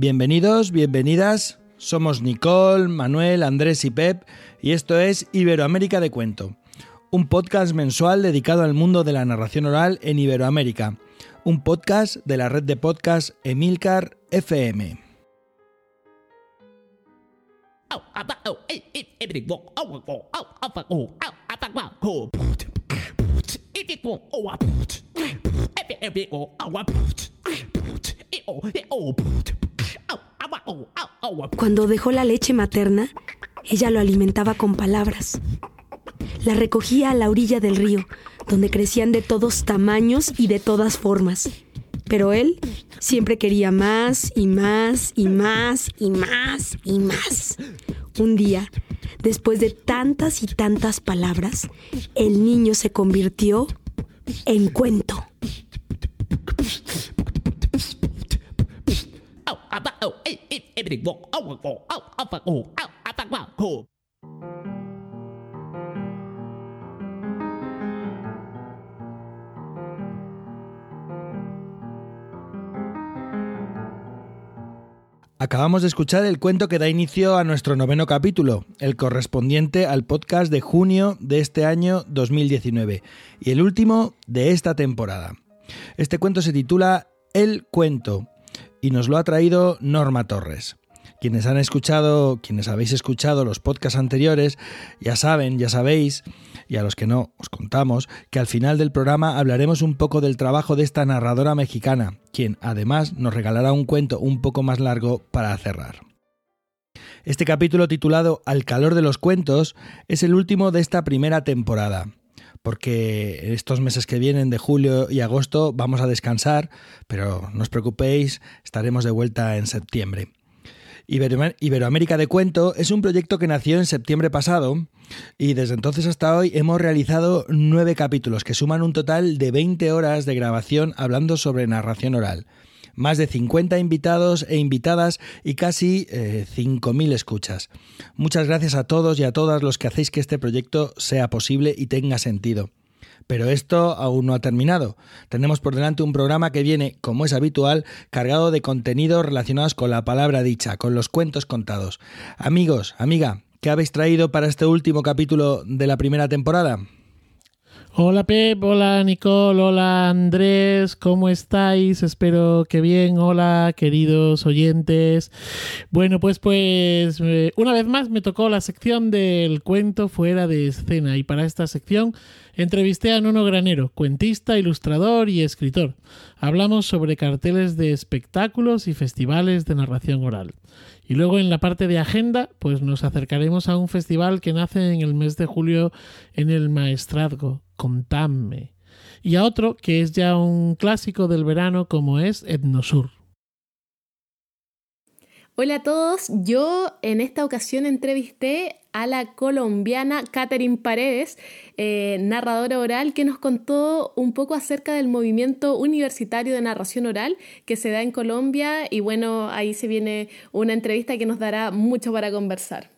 Bienvenidos, bienvenidas. Somos Nicole, Manuel, Andrés y Pep y esto es Iberoamérica de Cuento, un podcast mensual dedicado al mundo de la narración oral en Iberoamérica, un podcast de la red de podcast Emilcar FM. Cuando dejó la leche materna, ella lo alimentaba con palabras. La recogía a la orilla del río, donde crecían de todos tamaños y de todas formas. Pero él siempre quería más y más y más y más y más. Un día, después de tantas y tantas palabras, el niño se convirtió en cuento. Acabamos de escuchar el cuento que da inicio a nuestro noveno capítulo, el correspondiente al podcast de junio de este año 2019 y el último de esta temporada. Este cuento se titula El cuento y nos lo ha traído Norma Torres. Quienes han escuchado, quienes habéis escuchado los podcasts anteriores, ya saben, ya sabéis, y a los que no os contamos, que al final del programa hablaremos un poco del trabajo de esta narradora mexicana, quien además nos regalará un cuento un poco más largo para cerrar. Este capítulo titulado Al calor de los cuentos es el último de esta primera temporada porque estos meses que vienen de julio y agosto vamos a descansar, pero no os preocupéis, estaremos de vuelta en septiembre. Iberoamérica de Cuento es un proyecto que nació en septiembre pasado y desde entonces hasta hoy hemos realizado nueve capítulos que suman un total de 20 horas de grabación hablando sobre narración oral. Más de 50 invitados e invitadas y casi 5.000 eh, escuchas. Muchas gracias a todos y a todas los que hacéis que este proyecto sea posible y tenga sentido. Pero esto aún no ha terminado. Tenemos por delante un programa que viene, como es habitual, cargado de contenidos relacionados con la palabra dicha, con los cuentos contados. Amigos, amiga, ¿qué habéis traído para este último capítulo de la primera temporada? Hola Pep, hola Nicole, hola Andrés, ¿cómo estáis? Espero que bien. Hola queridos oyentes. Bueno, pues pues eh, una vez más me tocó la sección del cuento fuera de escena y para esta sección entrevisté a Nuno Granero, cuentista, ilustrador y escritor. Hablamos sobre carteles de espectáculos y festivales de narración oral. Y luego en la parte de agenda, pues nos acercaremos a un festival que nace en el mes de julio en el Maestrazgo, Contadme. Y a otro que es ya un clásico del verano como es Etnosur. Hola a todos, yo en esta ocasión entrevisté a la colombiana Catherine Paredes, eh, narradora oral, que nos contó un poco acerca del movimiento universitario de narración oral que se da en Colombia y bueno, ahí se viene una entrevista que nos dará mucho para conversar.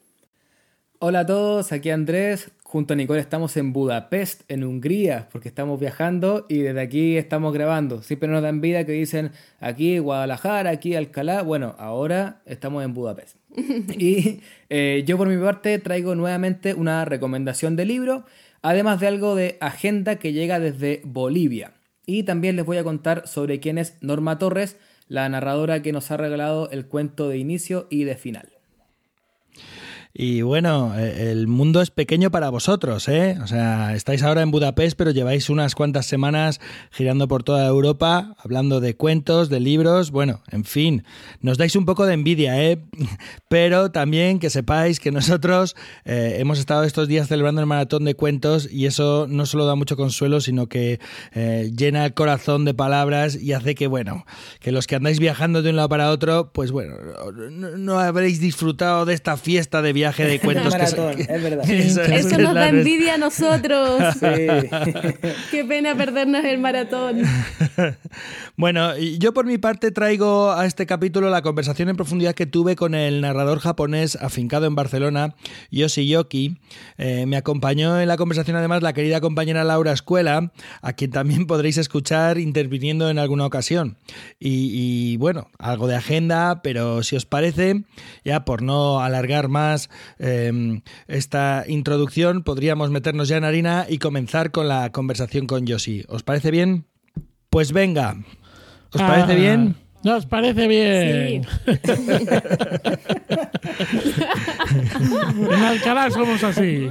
Hola a todos, aquí Andrés, junto a Nicole estamos en Budapest, en Hungría, porque estamos viajando y desde aquí estamos grabando. Siempre nos dan vida que dicen aquí Guadalajara, aquí Alcalá. Bueno, ahora estamos en Budapest. y eh, yo por mi parte traigo nuevamente una recomendación de libro, además de algo de agenda que llega desde Bolivia. Y también les voy a contar sobre quién es Norma Torres, la narradora que nos ha regalado el cuento de inicio y de final. Y bueno, eh, el mundo es pequeño para vosotros, ¿eh? O sea, estáis ahora en Budapest, pero lleváis unas cuantas semanas girando por toda Europa, hablando de cuentos, de libros, bueno, en fin, nos dais un poco de envidia, ¿eh? Pero también que sepáis que nosotros eh, hemos estado estos días celebrando el maratón de cuentos y eso no solo da mucho consuelo, sino que eh, llena el corazón de palabras y hace que, bueno, que los que andáis viajando de un lado para otro, pues bueno, no, no habréis disfrutado de esta fiesta de viaje de cuentos. Maratón, es verdad. Eso, nos da envidia a nosotros. Qué pena perdernos el maratón. bueno, yo por mi parte traigo a este capítulo la conversación en profundidad que tuve con el narrador japonés afincado en Barcelona, Yoshi Yoki. Eh, me acompañó en la conversación además la querida compañera Laura Escuela, a quien también podréis escuchar interviniendo en alguna ocasión. Y, bueno, algo de agenda, pero si os parece, ya por no alargar más em, esta introducción, podríamos meternos ya en harina y comenzar con la conversación con Yoshi. ¿Os parece bien? Pues venga. ¿Os parece Ah, bien? Nos parece bien. en Alcalá somos así.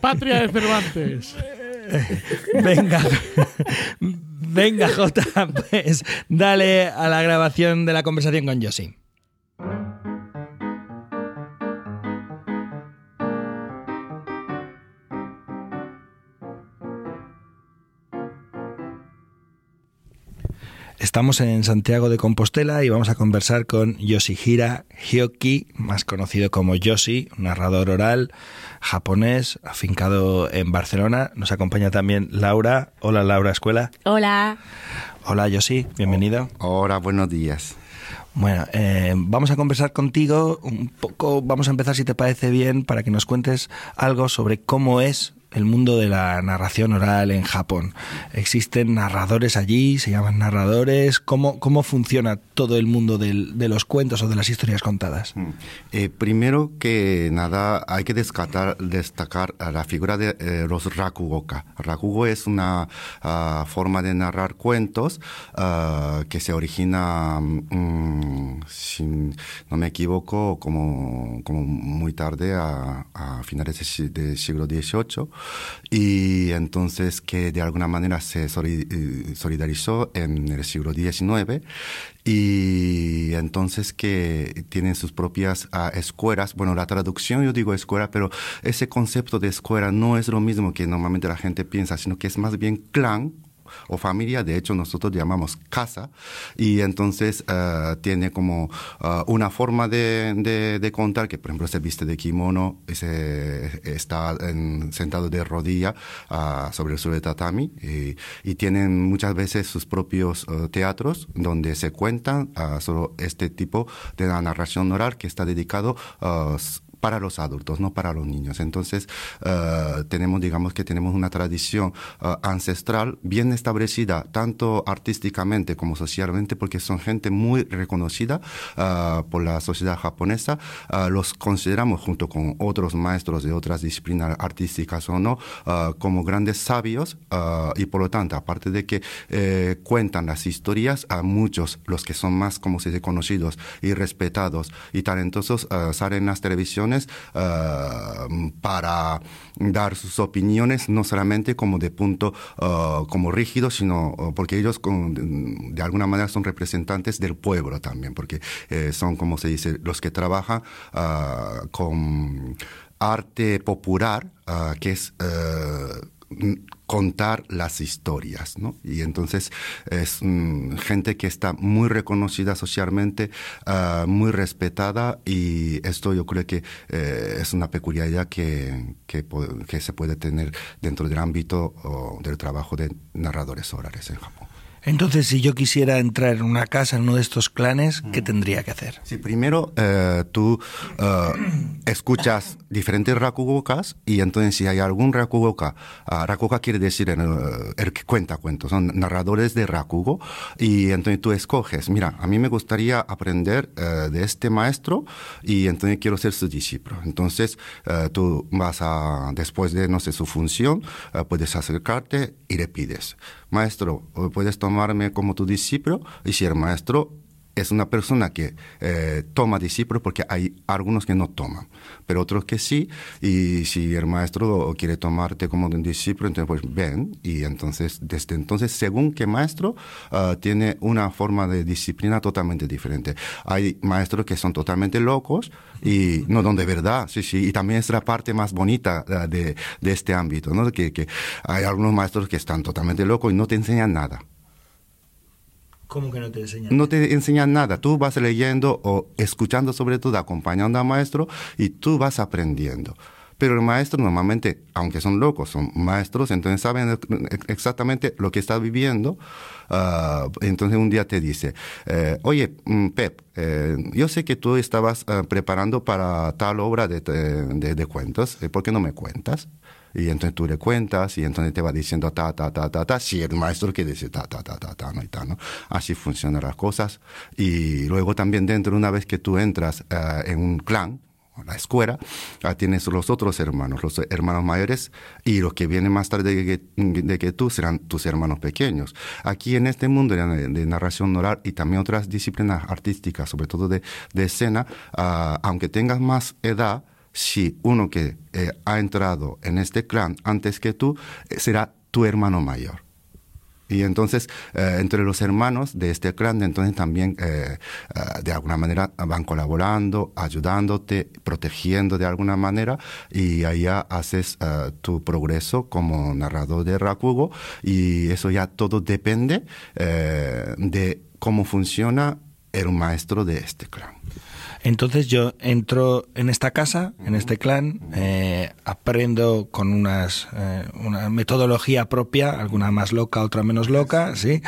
Patria de Cervantes. Venga. Venga, Jota, pues dale a la grabación de la conversación con Yoshi. Estamos en Santiago de Compostela y vamos a conversar con Yoshihira Hyoki, más conocido como Yoshi, un narrador oral japonés afincado en Barcelona. Nos acompaña también Laura. Hola Laura Escuela. Hola. Hola Yoshi, bienvenido. Hola, buenos días. Bueno, eh, vamos a conversar contigo un poco, vamos a empezar si te parece bien para que nos cuentes algo sobre cómo es el mundo de la narración oral en Japón. ¿Existen narradores allí? ¿Se llaman narradores? ¿Cómo, cómo funciona todo el mundo del- de los cuentos o de las historias contadas? Mm. Eh, primero que nada, hay que destacar, destacar la figura de eh, los rakugoka. Rakugo es una ah, forma de narrar cuentos ah, que se origina, mm, si no me equivoco, como, muy tarde, a, a finales del del siglo XVIII, y entonces que de alguna manera se eh, solidarizó en el siglo XIX y entonces que tienen sus propias ah, escuelas. Bueno, la traducción yo digo escuela, pero ese concepto de escuela no es lo mismo que normalmente la gente piensa, sino que es más bien clan o familia, de hecho nosotros llamamos casa, y entonces eh, tiene como eh, una forma de, contar que, por ejemplo, se viste de kimono, se, está en- sentado de rodilla ah, sobre el suelo de tatami, y, tienen muchas veces sus propios eh, teatros donde se cuentan ah, solo este tipo de la narración oral que está dedicado ah, s- para los adultos, no para los niños. Entonces, eh, tenemos, digamos que tenemos una tradición eh, ancestral bien establecida, tanto artísticamente como socialmente, porque son gente muy reconocida eh, por la sociedad japonesa. Los consideramos, junto con otros maestros de otras disciplinas artísticas o no, como grandes sabios y por lo tanto, aparte de que eh, cuentan las historias, a muchos, los que son más, como se dice, conocidos y respetados y talentosos, salen en las televisiones eh, para dar sus opiniones, no solamente como de punto eh, como rígido, sino eh, porque ellos de alguna manera son representantes del pueblo también, porque son, como se dice, los que trabajan con arte popular, que es contar las historias, ¿no? Y entonces es mm, gente que está muy reconocida socialmente, ah, muy respetada y esto yo creo que eh, es una peculiaridad que, que se puede tener dentro del ámbito oh, del trabajo de narradores orales en Japón. Entonces, si yo quisiera entrar en una casa, en uno de estos clanes, ¿qué tendría que hacer? Sí, primero eh, tú eh, escuchas diferentes rakugokas y entonces si hay algún rakugoka, ah, rakugoka quiere decir el, el que cuenta cuentos, son narradores de rakugo y entonces tú escoges, mira, a mí me gustaría aprender eh, de este maestro y entonces quiero ser su discípulo. Entonces eh, tú vas a, después de, no sé, su función, eh, puedes acercarte y le pides, maestro, ¿puedes tomarme como tu discípulo? Y si el maestro es una persona que eh, toma discípulos porque hay algunos que no toman, pero otros que sí, y si el maestro quiere tomarte como un discípulo, entonces pues ven, y entonces desde entonces, según qué maestro, ah, tiene una forma de disciplina totalmente diferente. Hay maestros que son totalmente locos, y no, no, de verdad, sí, sí, y también es la parte más bonita ah, de, de este ámbito, ¿no? Que, que hay algunos maestros que están totalmente locos y no te enseñan nada. ¿Cómo que no te enseñan? No te enseñan nada, tú vas leyendo o escuchando sobre todo, acompañando al maestro y tú vas aprendiendo. Pero el maestro normalmente, aunque son locos, son maestros, entonces saben exactamente lo que está viviendo. Ah, entonces un día te dice, eh, oye, mm, Pep, eh, yo sé que tú estabas ah, preparando para tal obra de, de, de cuentos, ¿por qué no me cuentas? Y entonces tú le cuentas y entonces te va diciendo ta, ta, ta, ta, ta, si el maestro quiere decir ta, ta, ta, ta, ta, no y ta, ¿no? Así funcionan las cosas. Y luego también dentro, una vez que tú entras uh, en un clan, la escuela, uh, tienes los otros hermanos, los hermanos mayores, y los que vienen más tarde de que, de que, tú serán tus hermanos pequeños. Aquí en este mundo de, de, narración oral y también otras disciplinas artísticas, sobre todo de, de escena, uh, aunque tengas más edad, si uno que eh, ha entrado en este clan antes que tú eh, será tu hermano mayor. Y entonces, eh, entre los hermanos de este clan, entonces también de alguna manera van colaborando, ayudándote, protegiendo de alguna manera, y allá haces tu progreso como narrador de Rakugo, y eso ya todo depende de cómo funciona el maestro de este clan. Entonces yo entro en esta casa, en este clan, eh, aprendo con unas, eh, una metodología propia, alguna más loca, otra menos loca, sí,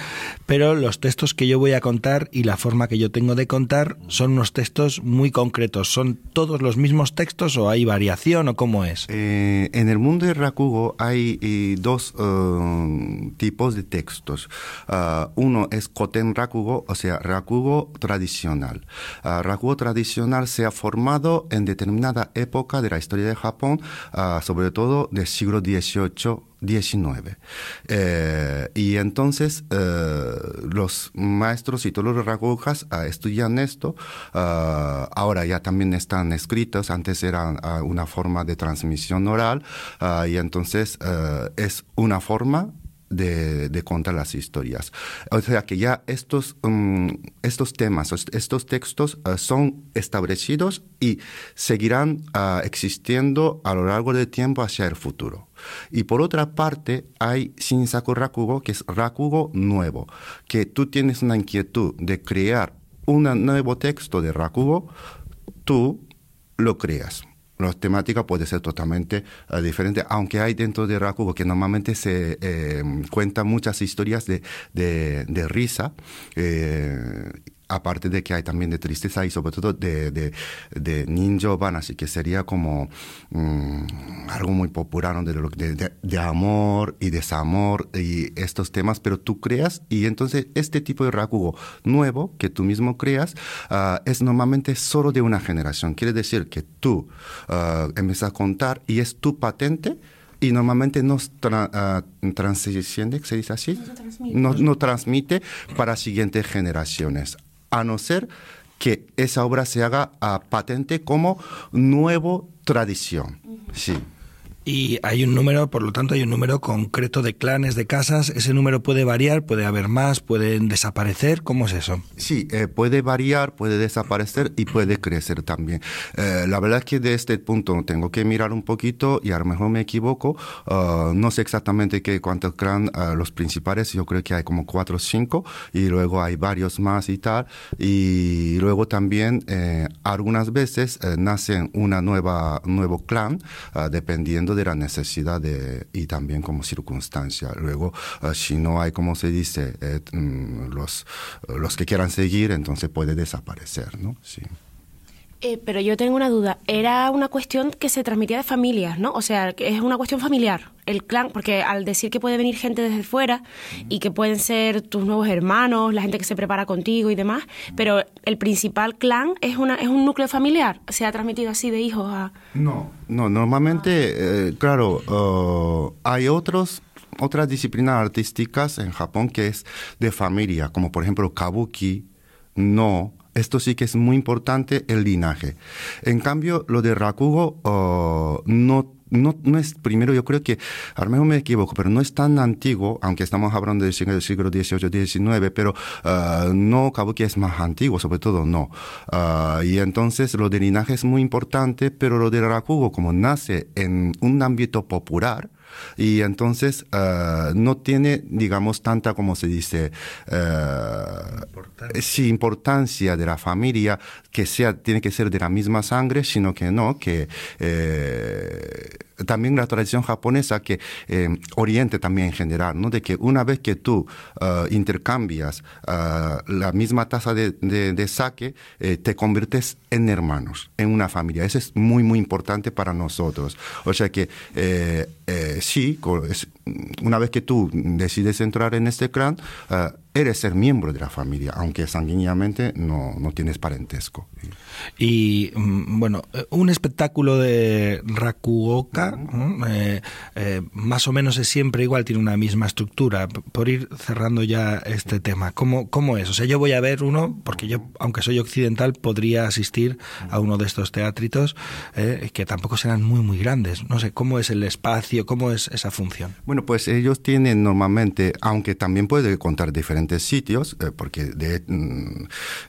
pero los textos que yo voy a contar y la forma que yo tengo de contar son unos textos muy concretos. ¿Son todos los mismos textos o hay variación o cómo es? Eh, en el mundo de Rakugo hay dos uh, tipos de textos. Uh, uno es Koten Rakugo, o sea, Rakugo tradicional. Uh, Rakugo tradicional se ha formado en determinada época de la historia de Japón, uh, sobre todo del siglo XVIII, XIX. Eh, y entonces eh, los maestros y todos los rakugas uh, estudian esto. Uh, ahora ya también están escritos. Antes era una forma de transmisión oral. y entonces es una forma de, contar las historias. O sea que ya estos, um, estos temas, estos textos uh, son establecidos y seguirán uh, existiendo a lo largo del tiempo hacia el futuro. Y por otra parte, hay Shinsaku Rakugo, que es Rakugo nuevo, que tú tienes una inquietud de crear un nuevo texto de Rakugo, tú lo creas la temática puede ser totalmente uh, diferente, aunque hay dentro de Rakugo que normalmente se eh, cuentan muchas historias de, de, de risa. Eh, aparte de que hay también de tristeza y sobre todo de, de, de ninjo que sería como um, algo muy popular ¿no? de, de, de, amor y desamor y estos temas, pero tú creas y entonces este tipo de rakugo nuevo que tú mismo creas uh, es normalmente solo de una generación. Quiere decir que tú uh, empiezas a contar y es tu patente y normalmente no tra uh, transciende, ¿se dice así? No, no transmite para siguientes generaciones a no ser que esa obra se haga patente como nuevo tradición. Sí. Y hay un número, por lo tanto, hay un número concreto de clanes, de casas. Ese número puede variar, puede haber más, pueden desaparecer. ¿Cómo es eso? Sí, eh, puede variar, puede desaparecer y puede crecer también. Eh, la verdad es que de este punto tengo que mirar un poquito y a lo mejor me equivoco. Uh, no sé exactamente qué cuántos clanes, uh, los principales, yo creo que hay como cuatro o cinco y luego hay varios más y tal. Y luego también eh, algunas veces eh, nacen una nueva nuevo clan uh, dependiendo de la necesidad de, y también como circunstancia. Luego, uh, si no hay, como se dice, eh, los, los que quieran seguir, entonces puede desaparecer, ¿no? Sí. Eh, pero yo tengo una duda. Era una cuestión que se transmitía de familias, ¿no? O sea, es una cuestión familiar. El clan, porque al decir que puede venir gente desde fuera y que pueden ser tus nuevos hermanos, la gente que se prepara contigo y demás, pero el principal clan es una es un núcleo familiar. Se ha transmitido así de hijos a. No, no. Normalmente, eh, claro, uh, hay otros otras disciplinas artísticas en Japón que es de familia, como por ejemplo kabuki, no esto sí que es muy importante, el linaje. En cambio, lo de Rakugo uh, no no, no, es, primero yo creo que, a lo me equivoco, pero no es tan antiguo, aunque estamos hablando del siglo, siglo XVIII, XIX, pero uh, no, Kabuki es más antiguo, sobre todo no. Uh, y entonces lo de linaje es muy importante, pero lo de Rakugo, como nace en un ámbito popular, Y entonces uh, no tiene, digamos, tanta, como se dice, uh, importancia. Sí, importancia de la familia que sea, tiene que ser de la misma sangre, sino que no, que eh, también la tradición japonesa que eh, Oriente también en general, ¿no? De que una vez que tú uh, intercambias uh, la misma taza de, de, de sake, eh, te conviertes en hermanos, en una familia. Eso es muy, muy importante para nosotros. O sea que sí, una vez que tú decides entrar en este clan, uh, eres ser miembro de la familia, aunque sanguíneamente no, no tienes parentesco. Y mm, bueno, un espectáculo de Rakugoka, uh -huh. eh, eh, más o menos es siempre igual, tiene una misma estructura. Por ir cerrando ya este tema, ¿cómo, cómo es? O sea, yo voy a ver uno, porque yo, aunque soy occidental, podría asistir a uno de estos teatritos, eh, que tampoco serán muy, muy grandes. No sé, ¿cómo es el espacio? ¿Cómo es esa función? Bueno, pues ellos tienen normalmente, aunque también puede contar diferentes sitios, eh, porque de, mm,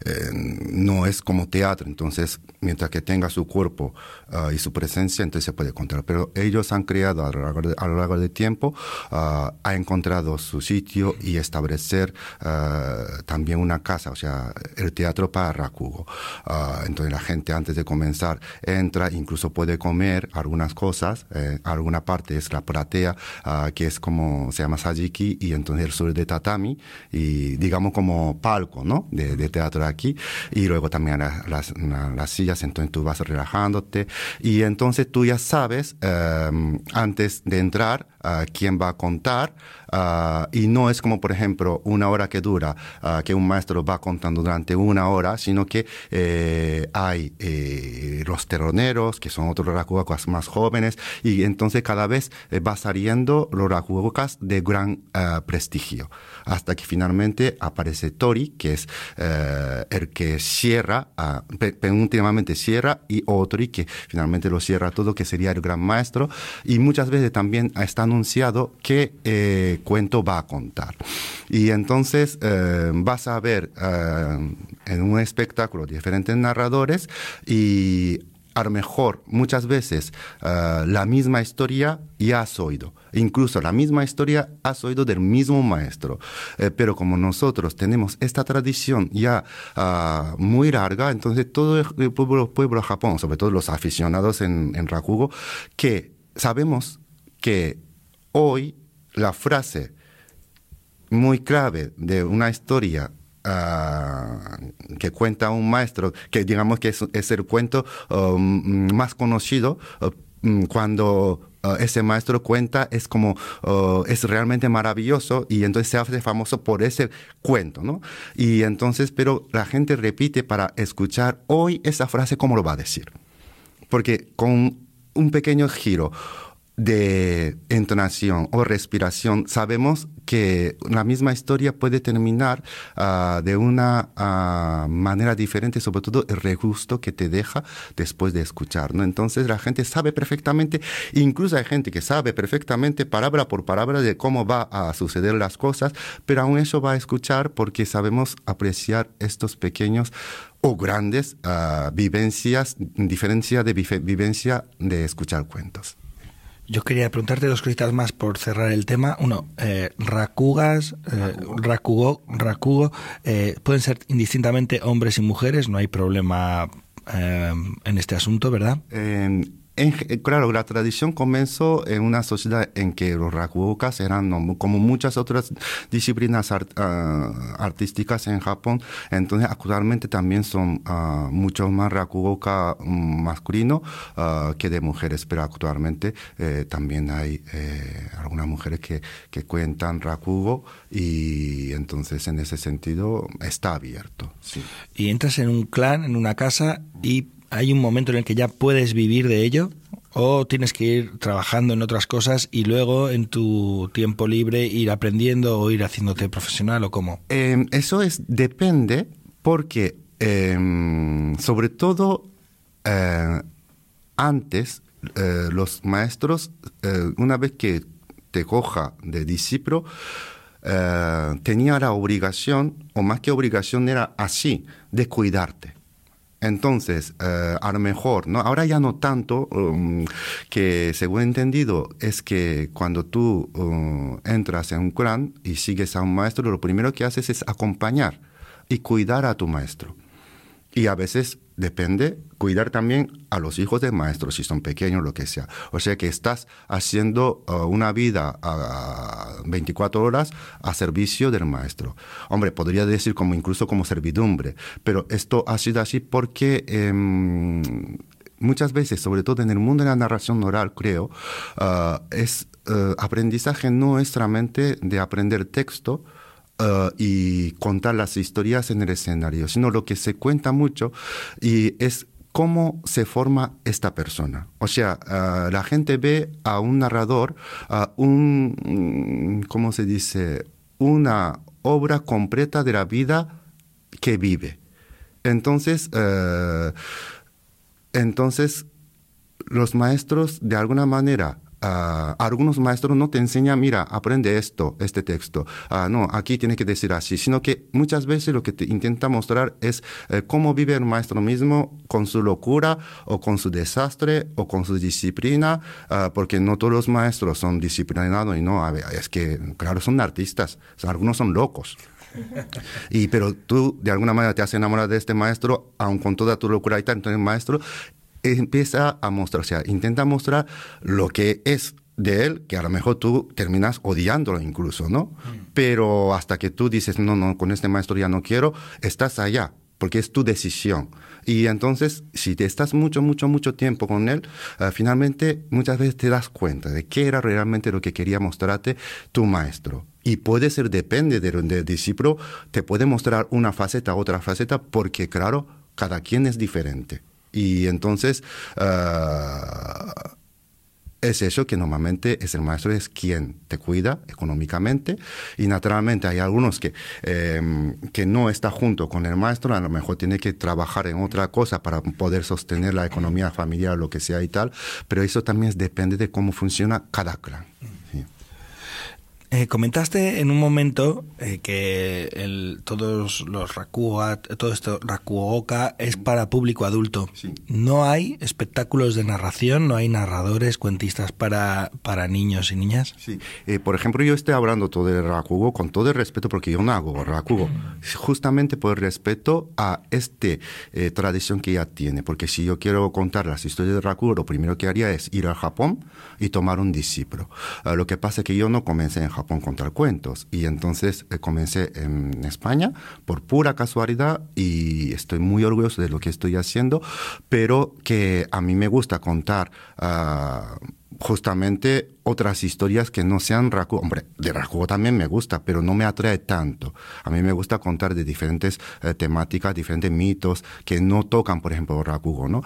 eh, no es como teatro, entonces mientras que tenga su cuerpo uh, y su presencia, entonces se puede contar. Pero ellos han creado a lo largo, de, a lo largo del tiempo, uh, ha encontrado su sitio y establecer uh, también una casa, o sea, el teatro para Rakugo. entonces la gente antes de comenzar entra, incluso puede comer algunas cosas, eh, alguna parte es la platea, que es como se llama sajiki, y entonces el sur de tatami, digamos como palco, ¿no? De, de teatro aquí, y luego también las, sillas, entonces tú vas relajándote, y entonces tú ya sabes, eh, antes de entrar, uh, quién va a contar, uh, y no es como, por ejemplo, una hora que dura, uh, que un maestro va contando durante una hora, sino que eh, hay eh, los terroneros, que son otros rakugokas más jóvenes, y entonces cada vez eh, va saliendo los rakugokas de gran prestigio, hasta que finalmente aparece Tori, que es el que cierra, penúltimamente cierra, y Otori, que finalmente lo cierra todo, que sería el gran maestro, y muchas veces también está anunciado qué eh, cuento va a contar. Y entonces eh, vas a ver eh, en un espectáculo diferentes narradores y a lo mejor muchas veces la misma historia ya has oído. Incluso la misma historia has oído del mismo maestro. Pero como nosotros tenemos esta tradición ya uh, muy larga, entonces todo el pueblo, pueblo Japón, sobre todo los aficionados en, en Rakugo, que sabemos que hoy la frase muy clave de una historia Uh, que cuenta un maestro, que digamos que es, el cuento um, más conocido uh, cuando uh, ese maestro cuenta, es como, es realmente maravilloso y entonces se hace famoso por ese cuento, ¿no? Y entonces, pero la gente repite para escuchar hoy esa frase, ¿cómo lo va a decir? Porque con un pequeño giro, de entonación o respiración, sabemos que la misma historia puede terminar uh, de una uh, manera diferente, sobre todo el regusto que te deja después de escuchar. ¿no? Entonces la gente sabe perfectamente, incluso hay gente que sabe perfectamente palabra por palabra de cómo va a suceder las cosas, pero aún eso va a escuchar porque sabemos apreciar estos pequeños o grandes uh, vivencias, diferencia de vivencia de escuchar cuentos. Yo quería preguntarte dos cositas más por cerrar el tema. Uno, eh, rakugas, eh, rakugo, rakugo, eh, pueden ser indistintamente hombres y mujeres, no hay problema eh, en este asunto, ¿verdad? En, claro, la tradición comenzó en una sociedad en que los rakugokas eran como muchas otras disciplinas uh, artísticas en Japón, entonces actualmente también son uh, muchos más rakugoka masculinos uh, que de mujeres, pero actualmente eh, también hay eh, algunas mujeres que, que cuentan rakugo y entonces en ese sentido está abierto. Y entras en un clan, en una casa y hay un momento en el que ya puedes vivir de ello o tienes que ir trabajando en otras cosas y luego en tu tiempo libre ir aprendiendo o ir haciéndote profesional o cómo? Eh, eso es depende porque eh, sobre todo eh, antes los maestros una vez que te coja de discípulo tenía la obligación o más que obligación era así de cuidarte Entonces, eh, a lo mejor, ¿no? ahora ya no tanto, um, que según he entendido, es que cuando tú uh, entras en un clan y sigues a un maestro, lo primero que haces es acompañar y cuidar a tu maestro. Y a veces depende cuidar también a los hijos del maestro, si son pequeños, lo que sea. O sea que estás haciendo uh, una vida a 24 horas a servicio del maestro. Hombre, podría decir como incluso como servidumbre, pero esto ha sido así porque... Em, muchas veces, sobre todo en el mundo de la narración oral, creo, uh, es uh, aprendizaje no es de aprender texto, Uh, y contar las historias en el escenario, sino lo que se cuenta mucho y es cómo se forma esta persona. O sea, uh, la gente ve a un narrador, a un, ¿cómo se dice? Una obra completa de la vida que vive. Entonces, uh, entonces los maestros de alguna manera Uh, algunos maestros no te enseñan, mira, aprende esto, este texto. Uh, no, aquí tiene que decir así, sino que muchas veces lo que te intenta mostrar es eh, cómo vive el maestro mismo con su locura o con su desastre o con su disciplina, uh, porque no todos los maestros son disciplinados y no, a ver, es que, claro, son artistas, algunos son locos. y pero tú de alguna manera te has enamorado de este maestro, aun con toda tu locura y tal, entonces maestro empieza a mostrar, o sea, intenta mostrar lo que es de él, que a lo mejor tú terminas odiándolo incluso, ¿no? Mm. Pero hasta que tú dices, no, no, con este maestro ya no quiero, estás allá, porque es tu decisión. Y entonces, si te estás mucho, mucho, mucho tiempo con él, uh, finalmente muchas veces te das cuenta de qué era realmente lo que quería mostrarte tu maestro. Y puede ser, depende del, del discípulo, te puede mostrar una faceta, otra faceta, porque claro, cada quien es diferente. Y entonces uh, es eso que normalmente es el maestro es quien te cuida económicamente y naturalmente hay algunos que, eh, que no está junto con el maestro, a lo mejor tiene que trabajar en otra cosa para poder sostener la economía familiar, lo que sea y tal, pero eso también depende de cómo funciona cada clan. Eh, comentaste en un momento eh, que el, todos los Rakuga, todo esto Rakuoka es para público adulto. No hay espectáculos de narración, no hay narradores, cuentistas para, para niños y niñas. Sí. Eh, por ejemplo, yo estoy hablando todo de Rakugo con todo el respeto porque yo no hago Rakugo, justamente por el respeto a esta tradición que ya tiene. Porque si yo quiero contar las historias de Rakugo, lo primero que haría es ir a Japón y tomar un discípulo. lo que pasa es que yo no comencé en Japón Japón contar cuentos. Y entonces eh, comencé en España por pura casualidad y estoy muy orgulloso de lo que estoy haciendo, pero que a mí me gusta contar uh, justamente otras historias que no sean Rakugo. Hombre, de Rakugo también me gusta, pero no me atrae tanto. A mí me gusta contar de diferentes eh, temáticas, diferentes mitos que no tocan, por ejemplo, Rakugo, ¿no?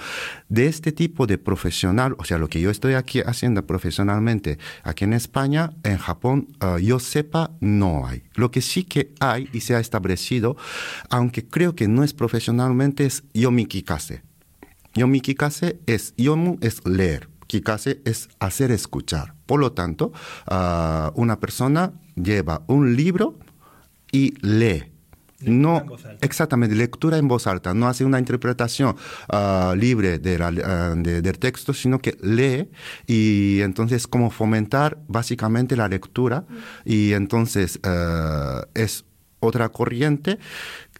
De este tipo de profesional, o sea, lo que yo estoy aquí haciendo profesionalmente aquí en España, en Japón, uh, yo sepa, no hay. Lo que sí que hay y se ha establecido, aunque creo que no es profesionalmente, es Yomikikase. Yomikikase es, yomu es leer Kikase es hacer escuchar. Por lo tanto, uh, una persona lleva un libro y lee. no, exactamente, lectura en voz alta, no hace una interpretación uh, libre de la, uh, de, del texto, sino que lee. Y entonces como fomentar básicamente la lectura. Y entonces es otra corriente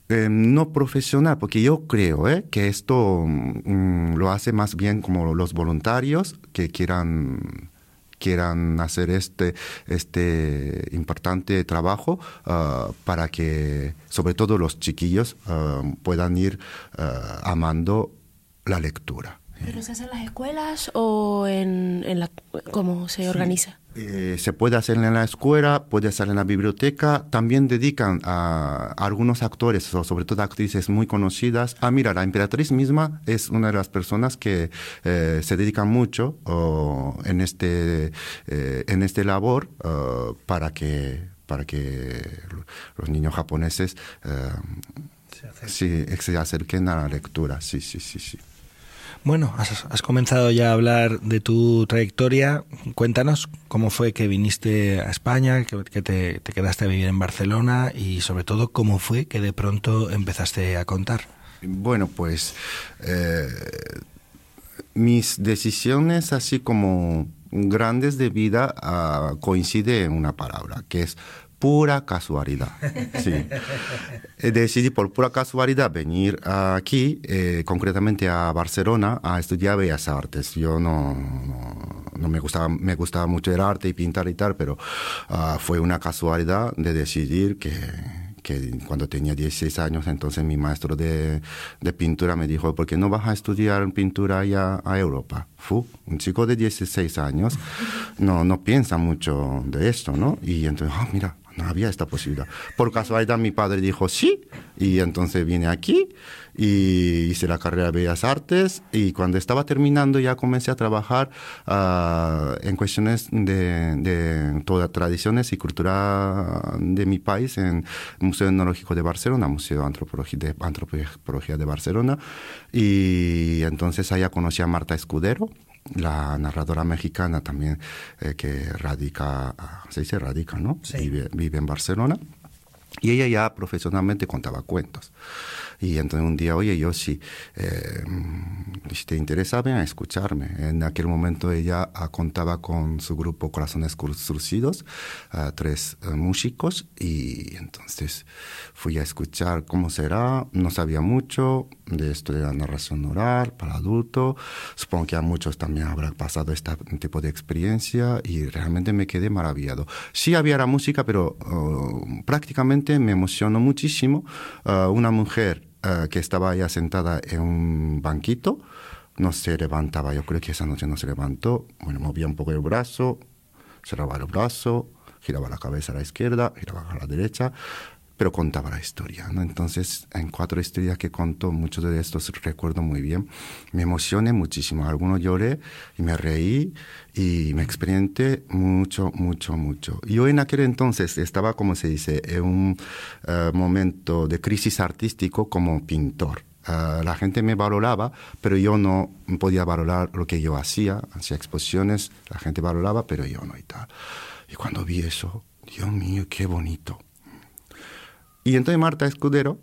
eh, no profesional, porque yo creo eh, que esto mm, lo hace más bien como los voluntarios que quieran quieran hacer este, este importante trabajo uh, para que sobre todo los chiquillos uh, puedan ir uh, amando la lectura. ¿Pero se hace en las escuelas o en, en la, cómo se organiza? Eh, se puede hacer en la escuela, puede hacer en la biblioteca. También dedican a, algunos actores, o sobre todo actrices muy conocidas. Ah, mira, la emperatriz misma es una de las personas que eh, se dedican mucho en este eh, en este labor uh, para que para que los niños japoneses se, sí, se acerquen a la lectura. Sí, sí, sí, sí. Bueno, has, comenzado ya a hablar de tu trayectoria. Cuéntanos cómo fue que viniste a España, que, te, te, quedaste a vivir en Barcelona y sobre todo cómo fue que de pronto empezaste a contar. Bueno, pues eh, mis decisiones así como grandes de vida uh, coincide en una palabra, que es pura casualidad. Sí. Decidí por pura casualidad venir aquí, eh, concretamente a Barcelona, a estudiar Bellas Artes. Yo no, no, no, me, gustaba, me gustaba mucho el arte y pintar y tal, pero uh, fue una casualidad de decidir que que cuando tenía 16 años, entonces mi maestro de, de, pintura me dijo, ¿por qué no vas a estudiar pintura allá a Europa? Fu, un chico de 16 años no, no piensa mucho de esto, ¿no? Y entonces, oh, mira, no había esta posibilidad. Por casualidad mi padre dijo sí, y entonces vine aquí y hice la carrera de Bellas Artes. Y cuando estaba terminando ya comencé a trabajar uh, en cuestiones de, de todas tradiciones y cultura de mi país en el Museo Etnológico de Barcelona, Museo de Antropología de, Antropología de Barcelona. Y entonces allá conocí a Marta Escudero la narradora mexicana también eh, que radica, se dice radica, ¿no? Sí. Vive, vive en Barcelona. Y ella ya profesionalmente contaba cuentos. Y entonces un día, oye, yo sí, eh, si te interesa, ven a escucharme. En aquel momento ella uh, contaba con su grupo Corazones Surcidos, uh, tres uh, músicos, y entonces fui a escuchar cómo será. No sabía mucho de esto de la narración oral para adulto. Supongo que a muchos también habrá pasado este tipo de experiencia y realmente me quedé maravillado. Sí había la música, pero prácticamente me emocionó muchísimo una mujer Uh, que estaba allá sentada en un banquito, no se levantaba, yo creo que esa noche no se levantó, bueno, movía un poco el brazo, cerraba el brazo, giraba la cabeza a la izquierda, giraba a la derecha, pero contaba la historia, ¿no? Entonces, en cuatro historias que contó, muchos de estos recuerdo muy bien, me emocioné muchísimo, algunos lloré y me reí y me experimenté mucho, mucho, mucho. Yo en aquel entonces estaba, como se dice, en un uh, momento de crisis artístico como pintor. Uh, la gente me valoraba, pero yo no podía valorar lo que yo hacía, hacía exposiciones, la gente valoraba, pero yo no y tal. Y cuando vi eso, Dios mío, qué bonito. Y entonces Marta Escudero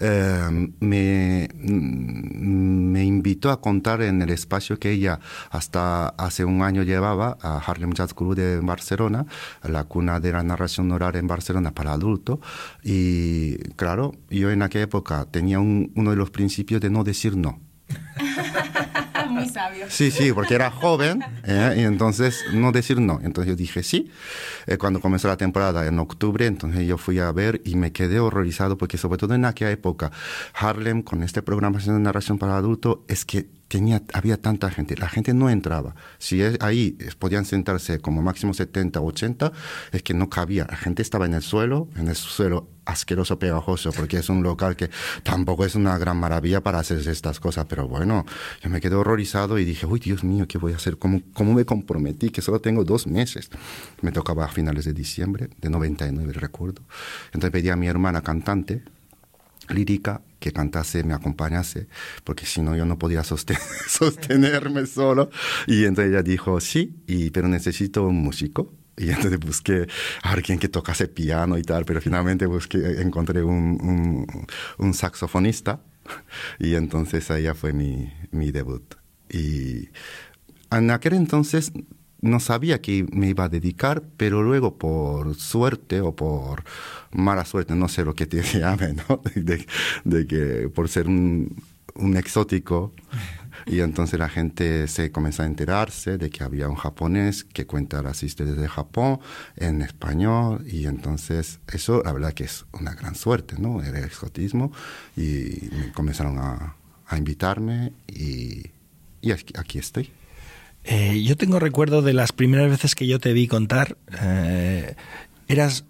eh, me, me, invitó a contar en el espacio que ella hasta hace un año llevaba a Harlem Jazz Club de Barcelona, la cuna de la narración oral en Barcelona para adultos. Y claro, yo en aquella época tenía un, uno de los principios de no decir no. Sabio. Sí, sí, porque era joven ¿eh? y entonces no decir no. Entonces yo dije sí. Eh, cuando comenzó la temporada en octubre, entonces yo fui a ver y me quedé horrorizado porque sobre todo en aquella época, Harlem con este programación de narración para adultos es que tenía, había tanta gente, la gente no entraba. Si es, ahí podían sentarse como máximo 70, 80, es que no cabía. La gente estaba en el suelo, en el suelo asqueroso, pegajoso, porque es un local que tampoco es una gran maravilla para hacer estas cosas, pero bueno, yo me quedé horrorizado y dije, uy, Dios mío, ¿qué voy a hacer? ¿Cómo, cómo me comprometí? Que solo tengo dos meses. Me tocaba a finales de diciembre, de 99, recuerdo. Entonces pedí a mi hermana cantante, lírica, que cantase, me acompañase, porque si no yo no podía sostener, sostenerme solo. Y entonces ella dijo, sí, y, pero necesito un músico. Y entonces busqué a alguien que tocase piano y tal, pero finalmente busqué, encontré un, un, un saxofonista y entonces allá fue mi, mi debut. Y en aquel entonces no sabía que me iba a dedicar, pero luego por suerte o por mala suerte, no sé lo que te llame, ¿no? De, de que por ser un, un, exótico, y entonces la gente se comenzó a enterarse de que había un japonés que cuenta las historias de Japón en español, y entonces eso la verdad que es una gran suerte, ¿no? El exotismo, y comenzaron a, a invitarme, y, y aquí, aquí estoy. Eh, yo tengo recuerdo de las primeras veces que yo te vi contar. Eh, eras,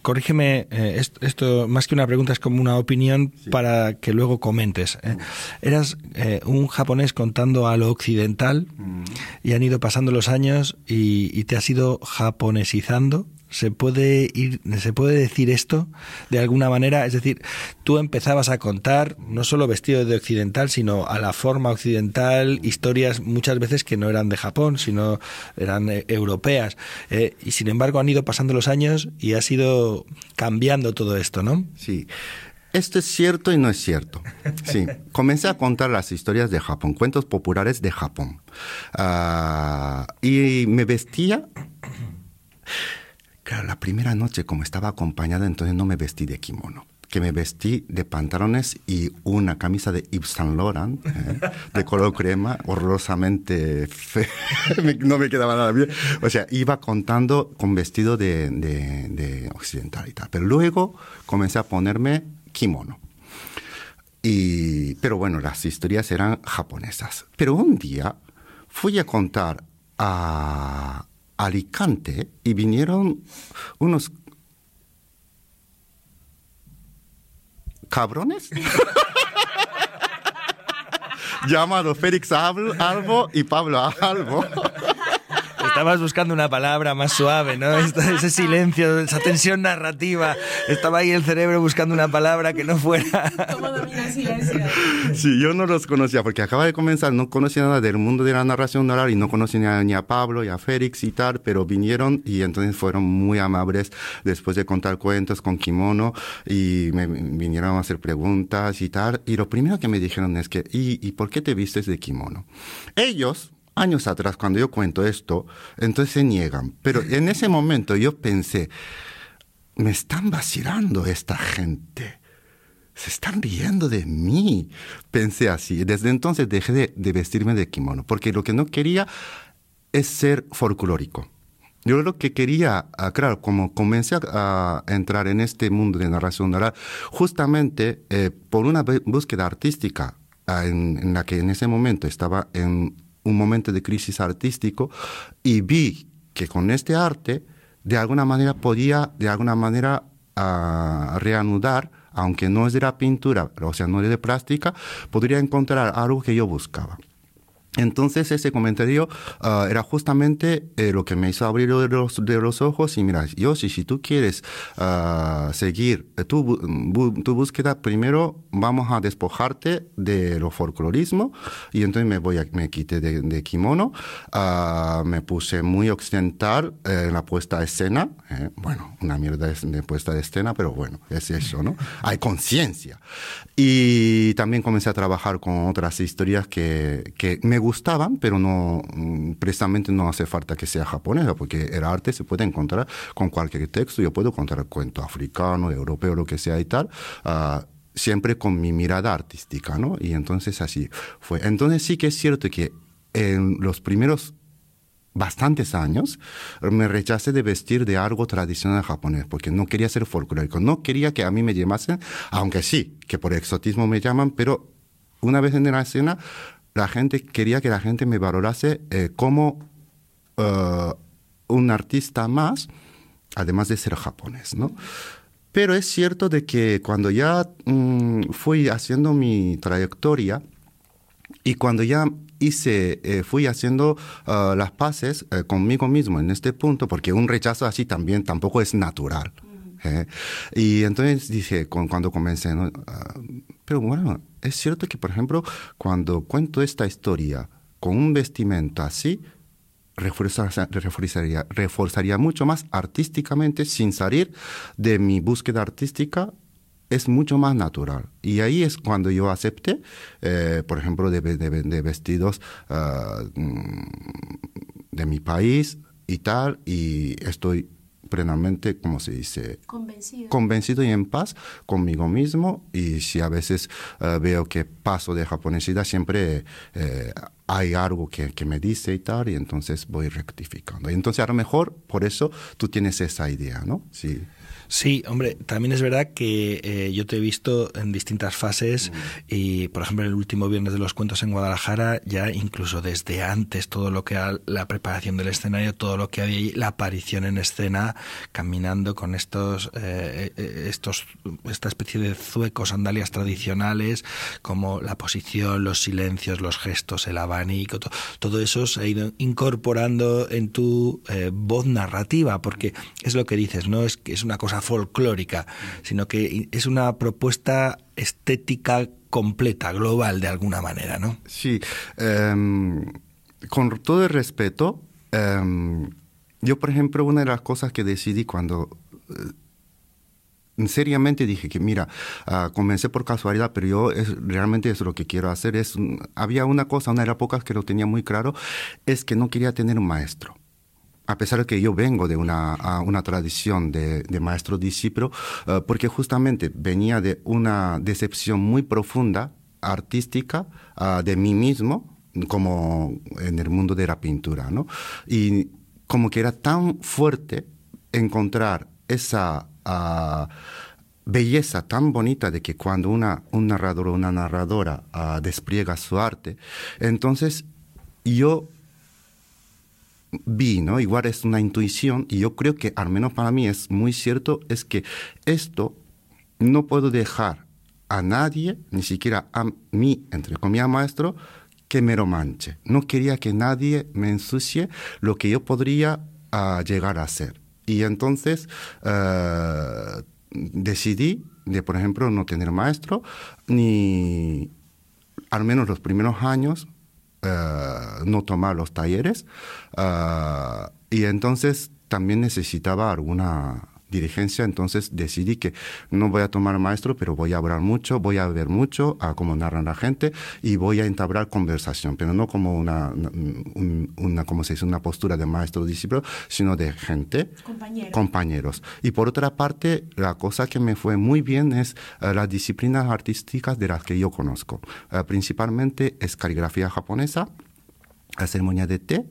corrígeme, eh, esto, esto, más que una pregunta es como una opinión sí. para que luego comentes. Mm. Eras un japonés contando a lo occidental mm. y han ido pasando los años y, y te has ido japonesizando. ¿Se puede, ir, ¿Se puede decir esto de alguna manera? Es decir, tú empezabas a contar, no solo vestido de occidental, sino a la forma occidental, historias muchas veces que no eran de Japón, sino eran eh, europeas. Eh, y sin embargo han ido pasando los años y ha ido cambiando todo esto, ¿no? Sí. esto es cierto y no es cierto. Sí, comencé a contar las historias de Japón, cuentos populares de Japón. Ah, y me vestía. Claro, la primera noche, como estaba acompañada, entonces no me vestí de kimono que me vestí de pantalones y una camisa de Yves Saint Laurent ¿eh? de color crema, horrorosamente feo. no me quedaba nada bien. O sea, iba contando con vestido de, de, occidental y tal. Pero luego comencé a ponerme kimono. Y, pero bueno, las historias eran japonesas. Pero un día fui a contar a Alicante y vinieron unos cabrones. Llamado Félix Albo y Pablo Albo. Estabas buscando una palabra más suave, ¿no? Ese silencio, esa tensión narrativa. Estaba ahí el cerebro buscando una palabra que no fuera. ¿Cómo domina el silencio? Sí, yo no los conocía porque acaba de comenzar, no conocía nada del mundo de la narración oral y no conocía ni a, Pablo, ni a Félix y tal, pero vinieron y entonces fueron muy amables después de contar cuentos con kimono y me vinieron a hacer preguntas y tal. Y lo primero que me dijeron es que, ¿y, y por qué te vistes de kimono? Ellos años atrás, cuando yo cuento esto, entonces se niegan. Pero en ese momento yo pensé, me están vacilando esta gente. Se están riendo de mí. Pensé así. Desde entonces dejé de, vestirme de kimono, porque lo que no quería es ser folclórico. Yo lo que quería, ah, claro, como comencé a, entrar en este mundo de narración oral, justamente eh, por una búsqueda artística ah, en, la que en ese momento estaba en un momento de crisis artístico y vi que con este arte de alguna manera podía de alguna manera ah, reanudar aunque no es de la pintura, o sea, no es de plástica, podría encontrar algo que yo buscaba. Entonces ese comentario ah, era justamente eh, lo que me hizo abrir de los, de los ojos y mira, Yoshi, si tú quieres uh, seguir tu, tu, búsqueda, primero vamos a despojarte de lo folclorismo y entonces me voy a, me quité de, kimono, uh, me puse muy occidental en la puesta de escena, eh, bueno, una mierda de puesta de escena, pero bueno, es eso, ¿no? Hay conciencia. Y también comencé a trabajar con otras historias que, que me gustaban, pero no mm, precisamente no hace falta que sea japonesa, porque el arte se puede encontrar con cualquier texto. Yo puedo contar cuento africano, europeo, lo que sea y tal. Uh, siempre con mi mirada artística, ¿no? Y entonces así fue. Entonces sí que es cierto que en los primeros bastantes años me rechacé de vestir de algo tradicional japonés porque no quería ser folclórico, no quería que a mí me llamasen, aunque sí, que por exotismo me llaman, pero una vez en la escena la gente quería que la gente me valorase eh, como eh, un artista más, además de ser japonés, ¿no? Pero es cierto de que cuando ya mm, fui haciendo mi trayectoria y cuando ya hice, eh, fui haciendo las paces conmigo mismo en este punto, porque un rechazo así también tampoco es natural. Y entonces dije, cuando comencé, ¿no? Pero bueno, es cierto que, por ejemplo, cuando cuento esta historia con un vestimenta así, reforzaría, reforzaría, mucho más artísticamente sin salir de mi búsqueda artística es mucho más natural. Y ahí es cuando yo acepté, eh, por ejemplo, de, vestidos ah, mm, de mi país y tal, y estoy plenamente, como se dice, convencido. convencido y en paz conmigo mismo. Y si a veces eh, veo que paso de japonesidad, siempre eh, hay algo que, que, me dice y tal, y entonces voy rectificando. Y entonces a lo mejor por eso tú tienes esa idea, ¿no? Sí. Sí, hombre, también es verdad que eh, yo te he visto en distintas fases mm. y, por ejemplo, el último viernes de los cuentos en Guadalajara, ya incluso desde antes, todo lo que era la preparación del escenario, todo lo que había ahí, la aparición en escena, caminando con estos, eh, eh, estos, esta especie de zuecos, sandalias tradicionales, como la posición, los silencios, los gestos, el abanico, todo eso se ha ido incorporando en tu voz narrativa, porque es lo que dices, ¿no? Es que es una cosa folclórica, sino que es una propuesta estética completa, global de alguna manera, ¿no? Sí, em, con todo el respeto, em, yo por ejemplo una de las cosas que decidí cuando eh, seriamente dije que mira, uh, comencé por casualidad, pero yo es, realmente es lo que quiero hacer. Es, había una cosa, una de las pocas que lo tenía muy claro, es que no quería tener un maestro. A pesar de que yo vengo de una, una tradición de, de maestro-discípulo, uh, porque justamente venía de una decepción muy profunda, artística, uh, de mí mismo, como en el mundo de la pintura, ¿no? Y como que era tan fuerte encontrar esa uh, belleza tan bonita de que cuando una, un narrador o una narradora uh, despliega su arte, entonces yo vi, ¿no? Igual es una intuición y yo creo que al menos para mí es muy cierto, es que esto no puedo dejar a nadie, ni siquiera a mí, entre comillas, maestro, que me lo manche. No quería que nadie me ensucie lo que yo podría uh, llegar a ser. Y entonces uh, decidí de, por ejemplo, no tener maestro, ni al menos los primeros años, uh, no tomar los talleres. y entonces también necesitaba alguna dirigencia, entonces decidí que no voy a tomar maestro, pero voy a hablar mucho, voy a ver mucho a cómo narran la gente y voy a entablar conversación, pero no como una, una, una como se dice, una postura de maestro discípulo, sino de gente, Compañero. compañeros. Y por otra parte, la cosa que me fue muy bien es uh, las disciplinas artísticas de las que yo conozco. Uh, principalmente es caligrafía japonesa, ceremonia de té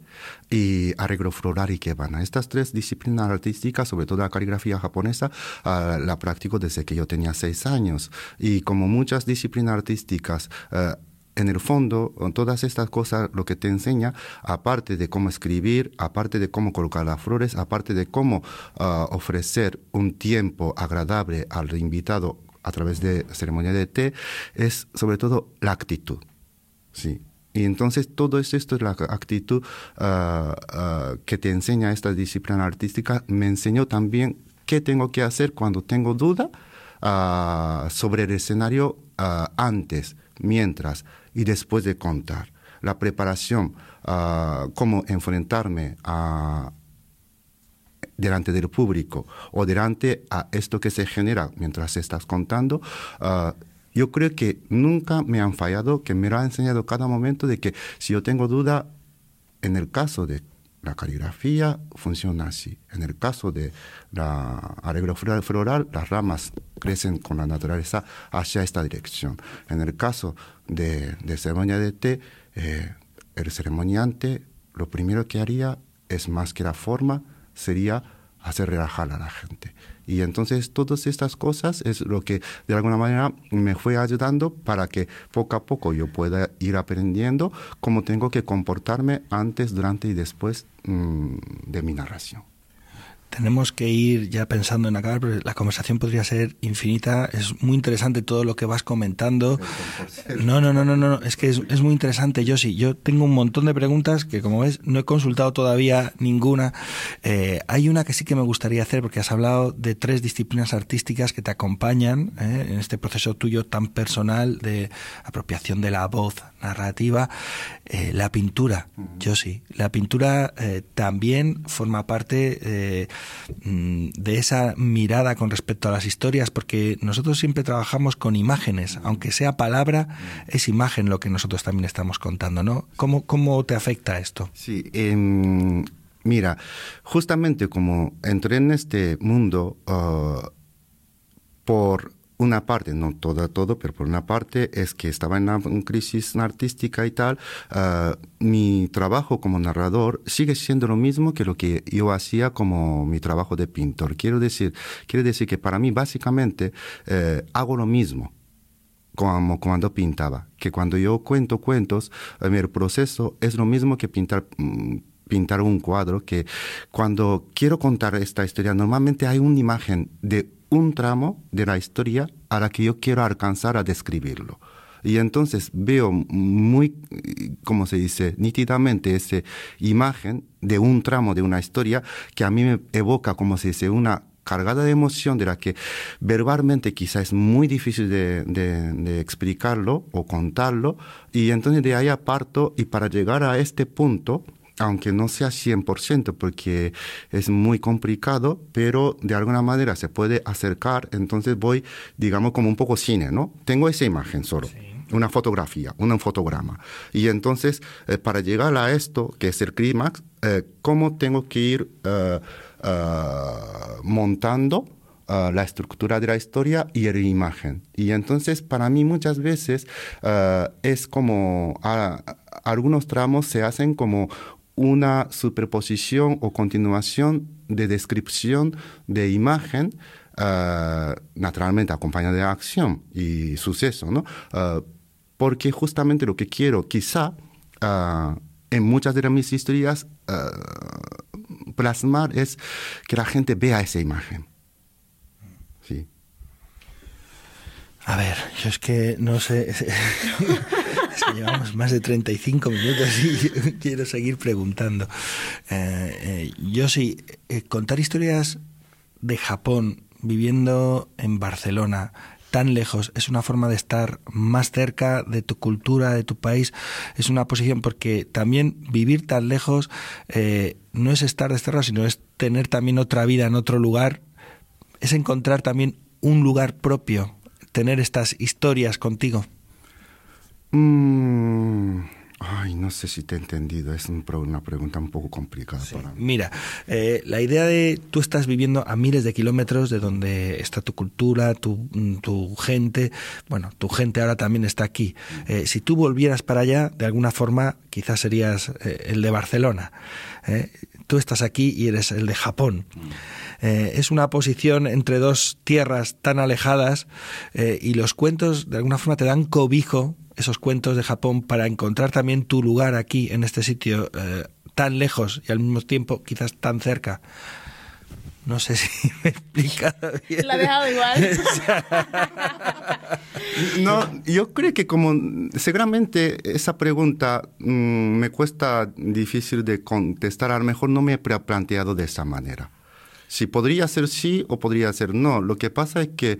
y arreglo floral y kebana. Estas tres disciplinas artísticas, sobre todo la caligrafía japonesa, uh, la practico desde que yo tenía seis años. Y como muchas disciplinas artísticas, uh, en el fondo, todas estas cosas lo que te enseña, aparte de cómo escribir, aparte de cómo colocar las flores, aparte de cómo uh, ofrecer un tiempo agradable al invitado a través de ceremonia de té, es sobre todo la actitud. Sí, y entonces todo esto es la actitud uh, uh, que te enseña esta disciplina artística. Me enseñó también qué tengo que hacer cuando tengo duda uh, sobre el escenario antes, mientras y después de contar. La preparación, cómo enfrentarme a delante del público o delante a esto que se genera mientras estás contando, yo creo que nunca me han fallado, que me lo ha enseñado cada momento de que si yo tengo duda, en el caso de la caligrafía funciona así. En el caso de la arreglo floral, las ramas crecen con la naturaleza hacia esta dirección. En el caso de, de ceremonia de té, eh, el ceremoniante lo primero que haría es más que la forma, sería hacer relajar a la gente. Y entonces todas estas cosas es lo que de alguna manera me fue ayudando para que poco a poco yo pueda ir aprendiendo cómo tengo que comportarme antes, durante y después mmm, de mi narración tenemos que ir ya pensando en acabar, pero la conversación podría ser infinita. Es muy interesante todo lo que vas comentando. No, no, no, no, no, es que es, es muy interesante, yo sí. Yo tengo un montón de preguntas que, como ves, no he consultado todavía ninguna. Eh, hay una que sí que me gustaría hacer, porque has hablado de tres disciplinas artísticas que te acompañan eh, en este proceso tuyo tan personal de apropiación de la voz narrativa. Eh, la pintura, yo sí. La pintura eh, también forma parte eh, de esa mirada con respecto a las historias, porque nosotros siempre trabajamos con imágenes, aunque sea palabra, es imagen lo que nosotros también estamos contando, ¿no? ¿Cómo, cómo te afecta esto? Sí, eh, mira, justamente como entré en este mundo uh, por una parte, no todo, todo, pero por una parte es que estaba en una crisis artística y tal, uh, mi trabajo como narrador sigue siendo lo mismo que lo que yo hacía como mi trabajo de pintor. Quiero decir, quiero decir que para mí básicamente eh, hago lo mismo como cuando pintaba, que cuando yo cuento cuentos, el proceso es lo mismo que pintar pintar un cuadro, que cuando quiero contar esta historia, normalmente hay una imagen de un tramo de la historia a la que yo quiero alcanzar a describirlo. Y entonces veo muy, como se dice, nítidamente esa imagen de un tramo de una historia que a mí me evoca, como se dice, una cargada de emoción de la que verbalmente quizá es muy difícil de, explicarlo o contarlo. Y entonces de ahí aparto y para llegar a este punto aunque no sea 100% porque es muy complicado, pero de alguna manera se puede acercar, entonces voy, digamos, como un poco cine, ¿no? Tengo esa imagen solo. Una fotografía, un fotograma. Y entonces, eh, para llegar a esto, que es el clímax, eh, ¿cómo tengo que ir eh, montando la estructura de la historia y la imagen? Y entonces, para mí muchas veces es como, algunos tramos se hacen como una superposición o continuación de descripción de imagen, uh, naturalmente acompañada de acción y suceso, ¿no? Uh, porque justamente lo que quiero, quizá, uh, en muchas de mis historias, plasmar es que la gente vea esa imagen. Sí. A ver, yo es que no sé. Llevamos más de 35 minutos y quiero seguir preguntando. Eh, eh, yo sí, eh, contar historias de Japón viviendo en Barcelona, tan lejos, es una forma de estar más cerca de tu cultura, de tu país, es una posición porque también vivir tan lejos no es estar desterrado, sino es tener también otra vida en otro lugar, es encontrar también un lugar propio, tener estas historias contigo. Mm, ay, no sé si te he entendido. Es una pregunta un poco complicada para mí. Mira, eh, la idea de tú estás viviendo a miles de kilómetros de donde está tu cultura, tu, tu gente. Bueno, tu gente ahora también está aquí. Eh, si tú volvieras para allá, de alguna forma, quizás serías eh, el de Barcelona. Tú estás aquí y eres el de Japón. es una posición entre dos tierras tan alejadas y los cuentos de alguna forma te dan cobijo esos cuentos de Japón para encontrar también tu lugar aquí, en este sitio eh, tan lejos y al mismo tiempo quizás tan cerca. No sé si me he explicado bien. La he dejado igual. no, yo creo que como seguramente esa pregunta mm, me cuesta difícil de contestar, a lo mejor no me he planteado de esa manera. Si podría ser sí o podría ser no. Lo que pasa es que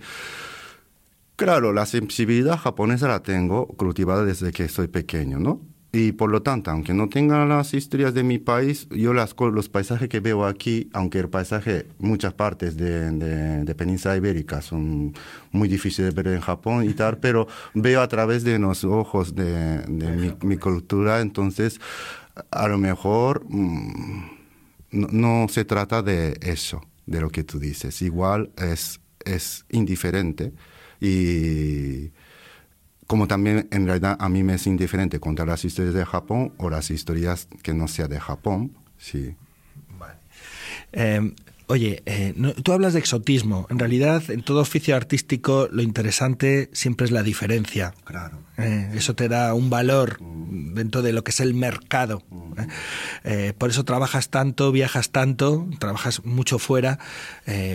Claro, la sensibilidad japonesa la tengo cultivada desde que soy pequeño, ¿no? Y por lo tanto, aunque no tenga las historias de mi país, yo los paisajes que veo aquí, aunque el paisaje, muchas partes de, de, Península Ibérica son muy difíciles de ver en Japón y tal, pero veo a través de los ojos de, de mi, cultura, entonces a lo mejor mm, no, no, se trata de eso, de lo que tú dices. Igual es, es indiferente y como también en realidad a mí me es indiferente contar las historias de Japón o las historias que no sea de Japón, sí. Em, Oye, eh, tú hablas de exotismo. En realidad, en todo oficio artístico, lo interesante siempre es la diferencia. Claro. Eh, eso te da un valor dentro de lo que es el mercado. ¿eh? por eso trabajas tanto, viajas tanto, trabajas mucho fuera.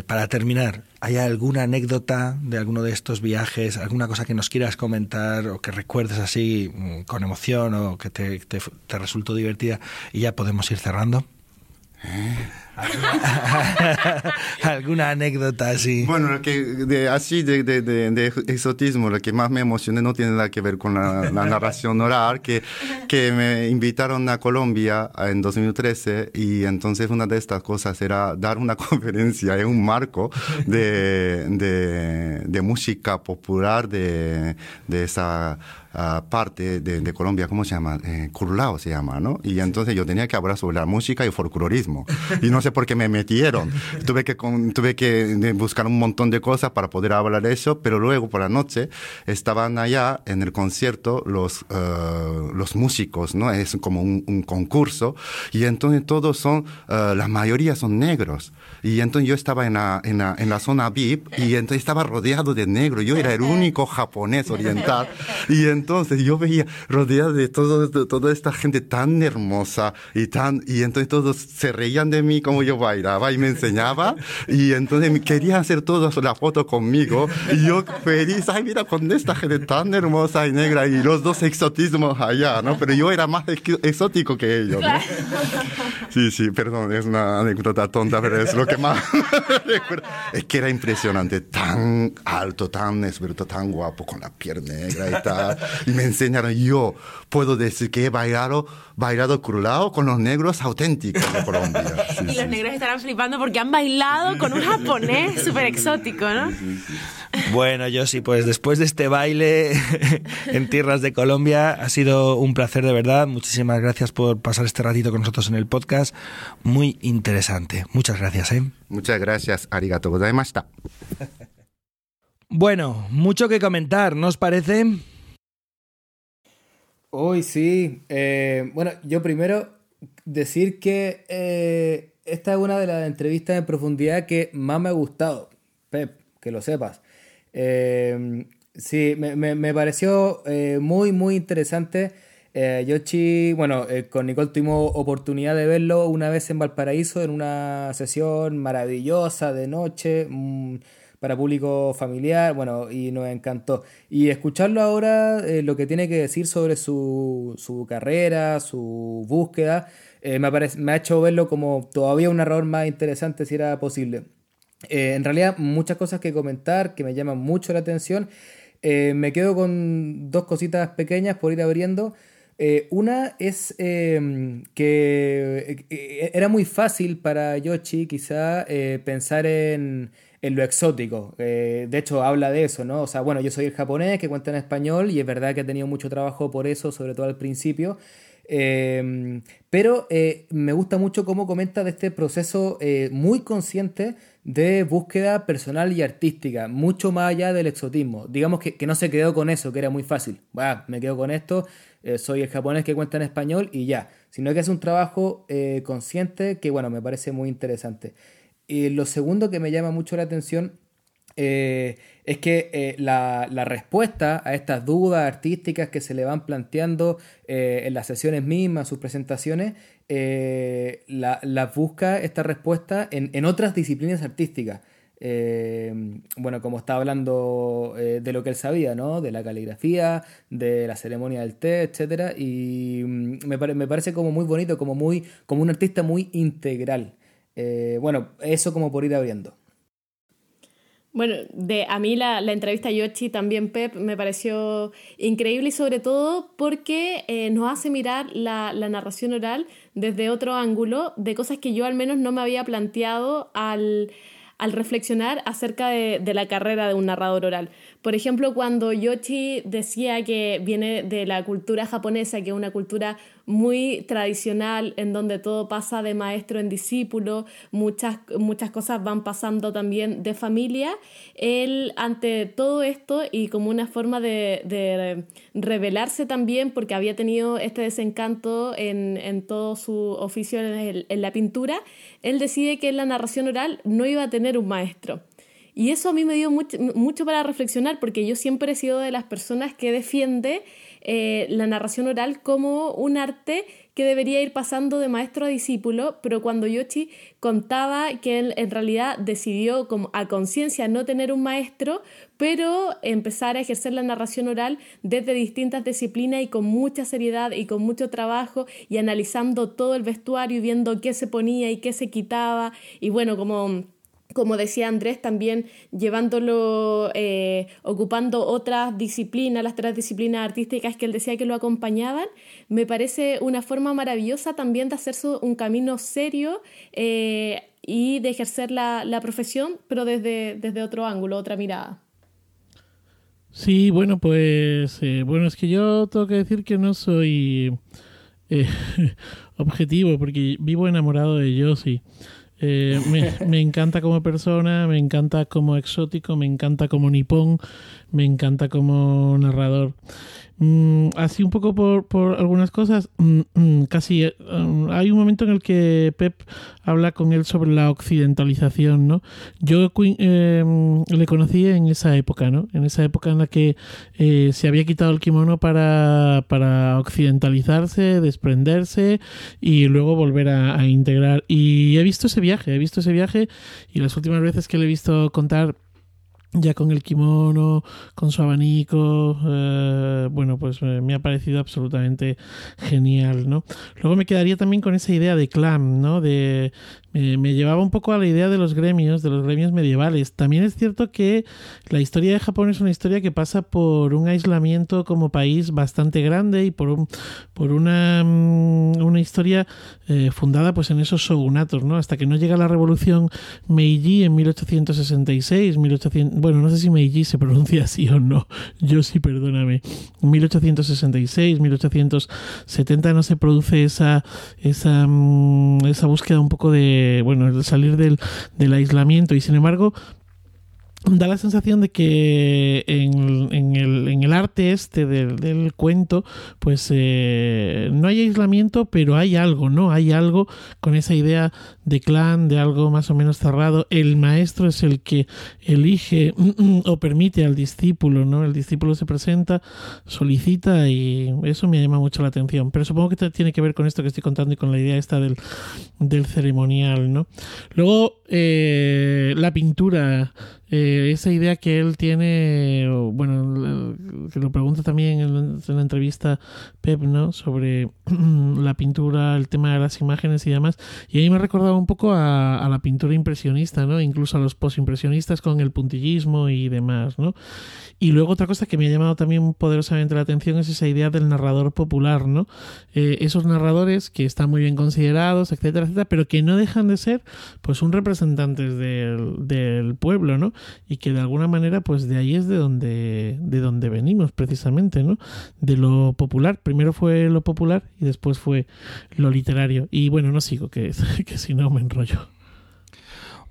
para terminar, ¿hay alguna anécdota de alguno de estos viajes, alguna cosa que nos quieras comentar o que recuerdes así mm, con emoción o que te, te, te resultó divertida y ya podemos ir cerrando? ¿Alguna anécdota así? Bueno, que de, así de, de, exotismo, lo que más me emocioné no tiene nada que ver con la, narración oral, que, que me invitaron a Colombia en 2013 y entonces una de estas cosas era dar una conferencia en un marco de, de, música popular de, de esa parte de, Colombia, ¿cómo se llama? Eh, Curlao se llama, ¿no? Y entonces yo tenía que hablar sobre la música y folclorismo. Y no sé por qué me metieron. Tuve que, tuve que buscar un montón de cosas para poder hablar de eso, pero luego por la noche estaban allá en el concierto los, uh, los músicos, ¿no? Es como un, un, concurso. Y entonces todos son, uh, la mayoría son negros. Y entonces yo estaba en la, en la, en la zona VIP y entonces estaba rodeado de negros. Yo era el único japonés oriental. Y entonces yo veía rodeado de, todo, toda esta gente tan hermosa y tan, y entonces todos se reían de mí como yo bailaba y me enseñaba y entonces querían hacer todos la foto conmigo y yo feliz, ay mira con esta gente tan hermosa y negra y los dos exotismos allá, ¿no? Pero yo era más exótico que ellos, ¿no? Sí, sí, perdón, es una anécdota tonta, pero es lo que más recuerdo es que era impresionante, tan alto, tan esbelto, tan guapo, con la piel negra y tal. Y me enseñaron, yo puedo decir que he bailado, bailado crulado con los negros auténticos de Colombia. y los negros estarán flipando porque han bailado con un japonés súper exótico, ¿no? Bueno, yo sí, pues después de este baile en tierras de Colombia ha sido un placer de verdad. Muchísimas gracias por pasar este ratito con nosotros en el podcast. Muy interesante. Muchas gracias, ¿eh? Muchas gracias. Arigato gozaimashita. Bueno, mucho que comentar, ¿no os parece? Hoy sí. Eh, bueno, yo primero decir que eh, esta es una de las entrevistas en profundidad que más me ha gustado. Pep, que lo sepas. Eh, sí, me, me, pareció muy, muy interesante. Yoshi, bueno, con Nicole tuvimos oportunidad de verlo una vez en Valparaíso en una sesión maravillosa de noche. Mm, para público familiar, bueno, y nos encantó. Y escucharlo ahora, eh, lo que tiene que decir sobre su, su carrera, su búsqueda, eh, me, me, ha hecho verlo como todavía un error más interesante si era posible. Eh, en realidad, muchas cosas que comentar que me llaman mucho la atención. me quedo con dos cositas pequeñas por ir abriendo. Una es que era muy fácil para Yoshi quizá pensar en, lo exótico. Eh, de hecho, habla de eso, ¿no? O sea, bueno, yo soy el japonés que cuenta en español y es verdad que he tenido mucho trabajo por eso, sobre todo al principio. Em, pero eh, me gusta mucho cómo comenta de este proceso eh, muy consciente de búsqueda personal y artística, mucho más allá del exotismo. Digamos que, que no se quedó con eso, que era muy fácil. Bah, me quedo con esto, soy el japonés que cuenta en español y ya. Sino que es un trabajo consciente que, bueno, me parece muy interesante. Y lo segundo que me llama mucho la atención eh, es que eh, la, respuesta a estas dudas artísticas que se le van planteando eh, en las sesiones mismas, sus presentaciones, las la busca esta respuesta en, otras disciplinas artísticas. Bueno, como estaba hablando de lo que él sabía, ¿no? De la caligrafía, de la ceremonia del té, etc. Y mm, me, me parece como muy bonito, como, muy, como un artista muy integral. Eh, bueno, eso como por ir abriendo. Bueno, de, a mí la, entrevista a Yoshi, también Pep, me pareció increíble y sobre todo porque eh, nos hace mirar la, narración oral desde otro ángulo de cosas que yo al menos no me había planteado al, reflexionar acerca de, de, la carrera de un narrador oral. Por ejemplo, cuando Yoshi decía que viene de la cultura japonesa, que es una cultura muy tradicional en donde todo pasa de maestro en discípulo, muchas, muchas cosas van pasando también de familia. Él ante todo esto y como una forma de, de revelarse también porque había tenido este desencanto en, en todo su oficio en, en la pintura, él decide que en la narración oral no iba a tener un maestro. Y eso a mí me dio mucho, para reflexionar, porque yo siempre he sido de las personas que defiende eh, la narración oral como un arte que debería ir pasando de maestro a discípulo, pero cuando Yoshi contaba que él en realidad decidió como a conciencia no tener un maestro, pero empezar a ejercer la narración oral desde distintas disciplinas y con mucha seriedad y con mucho trabajo y analizando todo el vestuario y viendo qué se ponía y qué se quitaba y bueno, como como decía Andrés, también llevándolo, eh, ocupando otras disciplinas, las tres disciplinas artísticas que él decía que lo acompañaban, me parece una forma maravillosa también de hacerse un camino serio eh, y de ejercer la, profesión, pero desde, desde otro ángulo, otra mirada. Sí, bueno, pues eh, bueno, es que yo tengo que decir que no soy objetivo porque vivo enamorado de Josie. Eh, me, encanta como persona, me encanta como exótico, me encanta como nipón, me encanta como narrador. Mm, así un poco por, por algunas cosas, mm, mm, casi eh, hay un momento en el que Pep habla con él sobre la occidentalización, ¿no? Yo eh, le conocí en esa época, ¿no? En esa época en la que eh, se había quitado el kimono para, para occidentalizarse, desprenderse y luego volver a, a integrar. Y he visto ese viaje, he visto ese viaje y las últimas veces que le he visto contar ya con el kimono, con su abanico, eh, bueno, pues eh, me ha parecido absolutamente genial, ¿no? Luego me quedaría también con esa idea de clan, ¿no? De me llevaba un poco a la idea de los gremios, de los gremios medievales. También es cierto que la historia de Japón es una historia que pasa por un aislamiento como país bastante grande y por un, por una, mm, una historia eh, fundada pues en esos shogunatos, ¿no? Hasta que no llega la revolución Meiji en 1866, 1800, bueno, no sé si Meiji se pronuncia así o no, yo sí, perdóname. 1866, 1870 no se produce esa, esa, mm, esa búsqueda un poco de bueno, el salir del, del aislamiento y sin embargo da la sensación de que en, en, el, en el, arte este del, cuento, pues eh, no hay aislamiento, pero hay algo, ¿no? Hay algo con esa idea de clan, de algo más o menos cerrado. El maestro es el que elige o permite al discípulo, ¿no? El discípulo se presenta, solicita y eso me llama mucho la atención. Pero supongo que tiene que ver con esto que estoy contando y con la idea esta del, del ceremonial, ¿no? Luego, eh, la pintura eh, esa idea que él tiene, bueno, que lo pregunta también en, la entrevista Pep, ¿no? Sobre la pintura, el tema de las imágenes y demás. Y ahí me recordaba un poco a, la pintura impresionista, ¿no? Incluso a los postimpresionistas con el puntillismo y demás, ¿no? Y luego otra cosa que me ha llamado también poderosamente la atención es esa idea del narrador popular, ¿no? Eh, esos narradores que están muy bien considerados, etcétera, etcétera, pero que no dejan de ser, pues, un representante del, del pueblo, ¿no? Y que de alguna manera, pues, de ahí es de donde, de donde venimos, precisamente, ¿no? De lo popular. Primero fue lo popular y después fue lo literario. Y bueno, no sigo, que, que si no me enrollo.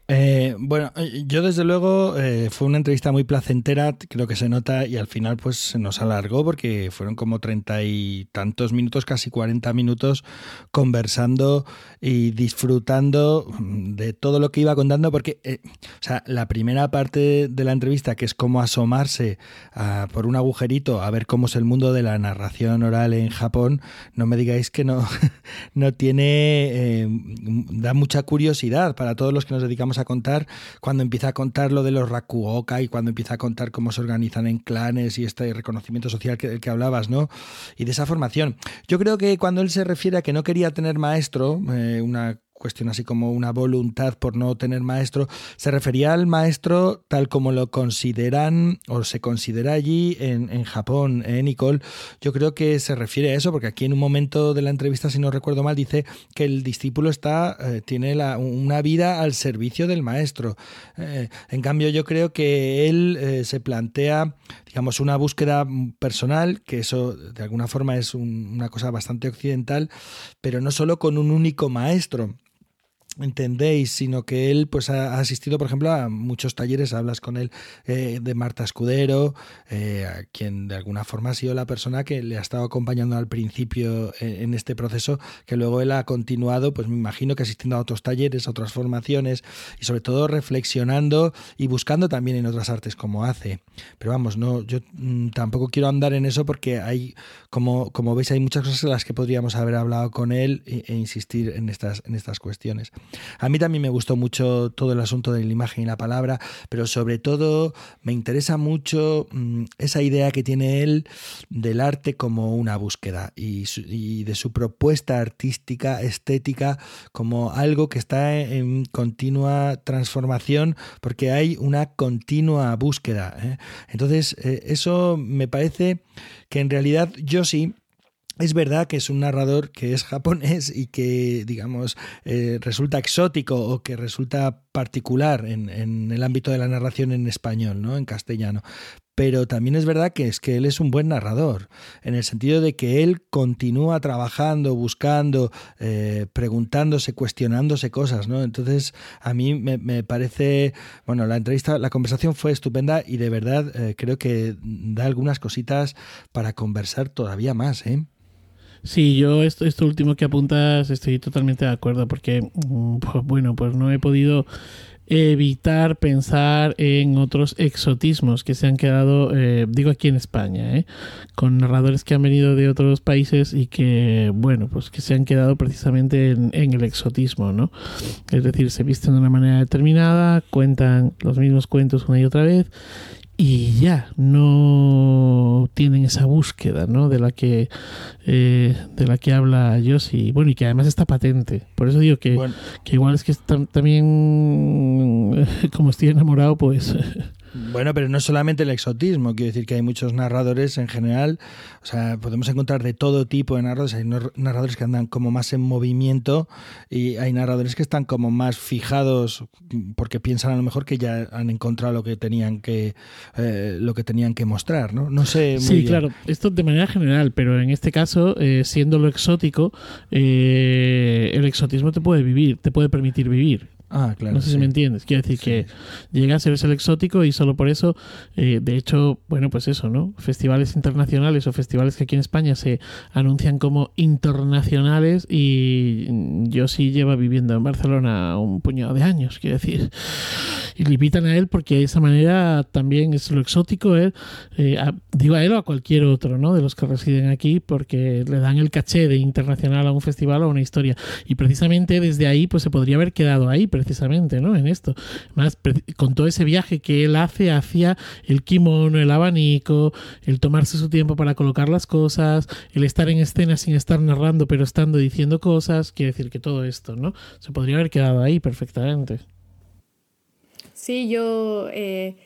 Eh, bueno, eh, yo desde luego eh, fue una entrevista muy placentera, creo que se nota y al final pues se nos alargó porque fueron como treinta y tantos minutos, casi cuarenta minutos conversando y disfrutando de todo lo que iba contando porque, o sea, la primera parte de la entrevista que es como asomarse por un agujerito a ver cómo es el mundo de la narración oral en Japón, no me digáis que no, no tiene, da mucha curiosidad para todos los que nos dedicamos a contar cuando empieza a contar lo de los Rakuoka y cuando empieza a contar cómo se organizan en clanes y este reconocimiento social que, del que hablabas, ¿no? Y de esa formación. Yo creo que cuando él se refiere a que no quería tener maestro, eh, una cuestión así como una voluntad por no tener maestro, se refería al maestro tal como lo consideran o se considera allí en, en Japón, ¿eh, Nicole? Yo creo que se refiere a eso, porque aquí en un momento de la entrevista, si no recuerdo mal, dice que el discípulo está, eh, tiene la, una vida al servicio del maestro. Eh, en cambio, yo creo que él eh, se plantea, digamos, una búsqueda personal, que eso de alguna forma es un, una cosa bastante occidental, pero no solo con un único maestro entendéis, sino que él pues ha asistido, por ejemplo, a muchos talleres, hablas con él eh, de Marta Escudero, eh, a quien de alguna forma ha sido la persona que le ha estado acompañando al principio en, en, este proceso, que luego él ha continuado, pues me imagino que asistiendo a otros talleres, a otras formaciones y sobre todo reflexionando y buscando también en otras artes como hace. Pero vamos, no, yo mm, tampoco quiero andar en eso porque hay, como, como veis, hay muchas cosas en las que podríamos haber hablado con él e, e insistir en estas, en estas cuestiones. A mí también me gustó mucho todo el asunto de la imagen y la palabra, pero sobre todo me interesa mucho mmm, esa idea que tiene él del arte como una búsqueda y, de su propuesta artística, estética, como algo que está en continua transformación porque hay una continua búsqueda. ¿eh? Entonces, eh, eso me parece que en realidad yo sí es verdad que es un narrador que es japonés y que, digamos, eh, resulta exótico o que resulta particular en, en, el ámbito de la narración en español, ¿no? En castellano. Pero también es verdad que es que él es un buen narrador, en el sentido de que él continúa trabajando, buscando, eh, preguntándose, cuestionándose cosas, ¿no? Entonces, a mí me, parece, bueno, la entrevista, la conversación fue estupenda y de verdad eh, creo que da algunas cositas para conversar todavía más, ¿eh? Sí, yo esto, esto último que apuntas estoy totalmente de acuerdo porque, mm, pues, bueno, pues no he podido evitar pensar en otros exotismos que se han quedado, eh, digo aquí en España, ¿eh? con narradores que han venido de otros países y que, bueno, pues que se han quedado precisamente en, en el exotismo, ¿no? Es decir, se visten de una manera determinada, cuentan los mismos cuentos una y otra vez y ya no tienen esa búsqueda ¿no? de la que eh, de la que habla Yossi bueno y que además está patente por eso digo que, Bueno. que igual es que tam- también como estoy enamorado pues Bueno, pero no solamente el exotismo, quiero decir que hay muchos narradores en general, o sea, podemos encontrar de todo tipo de narradores, hay nar- narradores que andan como más en movimiento y hay narradores que están como más fijados porque piensan a lo mejor que ya han encontrado lo que tenían que eh, lo que tenían que mostrar, ¿no? No sé muy sí bien. claro esto de manera general pero en este caso eh, siendo lo exótico eh, el exotismo te puede vivir te puede permitir vivir Ah, claro. no sé sí. si me entiendes. Quiero decir Sí. que llega a ser el exótico y solo por eso, eh, de hecho, bueno, pues eso, ¿no? Festivales internacionales o festivales que aquí en España se anuncian como internacionales y yo sí lleva viviendo en Barcelona un puñado de años, quiero decir. Y le invitan a él porque de esa manera también es lo exótico, eh, eh, a- digo a él o a cualquier otro, ¿no? De los que residen aquí porque le dan el caché de internacional a un festival o a una historia. Y precisamente desde ahí, pues se podría haber quedado ahí, precisamente, ¿no? En esto. Más con todo ese viaje que él hace hacia el kimono, el abanico, el tomarse su tiempo para colocar las cosas, el estar en escena sin estar narrando, pero estando diciendo cosas, quiere decir que todo esto, ¿no? Se podría haber quedado ahí perfectamente. Sí, yo eh,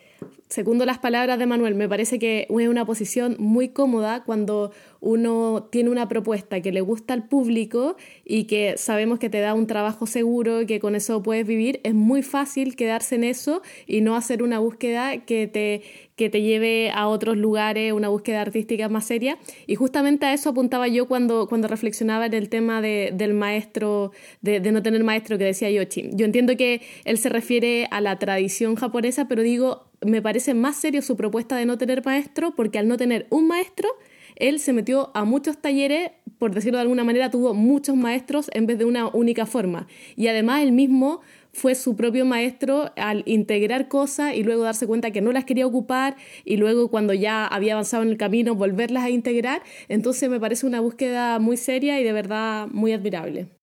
segundo las palabras de Manuel, me parece que es una posición muy cómoda cuando uno tiene una propuesta que le gusta al público y que sabemos que te da un trabajo seguro y que con eso puedes vivir. Es muy fácil quedarse en eso y no hacer una búsqueda que te, que te lleve a otros lugares, una búsqueda artística más seria. Y justamente a eso apuntaba yo cuando, cuando reflexionaba en el tema de- del maestro, de, de no tener maestro que decía Yoshi. Yo entiendo que él se refiere a la tradición japonesa, pero digo, me parece más serio su propuesta de no tener maestro, porque al no tener un maestro, él se metió a muchos talleres, por decirlo de alguna manera, tuvo muchos maestros en vez de una única forma. Y además él mismo fue su propio maestro al integrar cosas y luego darse cuenta que no las quería ocupar y luego cuando ya había avanzado en el camino volverlas a integrar. Entonces me parece una búsqueda muy seria y de verdad muy admirable.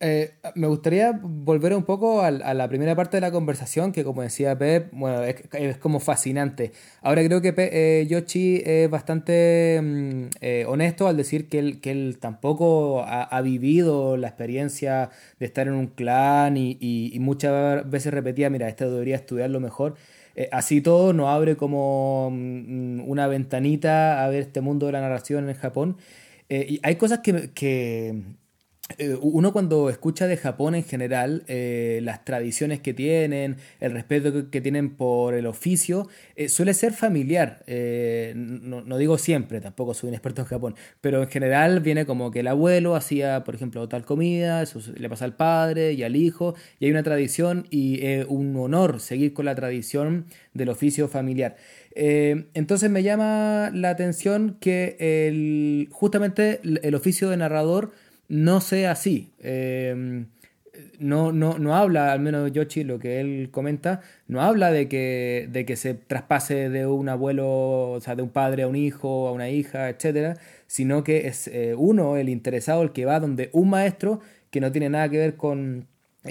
Eh, me gustaría volver un poco al- a, la primera parte de la conversación, que como decía Pep, bueno, es, como fascinante. Ahora creo que eh, Yoshi es bastante mm, eh, honesto al decir que él, que él tampoco ha, vivido la experiencia de estar en un clan y, muchas veces repetía, mira, este debería estudiarlo mejor. Así todo nos abre como mm, una ventanita a ver este mundo de la narración en Japón. Y hay cosas que, uno cuando escucha de Japón en general, eh, las tradiciones que tienen, el respeto que, tienen por el oficio, eh, suele ser familiar. Eh, no, no digo siempre, tampoco soy un experto en Japón, pero en general viene como que el abuelo hacía, por ejemplo, tal comida, eso le pasa al padre y al hijo, y hay una tradición y eh, un honor seguir con la tradición del oficio familiar. Eh, entonces me llama la atención que el, justamente el oficio de narrador no sea así. Eh, no, no, no habla, al menos Yoshi, lo que él comenta, no habla de que, de que se traspase de un abuelo, o sea, de un padre a un hijo, a una hija, etcétera, sino que es eh, uno, el interesado, el que va donde un maestro que no tiene nada que ver con,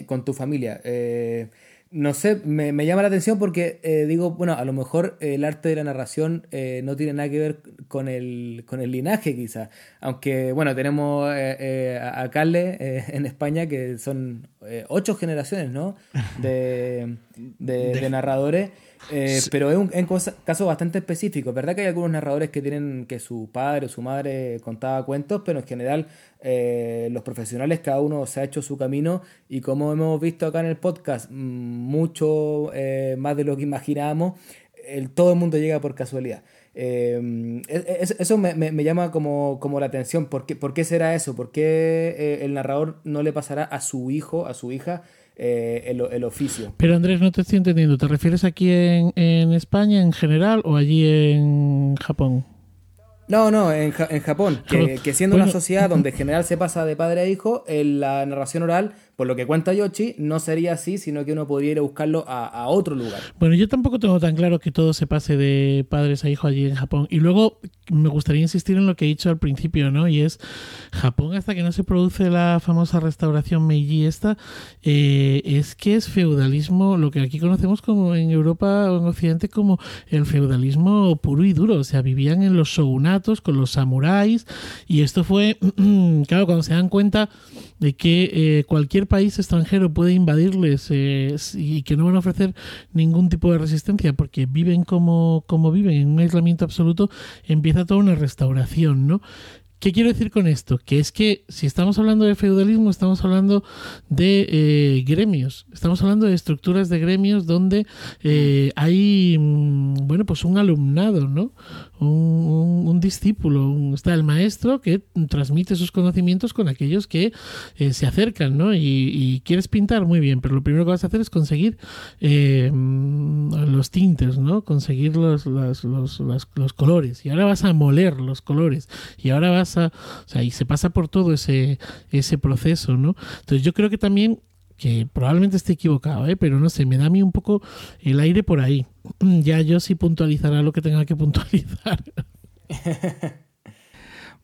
con tu familia. Eh, no sé, me, me llama la atención porque eh, digo, bueno, a lo mejor el arte de la narración eh, no tiene nada que ver con el, con el linaje quizás. Aunque, bueno, tenemos eh, eh, a Carle eh, en España que son eh, ocho generaciones, ¿no? De, de, de narradores. Eh, pero es un, caso bastante específico. Es verdad que hay algunos narradores que tienen que su padre o su madre contaba cuentos, pero en general eh, los profesionales cada uno se ha hecho su camino y como hemos visto acá en el podcast, mm, mucho eh, más de lo que imaginábamos, el, todo el mundo llega por casualidad. Eh, es- es- eso me, me- me llama como, como la atención. ¿Por qué, por qué será eso? ¿Por qué el narrador no le pasará a su hijo, a su hija, eh, el, el oficio? Pero Andrés, no te estoy entendiendo. ¿Te refieres aquí en, en España en general o allí en Japón? No, no, en, Ja- en Japón, que, que siendo Bueno, una sociedad donde en general se pasa de padre a hijo, en la narración oral por lo que cuenta Yoshi, no sería así, sino que uno podría ir a buscarlo a, otro lugar. Bueno, yo tampoco tengo tan claro que todo se pase de padres a hijos allí en Japón. Y luego me gustaría insistir en lo que he dicho al principio, ¿no? Y es Japón hasta que no se produce la famosa restauración Meiji esta, eh, es que es feudalismo, lo que aquí conocemos como en Europa o en Occidente como el feudalismo puro y duro. O sea, vivían en los shogunatos con los samuráis y esto fue, claro, cuando se dan cuenta de que eh, cualquier país extranjero puede invadirles eh, y que no van a ofrecer ningún tipo de resistencia porque viven como, como viven en un aislamiento absoluto, empieza toda una restauración, ¿no? ¿Qué quiero decir con esto? Que es que si estamos hablando de feudalismo, estamos hablando de eh, gremios, estamos hablando de estructuras de gremios donde eh, hay, mm, bueno, pues un alumnado, ¿no? Un, discípulo, está el maestro que transmite sus conocimientos con aquellos que eh, se acercan, ¿no? Y, y quieres pintar muy bien, pero lo primero que vas a hacer es conseguir eh, mm, los tintes, ¿no? Conseguir los, los, las- los colores. Y ahora vas a moler los colores. Y ahora vas a... O sea, y se pasa por todo ese, ese proceso, ¿no? Entonces yo creo que también que probablemente esté equivocado, ¿eh? pero no sé, me da a mí un poco el aire por ahí. Ya yo sí puntualizará lo que tenga que puntualizar.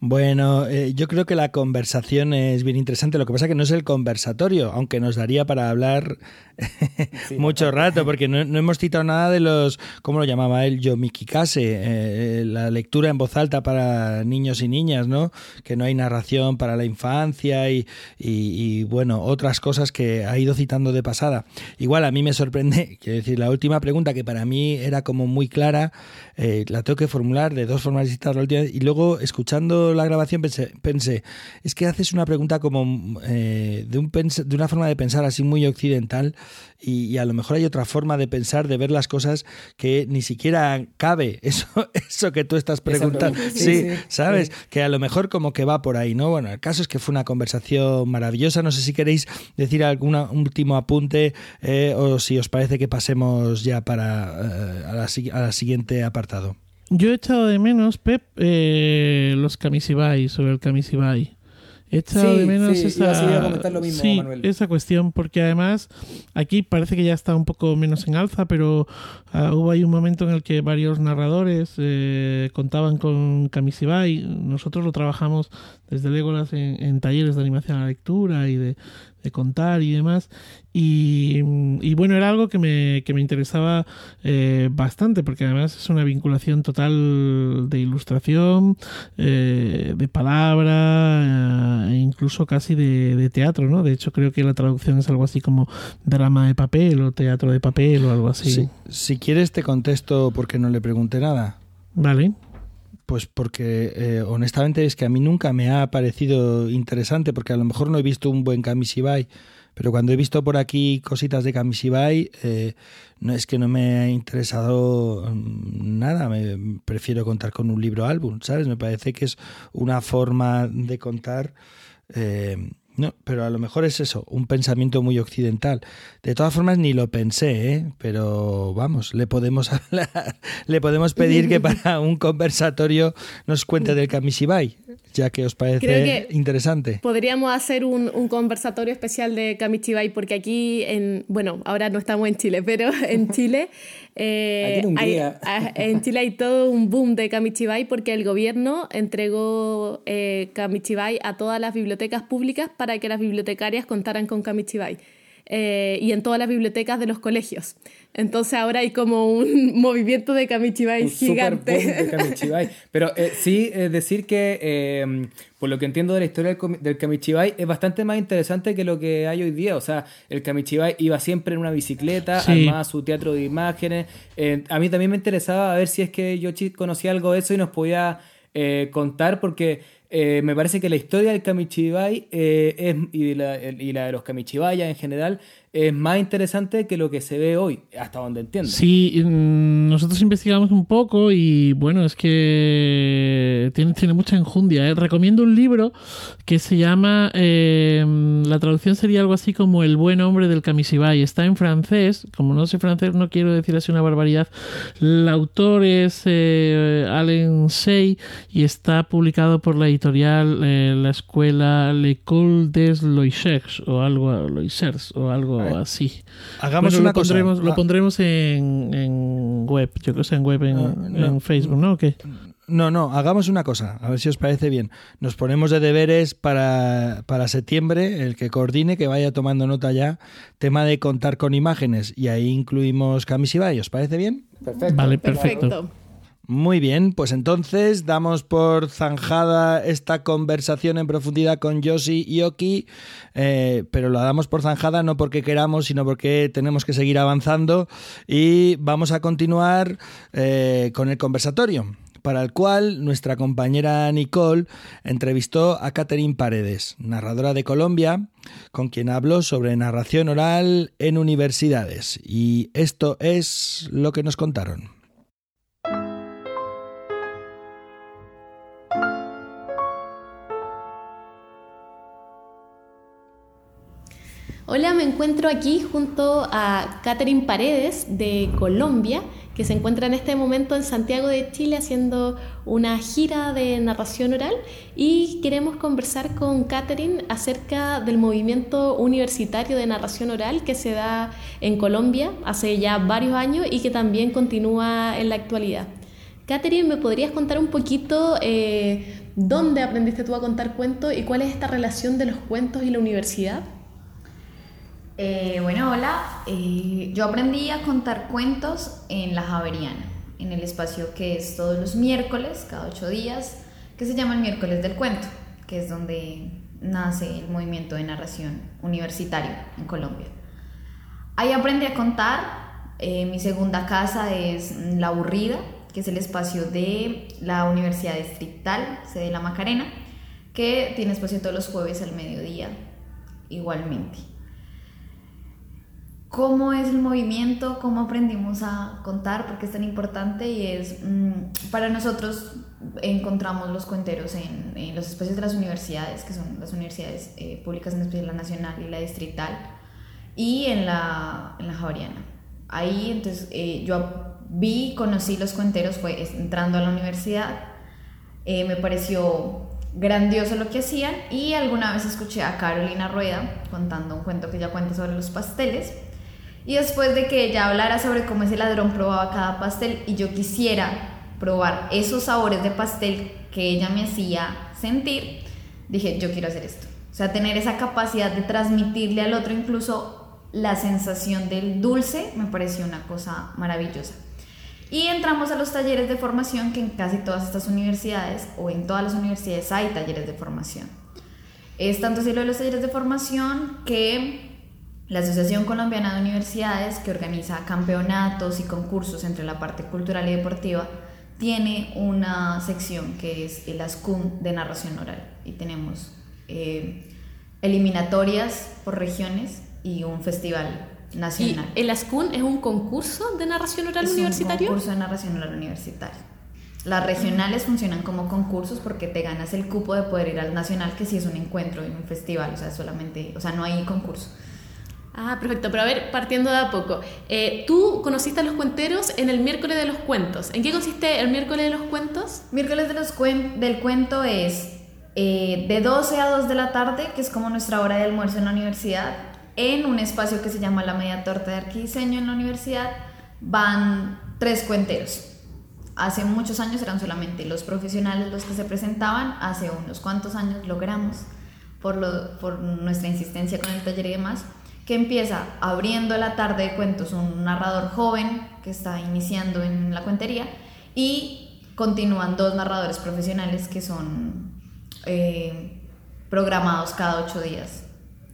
Bueno, eh, yo creo que la conversación es bien interesante. Lo que pasa que no es el conversatorio, aunque nos daría para hablar Sí, mucho rato, porque no, no hemos citado nada de los, ¿cómo lo llamaba él? Yomikikase, eh, la lectura en voz alta para niños y niñas, ¿no? Que no hay narración para la infancia y, y- y, bueno, otras cosas que ha ido citando de pasada. Igual a mí me sorprende, quiero decir, la última pregunta que para mí era como muy clara, eh, la tengo que formular de dos formas distintas la última vez, y luego escuchando la grabación pensé, pensé es que haces una pregunta como eh, de, un de una forma de pensar así muy occidental y, y a lo mejor hay otra forma de pensar, de ver las cosas que ni siquiera cabe eso, eso que tú estás preguntando. pregunta, Sí, sí, sí, ¿sabes? sí. Que a lo mejor como que va por ahí, ¿no? Bueno, el caso es que fue una conversación maravillosa. No sé si queréis decir algún último apunte eh, o si os parece que pasemos ya para eh, a la si- a la siguiente apartado. Yo he echado de menos, Pep, eh, los Kamishibai, sobre el Kamishibai. He echado Sí, de menos sí, esa, lo mismo, sí, esa cuestión, porque además aquí parece que ya está un poco menos en alza, pero ah, hubo ahí un momento en el que varios narradores eh, contaban con Kamishibai. Nosotros lo trabajamos desde Legolas en, en talleres de animación a la lectura y de, de contar y demás. Y, y bueno, era algo que me, que me interesaba eh, bastante, porque además es una vinculación total de ilustración, eh, de palabra, eh, e incluso casi de, de teatro, ¿no? De hecho, creo que la traducción es algo así como drama de papel o teatro de papel o algo así. Sí. Si quieres te contesto porque no le pregunté nada. Vale. Pues porque eh, honestamente es que a mí nunca me ha parecido interesante porque a lo mejor no he visto un buen Kamishibai, pero cuando he visto por aquí cositas de Kamishibai, eh, no es que no me ha interesado mm, nada, me prefiero contar con un libro álbum, ¿sabes? Me parece que es una forma de contar eh, no, pero a lo mejor es eso, un pensamiento muy occidental. De todas formas, ni lo pensé, ¿eh? pero vamos, le podemos hablar, le podemos pedir que para un conversatorio nos cuente del Kamishibai, ya que os parece Creo que- interesante. Podríamos hacer un, un conversatorio especial de Kamichibai porque aquí, en, bueno, ahora no estamos en Chile, pero en Chile, eh, Aquí en hay, en Chile hay todo un boom de Kamichibai porque el gobierno entregó eh, Kamichibai a todas las bibliotecas públicas para que las bibliotecarias contaran con Kamichibai. Eh, y en todas las bibliotecas de los colegios. Entonces ahora hay como un movimiento de Kamichibai un super gigante. boom de Kamichibai. Pero eh, sí, eh, decir que, eh, por lo que entiendo de la historia del, del Kamichibai, es bastante más interesante que lo que hay hoy día. O sea, el Kamichibai iba siempre en una bicicleta, Sí. armaba su teatro de imágenes. Eh, a mí también me interesaba ver si es que Yoshi conocía algo de eso y nos podía eh, contar, porque eh, me parece que la historia del Kamichibai eh, es, y, la, y la de los Kamichibayas en general es más interesante que lo que se ve hoy, hasta donde entiendo. Sí, mm, nosotros investigamos un poco y bueno, es que tiene, mucha enjundia. ¿eh? Recomiendo un libro que se llama, eh, la traducción sería algo así como El buen hombre del Kamishibai. Está en francés, como no sé francés no quiero decir así una barbaridad. El autor es eh, Allen Say y está publicado por la editorial eh, la escuela L'École des Loisiers o algo, Loisiers, o algo así. Hagamos Bueno, una lo cosa. pondremos, lo Ah, pondremos en, en web, yo creo que en web, en, Ah, no. en Facebook, ¿no? ¿O qué? No, no, hagamos una cosa, a ver si os parece bien. Nos ponemos de deberes para, para septiembre, el que coordine, que vaya tomando nota ya, tema de contar con imágenes, y ahí incluimos Kamishibai, ¿os parece bien? Perfecto. Vale, perfecto. Muy bien, pues entonces damos por zanjada esta conversación en profundidad con Yoshi y Oki, eh, pero la damos por zanjada no porque queramos, sino porque tenemos que seguir avanzando y vamos a continuar eh, con el conversatorio, para el cual nuestra compañera Nicole entrevistó a Catherine Paredes, narradora de Colombia, con quien habló sobre narración oral en universidades. Y esto es lo que nos contaron. Hola, me encuentro aquí junto a Catherine Paredes de Colombia, que se encuentra en este momento en Santiago de Chile haciendo una gira de narración oral y queremos conversar con Catherine acerca del movimiento universitario de narración oral que se da en Colombia hace ya varios años y que también continúa en la actualidad. Catherine, ¿me podrías contar un poquito eh, dónde aprendiste tú a contar cuentos y cuál es esta relación de los cuentos y la universidad? Eh, bueno, hola. Eh, yo aprendí a contar cuentos en la Javeriana, en el espacio que es todos los miércoles, cada ocho días, que se llama el miércoles del cuento, que es donde nace el movimiento de narración universitario en Colombia. Ahí aprendí a contar. Eh, mi segunda casa es La Aburrida, que es el espacio de la Universidad Distrital, sede de La Macarena, que tiene espacio todos los jueves al mediodía, igualmente cómo es el movimiento, cómo aprendimos a contar, porque es tan importante y es, mm, para nosotros encontramos los cuenteros en, en, los espacios de las universidades, que son las universidades eh, públicas, en especial la nacional y la distrital, y en la, en la Javeriana. Ahí entonces eh, yo vi, conocí los cuenteros, fue entrando a la universidad, eh, me pareció grandioso lo que hacían y alguna vez escuché a Carolina Rueda contando un cuento que ella cuenta sobre los pasteles y después de que ella hablara sobre cómo ese ladrón probaba cada pastel y yo quisiera probar esos sabores de pastel que ella me hacía sentir, dije, yo quiero hacer esto. O sea, tener esa capacidad de transmitirle al otro incluso la sensación del dulce me pareció una cosa maravillosa. Y entramos a los talleres de formación que en casi todas estas universidades o en todas las universidades hay talleres de formación. Es tanto así lo de los talleres de formación que la Asociación Colombiana de Universidades, que organiza campeonatos y concursos entre la parte cultural y deportiva, tiene una sección que es el ASCUM de narración oral. Y tenemos eh, eliminatorias por regiones y un festival nacional. ¿Y el ASCUN es un concurso de narración oral es universitario? Un concurso de narración oral universitario. Las regionales funcionan como concursos porque te ganas el cupo de poder ir al nacional, que sí es un encuentro en un festival, o sea, solamente, o sea, no hay concurso. Ah, perfecto. Pero a ver, partiendo de a poco. Eh, Tú conociste a los cuenteros en el miércoles de los cuentos. ¿En qué consiste el miércoles de los cuentos? Miércoles de los cuen del cuento es eh, de 12 a 2 de la tarde, que es como nuestra hora de almuerzo en la universidad, en un espacio que se llama la Media Torta de Arquidiseño en la universidad, van tres cuenteros. Hace muchos años eran solamente los profesionales los que se presentaban, hace unos cuantos años logramos, por, lo, por nuestra insistencia con el taller y demás, que empieza abriendo la tarde de cuentos un narrador joven que está iniciando en la cuentería y continúan dos narradores profesionales que son eh, programados cada ocho días.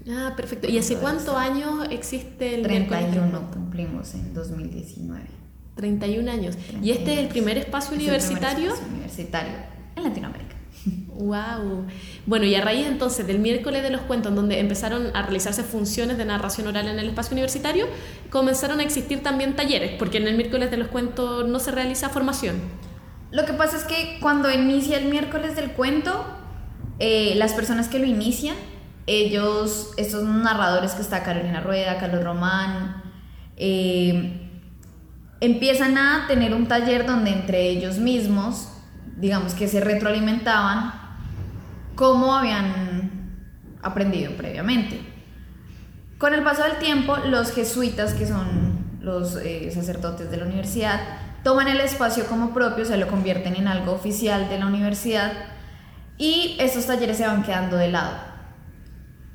Ah, perfecto. ¿Y hace cuántos años existe el 31 cumplimos en 2019. 31 años. 31 ¿Y este es el primer espacio es universitario? El primer espacio universitario en Latinoamérica. Wow. Bueno, y a raíz entonces del miércoles de los cuentos, donde empezaron a realizarse funciones de narración oral en el espacio universitario, comenzaron a existir también talleres, porque en el miércoles de los cuentos no se realiza formación. Lo que pasa es que cuando inicia el miércoles del cuento, eh, las personas que lo inician, ellos, estos narradores que está Carolina Rueda, Carlos Román, eh, empiezan a tener un taller donde entre ellos mismos, digamos que se retroalimentaban cómo habían aprendido previamente. Con el paso del tiempo, los jesuitas, que son los eh, sacerdotes de la universidad, toman el espacio como propio, se lo convierten en algo oficial de la universidad y estos talleres se van quedando de lado.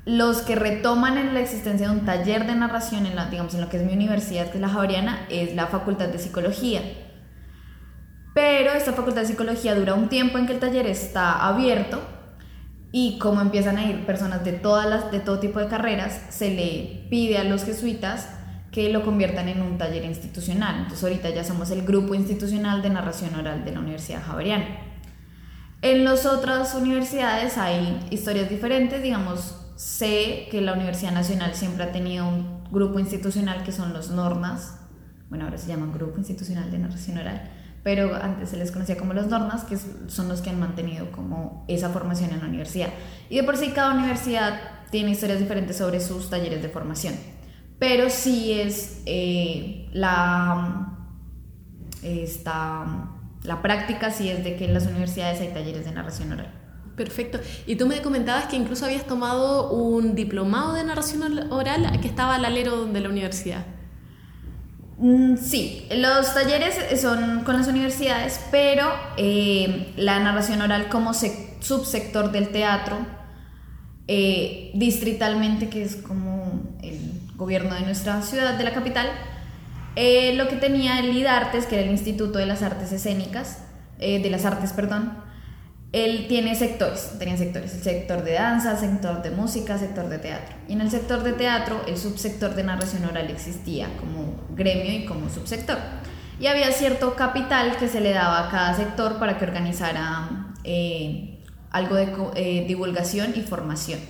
Los que retoman en la existencia de un taller de narración en, la, digamos, en lo que es mi universidad, que es la Javeriana, es la Facultad de Psicología. Pero esta Facultad de Psicología dura un tiempo en que el taller está abierto y como empiezan a ir personas de, todas las, de todo tipo de carreras, se le pide a los jesuitas que lo conviertan en un taller institucional. Entonces ahorita ya somos el grupo institucional de narración oral de la Universidad Javeriana. En las otras universidades hay historias diferentes, digamos, sé que la Universidad Nacional siempre ha tenido un grupo institucional que son los NORNAS, bueno, ahora se llaman Grupo Institucional de Narración Oral, pero antes se les conocía como los NORNAS, que son los que han mantenido como esa formación en la universidad. Y de por sí cada universidad tiene historias diferentes sobre sus talleres de formación, pero sí es eh, la, esta, la práctica, sí es de que en las universidades hay talleres de narración oral. Perfecto. Y tú me comentabas que incluso habías tomado un diplomado de narración oral que estaba al alero de la universidad. Mm, sí, los talleres son con las universidades, pero eh, la narración oral como subsector del teatro, eh, distritalmente, que es como el gobierno de nuestra ciudad, de la capital, eh, lo que tenía el IDARTES, que era el Instituto de las Artes Escénicas, de las Artes, perdón, él tiene sectores, tenía sectores, el sector de danza, sector de música, sector de teatro. Y en el sector de teatro, el subsector de narración oral existía como gremio y como subsector. Y había cierto capital que se le daba a cada sector para que organizara eh, algo de eh, divulgación y formación.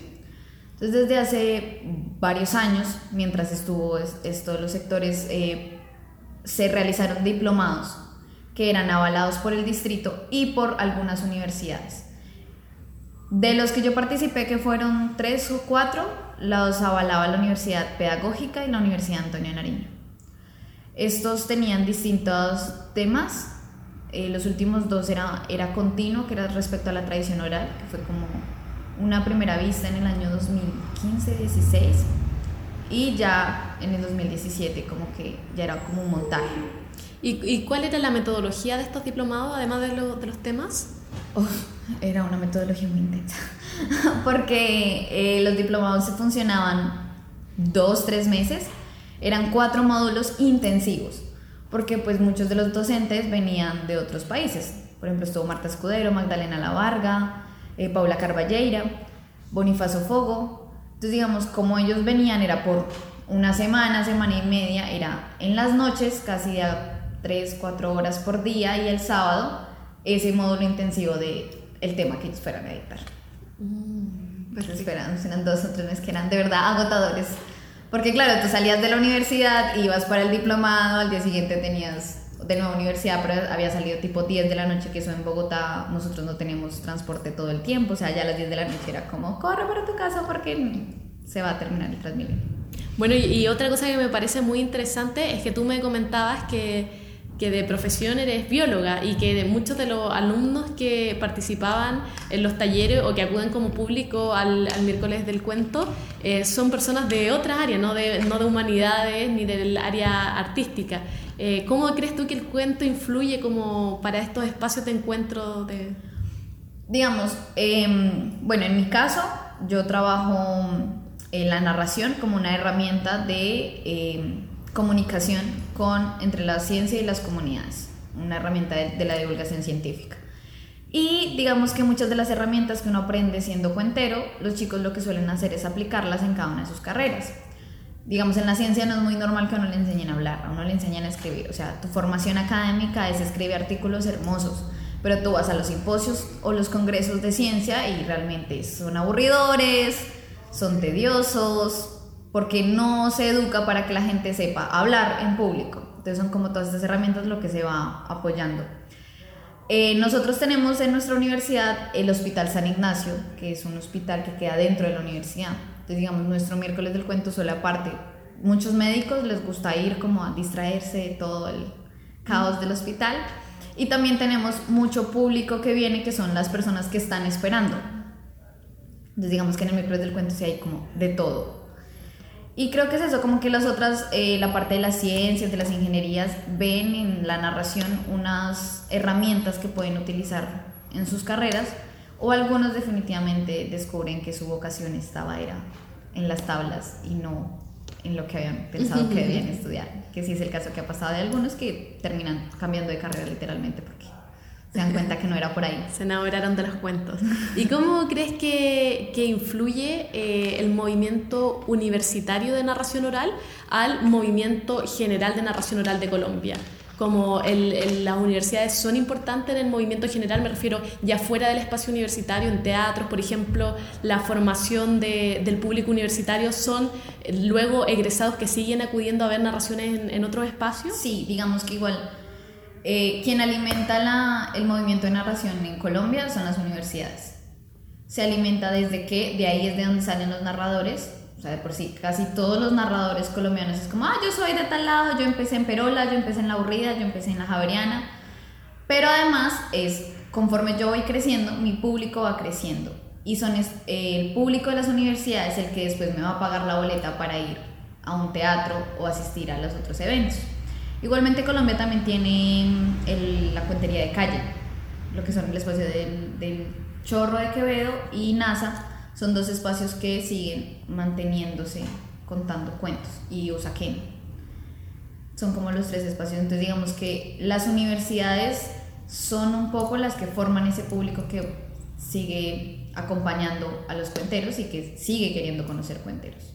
Entonces, desde hace varios años, mientras estuvo esto los sectores, eh, se realizaron diplomados que eran avalados por el distrito y por algunas universidades. De los que yo participé, que fueron tres o cuatro, los avalaba la Universidad Pedagógica y la Universidad Antonio Nariño. Estos tenían distintos temas. Eh, los últimos dos era, era continuo, que era respecto a la tradición oral, que fue como una primera vista en el año 2015-16 y ya en el 2017 como que ya era como un montaje. ¿Y, cuál era la metodología de estos diplomados, además de, de los temas? era una metodología muy intensa, porque eh, los diplomados se funcionaban dos, tres meses, eran cuatro módulos intensivos, porque pues muchos de los docentes venían de otros países. Por ejemplo, estuvo Marta Escudero, Magdalena Lavarga, eh, Paula Carballeira, Bonifacio Fogo. Entonces, digamos, como ellos venían era por una semana, semana y media, era en las noches, casi de 3, 4 horas por día y el sábado ese módulo intensivo de el tema que ellos fueran a editar. Mm, esperan, eran dos o tres meses que eran de verdad agotadores. Porque claro, tú salías de la universidad, ibas para el diplomado, al día siguiente tenías de nueva universidad, pero había salido tipo 10 de la noche, que eso en Bogotá nosotros no teníamos transporte todo el tiempo, o sea, ya a las 10 de la noche era como, corre para tu casa porque se va a terminar el Transmilenio. Bueno, y otra cosa que me parece muy interesante es que tú me comentabas que que de profesión eres bióloga y que de muchos de los alumnos que participaban en los talleres o que acuden como público al, miércoles del cuento eh, son personas de otras áreas, no de, no de humanidades ni del área artística. Eh, ¿Cómo crees tú que el cuento influye como para estos espacios de encuentro? De... Digamos, em, bueno, en mi caso yo trabajo en la narración como una herramienta de em, comunicación con, entre la ciencia y las comunidades, una herramienta de, la divulgación científica. Y digamos que muchas de las herramientas que uno aprende siendo cuentero, los chicos lo que suelen hacer es aplicarlas en cada una de sus carreras. Digamos, en la ciencia no es muy normal que a uno le enseñen a hablar, a uno le enseñan a escribir. O sea, tu formación académica es escribir artículos hermosos, pero tú vas a los simposios o los congresos de ciencia y realmente son aburridores, son tediosos, porque no se educa para que la gente sepa hablar en público. Entonces son como todas estas herramientas lo que se va apoyando. Eh, nosotros tenemos en nuestra universidad el Hospital San Ignacio, que es un hospital que queda dentro de la universidad. Entonces, digamos, nuestro miércoles del cuento suele aparte. Muchos médicos les gusta ir como a distraerse de todo el caos del hospital. Y también tenemos mucho público que viene, que son las personas que están esperando. Entonces digamos que en el micro del cuento sí hay como de todo. Y creo que es eso, como que las otras, eh, la parte de las ciencias, de las ingenierías, ven en la narración unas herramientas que pueden utilizar en sus carreras, o algunos definitivamente descubren que su vocación estaba era en las tablas y no en lo que habían pensado que debían estudiar, que sí es el caso que ha pasado. De algunos que terminan cambiando de carrera literalmente se dan cuenta que no era por ahí. Se enamoraron de los cuentos. ¿Y cómo crees que, que influye eh, el movimiento universitario de narración oral al movimiento general de narración oral de Colombia? Como el, las universidades son importantes en el movimiento general, me refiero ya fuera del espacio universitario, en teatros, por ejemplo, la formación de, del público universitario, ¿son eh, luego egresados que siguen acudiendo a ver narraciones en, en otros espacios? Sí, digamos que igual eh, quien alimenta la, el movimiento de narración en Colombia son las universidades. Se alimenta desde que de ahí es de donde salen los narradores. O sea, de por sí, casi todos los narradores colombianos es como, ah, yo soy de tal lado, yo empecé en Perola, yo empecé en La Aburrida, yo empecé en La Javeriana. Pero además es, conforme yo voy creciendo, mi público va creciendo. Y son el público de las universidades el que después me va a pagar la boleta para ir a un teatro o asistir a los otros eventos. Igualmente Colombia también tiene el, la cuentería de calle, lo que son el espacio del, del, Chorro de Quevedo y NASA, son dos espacios que siguen manteniéndose contando cuentos y Usaquén. Son como los tres espacios, entonces digamos que las universidades son un poco las que forman ese público que sigue acompañando a los cuenteros y que sigue queriendo conocer cuenteros.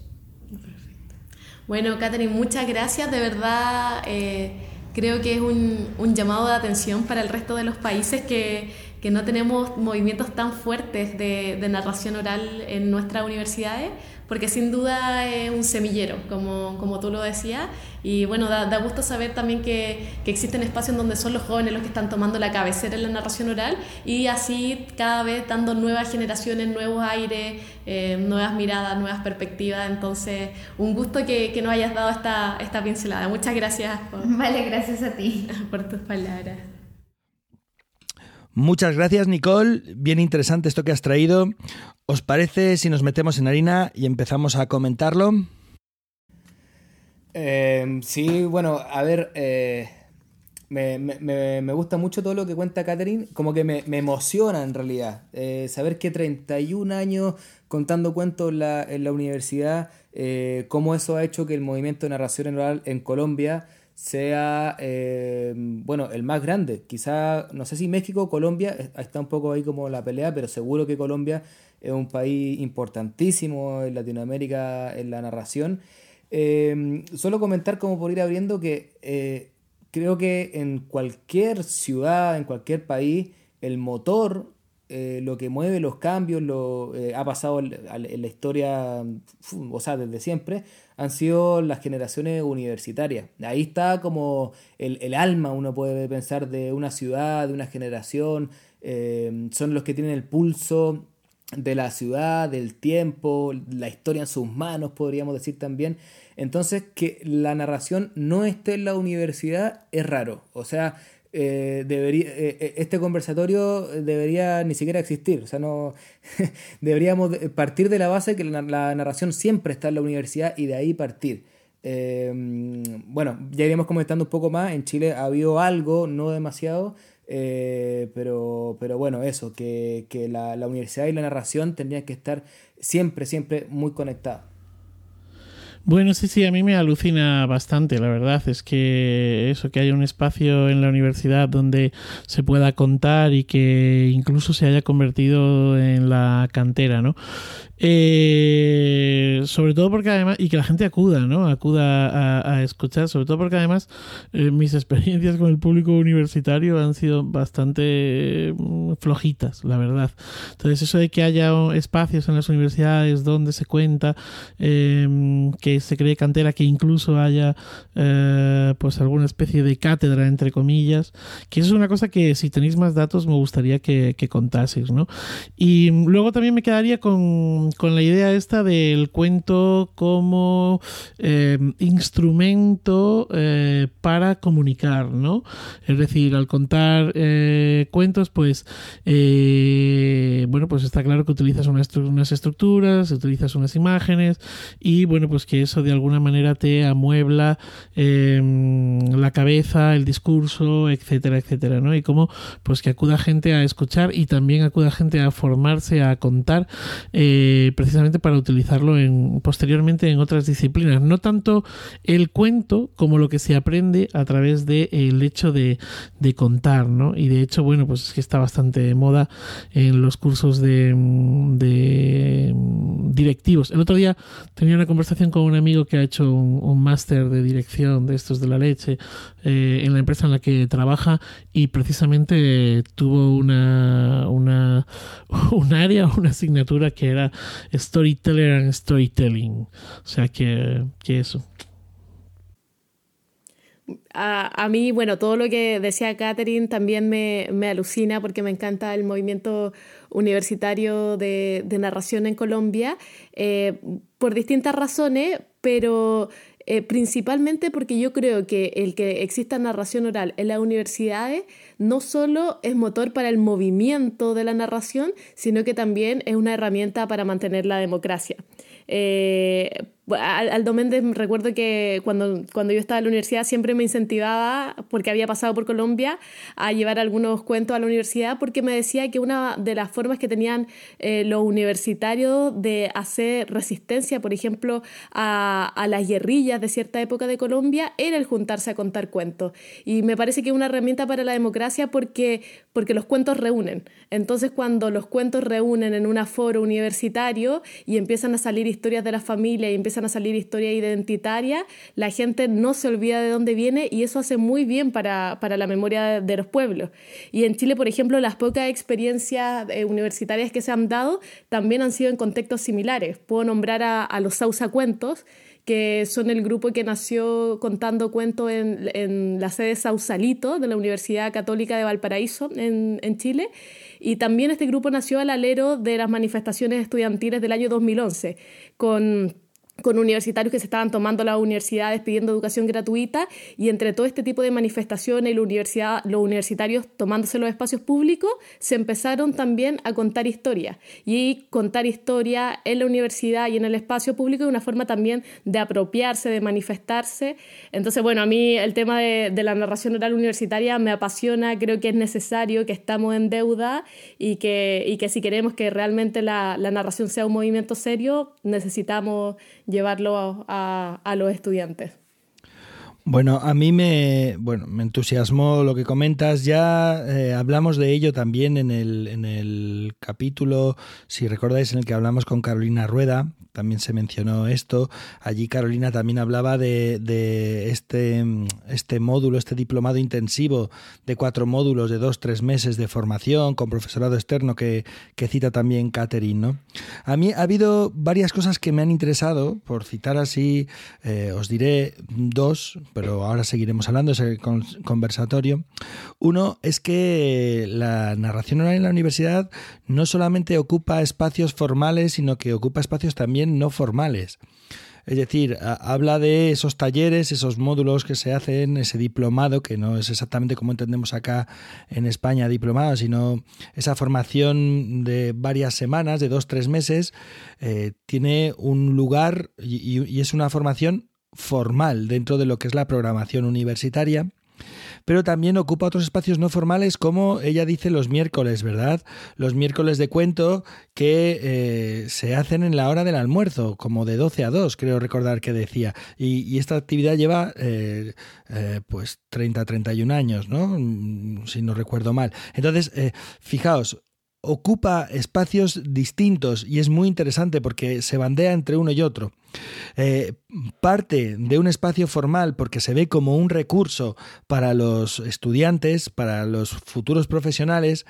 Bueno, Catherine, muchas gracias. De verdad, eh, creo que es un, un, llamado de atención para el resto de los países que, no tenemos movimientos tan fuertes de, de, narración oral en nuestras universidades, porque sin duda es un semillero, como, como tú lo decías. Y bueno, da, da gusto saber también que, que, existen espacios donde son los jóvenes los que están tomando la cabecera en la narración oral y así cada vez dando nuevas generaciones, nuevos aires, eh, nuevas miradas, nuevas perspectivas. Entonces, un gusto que, que nos hayas dado esta, esta pincelada. Muchas gracias. Por, vale, gracias a ti. Por tus palabras. Muchas gracias, Nicole. Bien interesante esto que has traído. ¿Os parece si nos metemos en harina y empezamos a comentarlo? Eh, sí, bueno, a ver, eh, me, gusta mucho todo lo que cuenta Catherine, como que me, emociona en realidad. Eh, saber que 31 años contando cuentos en la, universidad, cómo eso ha hecho que el movimiento de narración oral en Colombia sea, eh, bueno, el más grande. Quizá, no sé si México Colombia, está un poco ahí como la pelea, pero seguro que Colombia es un país importantísimo en Latinoamérica en la narración. Eh, solo comentar como por ir abriendo que eh, creo que en cualquier ciudad, en cualquier país, el motor, eh, lo que mueve los cambios, lo ha pasado en la historia, o sea, desde siempre, han sido las generaciones universitarias. Ahí está como el, el alma, uno puede pensar, de una ciudad, de una generación. Eh, son los que tienen el pulso de la ciudad, del tiempo, la historia en sus manos, podríamos decir también. Entonces, que la narración no esté en la universidad es raro. O sea, eh, debería, eh, este conversatorio debería ni siquiera existir. O sea, no deberíamos partir de la base que la, narración siempre está en la universidad y de ahí partir. Eh, bueno, ya iremos comentando un poco más. En Chile ha habido algo, no demasiado, eh, pero, pero bueno, eso, que, que la, la universidad y la narración tendrían que estar siempre, siempre muy conectadas. Bueno, sí, sí, a mí me alucina bastante, la verdad. Es que eso, que haya un espacio en la universidad donde se pueda contar y que incluso se haya convertido en la cantera, ¿no? Eh, sobre todo porque además, y que la gente acuda, ¿no? Acuda a, a escuchar, sobre todo porque además eh, mis experiencias con el público universitario han sido bastante mm, flojitas, la verdad. Entonces, eso de que haya espacios en las universidades donde se cuenta, eh, que se cree cantera, que incluso haya eh, pues alguna especie de cátedra, entre comillas, que eso es una cosa que si tenéis más datos me gustaría que, que contaseis, ¿no? Y luego también me quedaría con, con la idea esta del cuento como eh, instrumento eh, para comunicar, ¿no? Es decir, al contar eh, cuentos, pues, bueno, pues está claro que utilizas unas, estructuras, utilizas unas imágenes y, bueno, pues que eso de alguna manera te amuebla em, la cabeza, el discurso, etcétera, etcétera, ¿no? Y como, pues que acuda gente a escuchar y también acuda gente a formarse, a contar, eh, precisamente para utilizarlo en, posteriormente en otras disciplinas. No tanto el cuento como lo que se aprende a través del el hecho de, de contar, ¿no? Y de hecho, bueno, pues es que está bastante de moda en los cursos de, directivos. El otro día tenía una conversación con un amigo que ha hecho un, un máster de dirección de estos de la leche eh, en la empresa en la que trabaja y precisamente tuvo una, una un área, una asignatura que era Storyteller and Storytelling. O sea que, que eso. A, mí, bueno, todo lo que decía Catherine también me, me, alucina porque me encanta el movimiento universitario de, de narración en Colombia eh, por distintas razones, pero eh, principalmente porque yo creo que el que exista narración oral en las universidades no solo es motor para el movimiento de la narración, sino que también es una herramienta para mantener la democracia. Eh, Aldo Méndez recuerdo que cuando, cuando yo estaba en la universidad siempre me incentivaba, porque había pasado por Colombia, a llevar algunos cuentos a la universidad porque me decía que una de las formas que tenían eh, los universitarios de hacer resistencia, por ejemplo, a, a, las guerrillas de cierta época de Colombia era el juntarse a contar cuentos. Y me parece que es una herramienta para la democracia porque, porque los cuentos reúnen. Entonces cuando los cuentos reúnen en un aforo universitario y empiezan a salir historias de la familia y empiezan a salir historias identitarias, la gente no se olvida de dónde viene y eso hace muy bien para, para la memoria de los pueblos. Y en Chile, por ejemplo, las pocas experiencias eh, universitarias que se han dado también han sido en contextos similares. Puedo nombrar a, a los Sausa Cuentos, que son el grupo que nació contando cuentos en, en, la sede Sausalito de la Universidad Católica de Valparaíso, en, en, Chile. Y también este grupo nació al alero de las manifestaciones estudiantiles del año 2011, con con universitarios que se estaban tomando las universidades pidiendo educación gratuita y entre todo este tipo de manifestaciones y la universidad, los universitarios tomándose los espacios públicos, se empezaron también a contar historia y contar historia en la universidad y en el espacio público es una forma también de apropiarse, de manifestarse. Entonces, bueno, a mí el tema de, de la narración oral universitaria me apasiona, creo que es necesario, que estamos en deuda y que, y que si queremos que realmente la narración sea un movimiento serio, necesitamos llevarlo a, a los estudiantes. Bueno, a mí me, bueno, me entusiasmó lo que comentas. Ya eh, hablamos de ello también en el, en el capítulo, si recordáis, en el que hablamos con Carolina Rueda, también se mencionó esto. Allí Carolina también hablaba de, de este, este módulo, este diplomado intensivo de cuatro módulos de dos, tres meses de formación con profesorado externo que, que cita también Catherine. ¿no? A mí ha habido varias cosas que me han interesado, por citar así, eh, os diré dos, pero ahora seguiremos hablando, ese conversatorio. Uno es que la narración oral en la universidad no solamente ocupa espacios formales, sino que ocupa espacios también no formales. Es decir, habla de esos talleres, esos módulos que se hacen, ese diplomado, que no es exactamente como entendemos acá en España diplomado, sino esa formación de varias semanas, de dos, tres meses, eh, tiene un lugar y, y es una formación formal dentro de lo que es la programación universitaria pero también ocupa otros espacios no formales como ella dice los miércoles, ¿verdad? Los miércoles de cuento que eh, se hacen en la hora del almuerzo, como de 12 a 2, creo recordar que decía. Y, esta actividad lleva eh, eh, pues 30, 31 años, ¿no? Si no recuerdo mal. Entonces, eh, fijaos, ocupa espacios distintos y es muy interesante porque se bandea entre uno y otro. Eh, parte de un espacio formal porque se ve como un recurso para los estudiantes, para los futuros profesionales,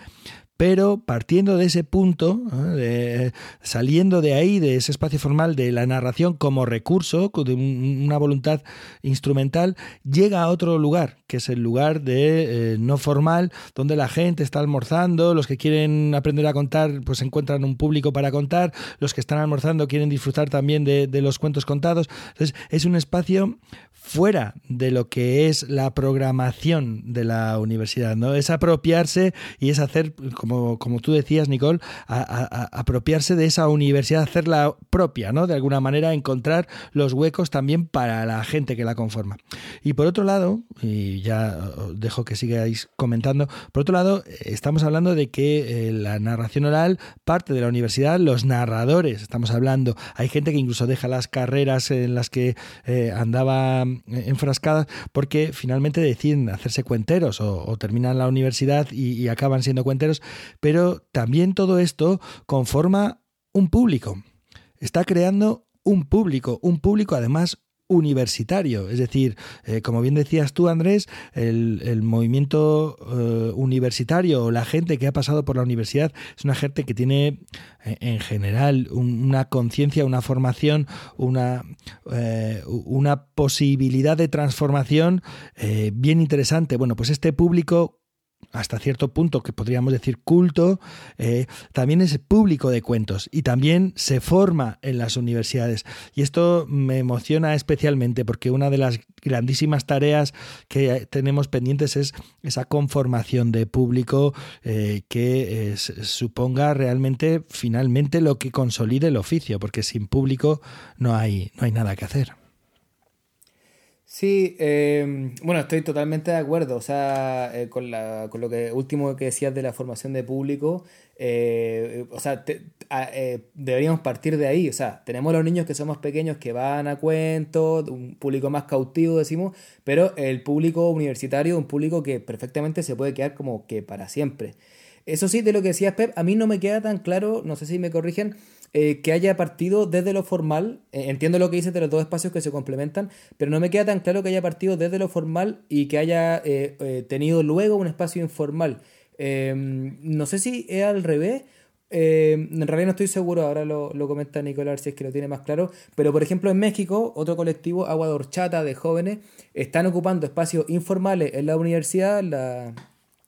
pero partiendo de ese punto, ¿eh? saliendo de ahí, de ese espacio formal de la narración como recurso, de un- una voluntad instrumental, llega a otro lugar, que es el lugar de eh, no formal, donde la gente está almorzando, los que quieren aprender a contar, pues encuentran un público para contar, los que están almorzando quieren disfrutar también de, de los cuentos contados. Entonces, es un espacio fuera de lo que es la programación de la universidad, ¿no? Es apropiarse y es hacer, como, como tú decías, Nicole, apropiarse de esa universidad, hacerla propia, ¿no? De alguna manera encontrar los huecos también para la gente que la conforma. Y por otro lado, y ya os dejo que sigáis comentando, por otro lado, estamos hablando de que eh, la narración oral parte de la universidad, los narradores, estamos hablando, hay gente que incluso deja las carreras en las que eh, andaba eh, enfrascada porque finalmente deciden hacerse cuenteros o, terminan la universidad y acaban siendo cuenteros, pero también todo esto conforma un público, está creando un público, un público además universitario. Es decir, eh, como bien decías tú, Andrés, el, movimiento eh, universitario o la gente que ha pasado por la universidad es una gente que tiene eh, en general un- una conciencia, una formación, una, una posibilidad de transformación bien interesante. Bueno, pues este público hasta cierto punto que podríamos decir culto, eh, también es público de cuentos y también se forma en las universidades. Y esto me emociona especialmente porque una de las grandísimas tareas que tenemos pendientes es esa conformación de público eh, que eh, suponga realmente finalmente lo que consolide el oficio, porque sin público no hay, no hay nada que hacer. Sí, eh, bueno, estoy totalmente de acuerdo. O sea, eh, con, la, con lo que último que decías de la formación de público, eh, o sea, te- a- eh, deberíamos partir de ahí. O sea, tenemos los niños que somos pequeños que van a cuentos, un público más cautivo, decimos, pero el público universitario, un público que perfectamente se puede quedar como que para siempre. Eso sí, de lo que decías, Pep, a mí no me queda tan claro, no sé si me corrigen, eh, que haya partido desde lo formal. Eh, entiendo lo que dices de los dos espacios que se complementan, pero no me queda tan claro que haya partido desde lo formal y que haya eh, eh, tenido luego un espacio informal. Eh, no sé si es al revés. eh, en realidad no estoy seguro, ahora lo, lo comenta Nicolás si es que lo tiene más claro. Pero por ejemplo en México, otro colectivo, Agua de de jóvenes, están ocupando espacios informales en la universidad, la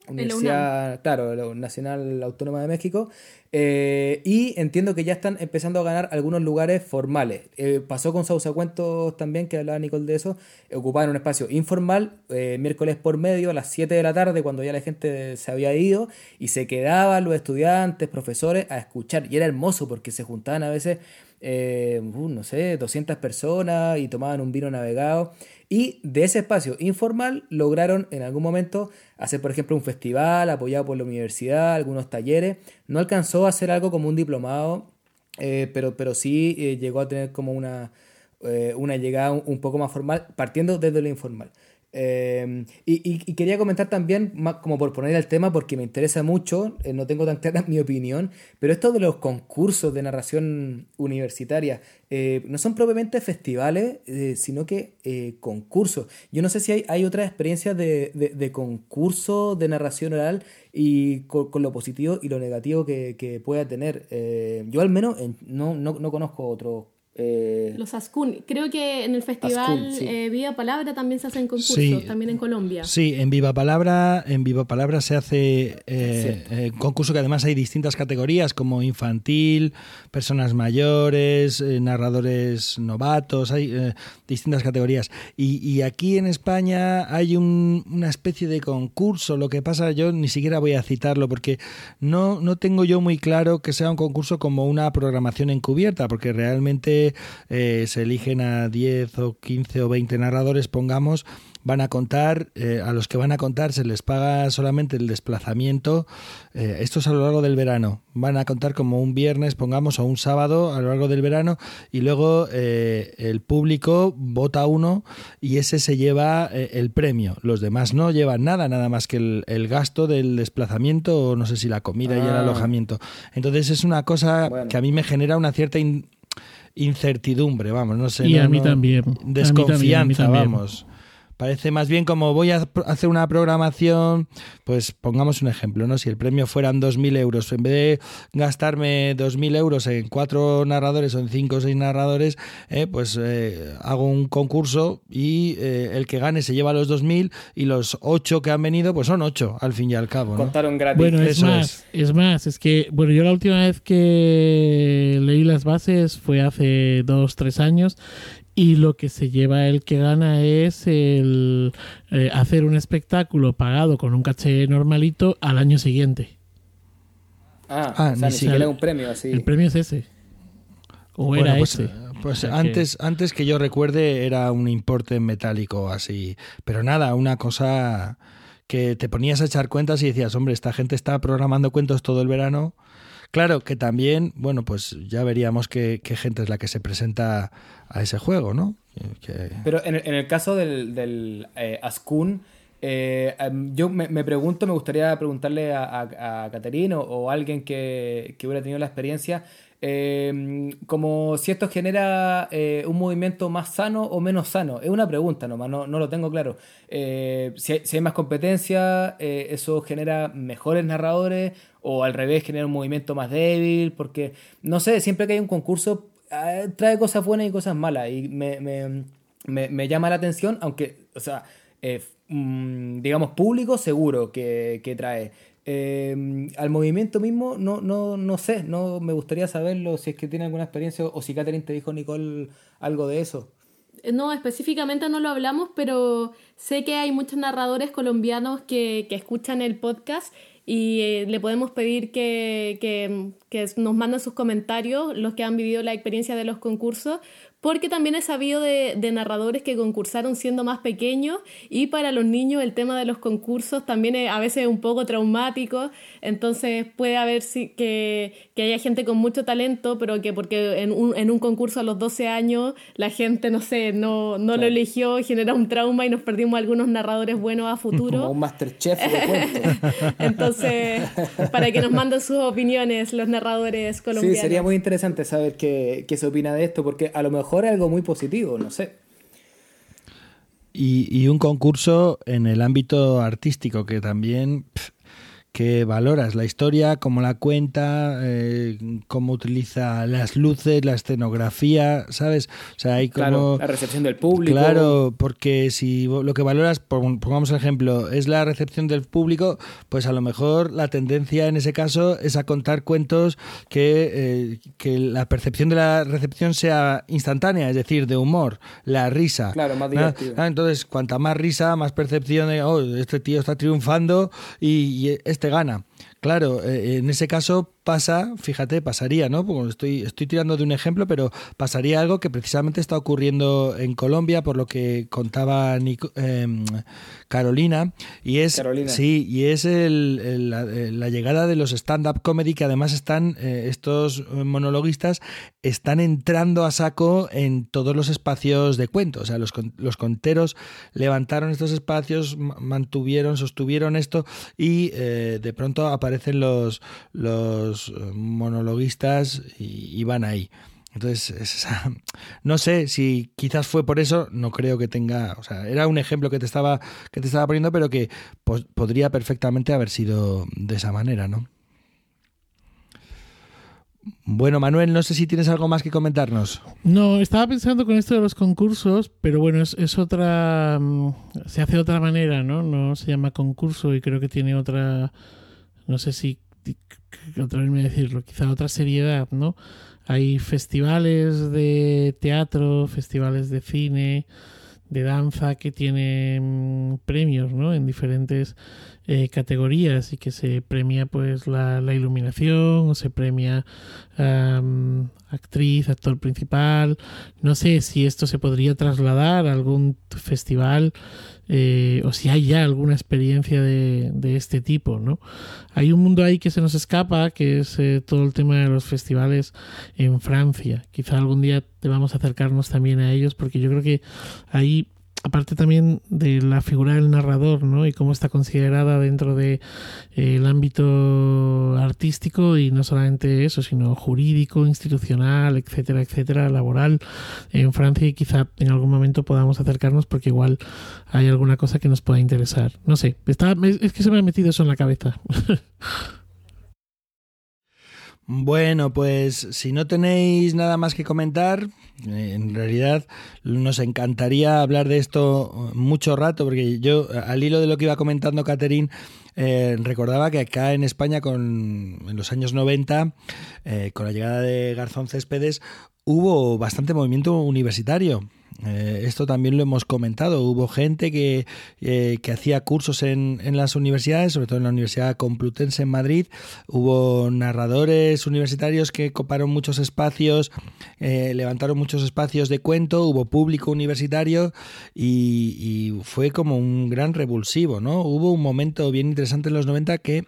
Universidad, claro, la Nacional Autónoma de México, eh, y entiendo que ya están empezando a ganar algunos lugares formales. Eh, pasó con Sausa Cuentos también, que hablaba Nicole de eso, ocupaban un espacio informal, eh, miércoles por medio, a las 7 de la tarde, cuando ya la gente se había ido, y se quedaban los estudiantes, profesores, a escuchar, y era hermoso porque se juntaban a veces eh, uh, no sé, 200 personas y tomaban un vino navegado. Y de ese espacio informal lograron en algún momento hacer, por ejemplo, un festival apoyado por la universidad, algunos talleres. No alcanzó a hacer algo como un diplomado, eh, pero, pero sí eh, llegó a tener como una, eh, una llegada un, un poco más formal, partiendo desde lo informal. Eh, y, y- quería comentar también, como por poner el tema, porque me interesa mucho, eh, no tengo tan clara mi opinión, pero esto de los concursos de narración universitaria eh, no son propiamente festivales, eh, sino que eh, concursos. Yo no sé si hay, hay otras experiencias de, de, de concurso de narración oral y con, lo positivo y lo negativo que, pueda tener. Yo al menos en- no, no, no conozco otro. Eh, Los Ascun. Creo que en el festival Ascun, sí. eh, Vida Palabra también se hacen concursos, Sí. también en Colombia. Sí, en Viva Palabra, en Viva Palabra se hace eh, eh, concurso que además hay distintas categorías como infantil, personas mayores, eh, narradores novatos, hay eh, distintas categorías. Y, y aquí en España hay un- una especie de concurso, lo que pasa yo ni siquiera voy a citarlo porque no, no tengo yo muy claro que sea un concurso como una programación encubierta, porque realmente eh, se eligen a 10 o 15 o 20 narradores, pongamos, van a contar, eh, a los que van a contar se les paga solamente el desplazamiento, eh, esto es a lo largo del verano, van a contar como un viernes, pongamos, o un sábado a lo largo del verano, y luego eh, el público vota uno y ese se lleva el premio. Los demás no llevan nada, nada más que el, el gasto del desplazamiento, o no sé si la comida y el Ah. alojamiento. Entonces es una cosa Bueno. que a mí me genera una cierta in- incertidumbre, vamos, no sé. Y no- a mí no- también. A mí también, a mí Desconfianza, también. vamos. Parece más bien como voy a hacer una programación, pues pongamos un ejemplo, ¿no? Si el premio fueran 2.000 euros, en vez de gastarme 2.000 euros en cuatro narradores o en cinco o seis narradores, eh, pues eh, hago un concurso y eh, el que gane se lleva los 2.000 y los ocho que han venido, pues son ocho al fin y al cabo. ¿no? Contaron gratis. Bueno, es Eso más, es. más, es que, bueno, yo la última vez que leí las bases fue hace dos, tres años y lo que se lleva el que gana es el eh, hacer un espectáculo pagado con un caché normalito al año siguiente. Ah, Ah, o sea, ni siquiera un premio así. El premio es ese. O Bueno, era pues, ese. eh, Pues O sea que- antes, antes que yo recuerde era un importe metálico así, pero nada, una cosa que te ponías a echar cuentas y decías, hombre, esta gente está programando cuentos todo el verano. Claro que también, bueno, pues ya veríamos qué, qué gente es la que se presenta a ese juego, ¿no? Pero en el, caso del, del eh, Ascun, eh, em, yo me, pregunto, me gustaría preguntarle a, a, Caterine o, o alguien que, hubiera tenido la experiencia, eh, como si esto genera eh, un movimiento más sano o menos sano. Es una pregunta nomás, no, no lo tengo claro. Si, hay, más competencia, eso genera mejores narradores o al revés genera un movimiento más débil, porque no sé, siempre que hay un concurso trae cosas buenas y cosas malas y me, me, me, me llama la atención, aunque, o sea, eh, mm, digamos, público seguro que, que trae. Eh, al movimiento mismo, no, no, no sé, no me gustaría saberlo si es que tiene alguna experiencia o si Catherine te dijo, Nicole, algo de eso. No, específicamente no lo hablamos, pero sé que hay muchos narradores colombianos que, que escuchan el podcast y eh, le podemos pedir que, que, que nos manden sus comentarios, los que han vivido la experiencia de los concursos, porque también he sabido de, de, narradores que concursaron siendo más pequeños y para los niños el tema de los concursos también es a veces un poco traumático, entonces puede haber sí, que, que haya gente con mucho talento, pero que porque en un, en un concurso a los 12 años la gente, no sé, no, no claro. lo eligió, genera un trauma y nos perdimos algunos narradores buenos a futuro. Como un Masterchef de entonces, para que nos manden sus opiniones los narradores colombianos. Sí, sería muy interesante saber qué, qué se opina de esto, porque a lo mejor mejor algo muy positivo, no sé. Y, un concurso en el ámbito artístico que también que valoras la historia, cómo la cuenta, eh, cómo utiliza las luces, la escenografía, ¿sabes? O sea, hay como... Claro, la recepción del público. Claro, porque si lo que valoras, pongamos el ejemplo, es la recepción del público, pues a lo mejor la tendencia en ese caso es a contar cuentos que, eh, que la percepción de la recepción sea instantánea, es decir, de humor, la risa. Claro, más divertido. Ah, entonces, cuanta más risa, más percepción de, oh, este tío está triunfando y, y este gana. Claro, eh, en ese caso pasa, fíjate, pasaría, ¿no? Porque estoy, estoy tirando de un ejemplo, pero pasaría algo que precisamente está ocurriendo en Colombia, por lo que contaba Nico, eh, Carolina, y es Carolina. sí, y es el, el, la, la, llegada de los stand-up comedy que además están eh, estos monologuistas están entrando a saco en todos los espacios de cuento, o sea, los, los conteros levantaron estos espacios, mantuvieron, sostuvieron esto y eh, de pronto aparecen los los monologuistas y, y van ahí. Entonces, es, no sé si quizás fue por eso, no creo que tenga, o sea, era un ejemplo que te estaba que te estaba poniendo, pero que podría perfectamente haber sido de esa manera, ¿no? Bueno, Manuel, no sé si tienes algo más que comentarnos. No, estaba pensando con esto de los concursos, pero bueno, es, es otra. Se hace de otra manera, ¿no? No se llama concurso y creo que tiene otra. No sé si atreverme a decirlo, quizá otra seriedad, ¿no? Hay festivales de teatro, festivales de cine, de danza que tienen premios, ¿no? En diferentes eh, categorías y que se premia pues la, la iluminación o se premia actriz, actor principal. No sé si esto se podría trasladar a algún festival eh, o si hay ya alguna experiencia de, de, este tipo, ¿no? Hay un mundo ahí que se nos escapa, que es eh, todo el tema de los festivales en Francia. Quizá algún día debamos acercarnos también a ellos, porque yo creo que ahí aparte también de la figura del narrador, ¿no? Y cómo está considerada dentro de eh, el ámbito artístico y no solamente eso, sino jurídico, institucional, etcétera, etcétera, laboral en Francia y quizá en algún momento podamos acercarnos porque igual hay alguna cosa que nos pueda interesar. No sé, está, es que se me ha metido eso en la cabeza. Bueno, pues si no tenéis nada más que comentar, eh, en realidad nos encantaría hablar de esto mucho rato, porque yo, al hilo de lo que iba comentando Caterín, eh, recordaba que acá en España, con, en los años 90, eh, con la llegada de Garzón Céspedes, hubo bastante movimiento universitario. Eh, esto también lo hemos comentado. Hubo gente que, eh, que hacía cursos en, en, las universidades, sobre todo en la Universidad Complutense en Madrid. Hubo narradores universitarios que coparon muchos espacios, eh, levantaron muchos espacios de cuento. Hubo público universitario y, y, fue como un gran revulsivo. ¿no? Hubo un momento bien interesante en los 90 que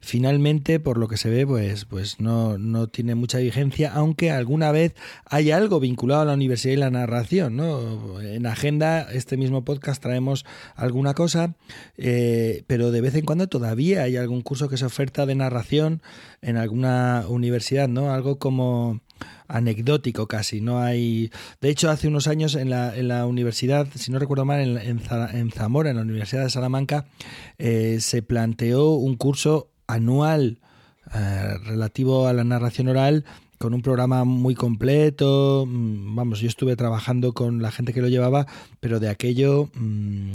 finalmente, por lo que se ve, pues, pues no, no tiene mucha vigencia, aunque alguna vez hay algo vinculado a la universidad y la narración. ¿no? En agenda, este mismo podcast traemos alguna cosa, eh, pero de vez en cuando todavía hay algún curso que se oferta de narración en alguna universidad, ¿no? Algo como anecdótico casi. No hay. De hecho, hace unos años en la, en la universidad, si no recuerdo mal, en, en, Zamora, en la Universidad de Salamanca, eh, se planteó un curso anual eh, relativo a la narración oral con un programa muy completo. Mm, vamos, yo estuve trabajando con la gente que lo llevaba, pero de aquello mmm,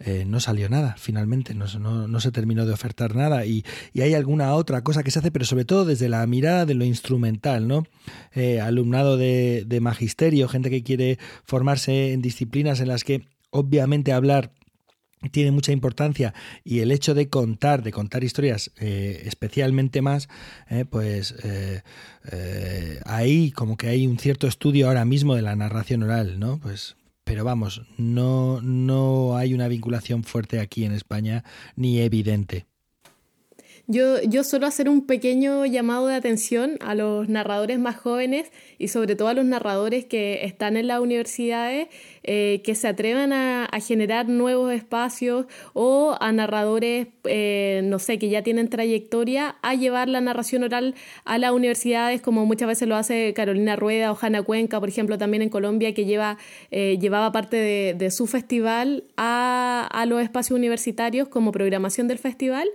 eh, no salió nada, finalmente, no, no, no, se terminó de ofertar nada. Y, y, hay alguna otra cosa que se hace, pero sobre todo desde la mirada de lo instrumental, ¿no? Eh, alumnado de, de magisterio, gente que quiere formarse en disciplinas en las que obviamente hablar tiene mucha importancia y el hecho de contar, de contar historias eh, especialmente más, eh, pues eh, eh, ahí como que hay un cierto estudio ahora mismo de la narración oral, ¿no? Pues, pero vamos, no, no hay una vinculación fuerte aquí en España ni evidente. Yo, yo suelo hacer un pequeño llamado de atención a los narradores más jóvenes y sobre todo a los narradores que están en las universidades, eh, que se atrevan a, generar nuevos espacios o a narradores, eh, no sé, que ya tienen trayectoria, a llevar la narración oral a las universidades, como muchas veces lo hace Carolina Rueda o Hanna Cuenca, por ejemplo, también en Colombia, que lleva, eh, llevaba parte de, de su festival a, a los espacios universitarios como programación del festival.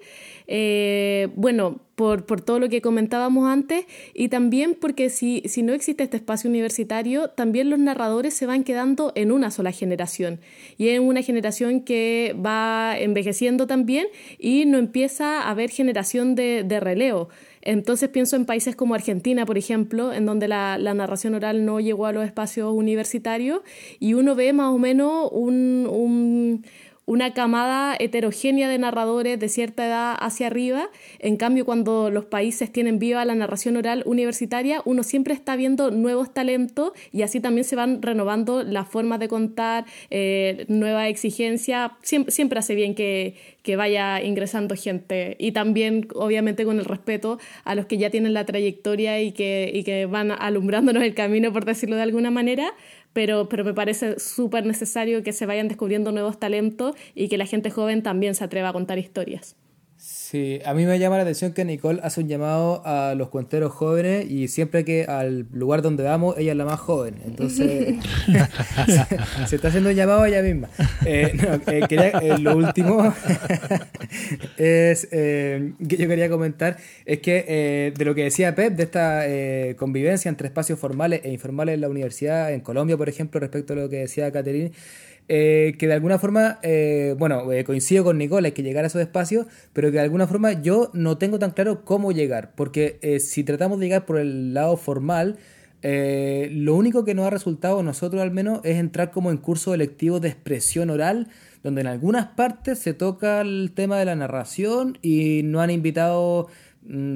Eh, bueno, por, por, todo lo que comentábamos antes y también porque si, si no existe este espacio universitario, también los narradores se van quedando en una sola generación y en una generación que va envejeciendo también y no empieza a haber generación de, de relevo. Entonces pienso en países como Argentina, por ejemplo, en donde la, la, narración oral no llegó a los espacios universitarios y uno ve más o menos un, un una camada heterogénea de narradores de cierta edad hacia arriba. En cambio, cuando los países tienen viva la narración oral universitaria, uno siempre está viendo nuevos talentos y así también se van renovando las formas de contar, eh, nueva exigencia. Siempre, hace bien que, vaya ingresando gente y también obviamente con el respeto a los que ya tienen la trayectoria y que van alumbrándonos el camino, por decirlo de alguna manera, pero, pero me parece súper necesario que se vayan descubriendo nuevos talentos y que la gente joven también se atreva a contar historias. Sí, a mí me llama la atención que Nicole hace un llamado a los cuenteros jóvenes y siempre que al lugar donde vamos, ella es la más joven. Entonces, se, se, está haciendo un llamado a ella misma. Eh, no, eh, quería, eh, lo último es que yo quería comentar es que de lo que decía Pep, de esta convivencia entre espacios formales e informales en la universidad, en Colombia, por ejemplo, respecto a lo que decía Caterine, eh, que de alguna forma, eh, bueno, eh, coincido con Nicolás que llegar a esos espacios, pero que de alguna forma yo no tengo tan claro cómo llegar, porque eh, si tratamos de llegar por el lado formal, lo único que nos ha resultado nosotros al menos es entrar como en cursos electivos de expresión oral, donde en algunas partes se toca el tema de la narración y no han invitado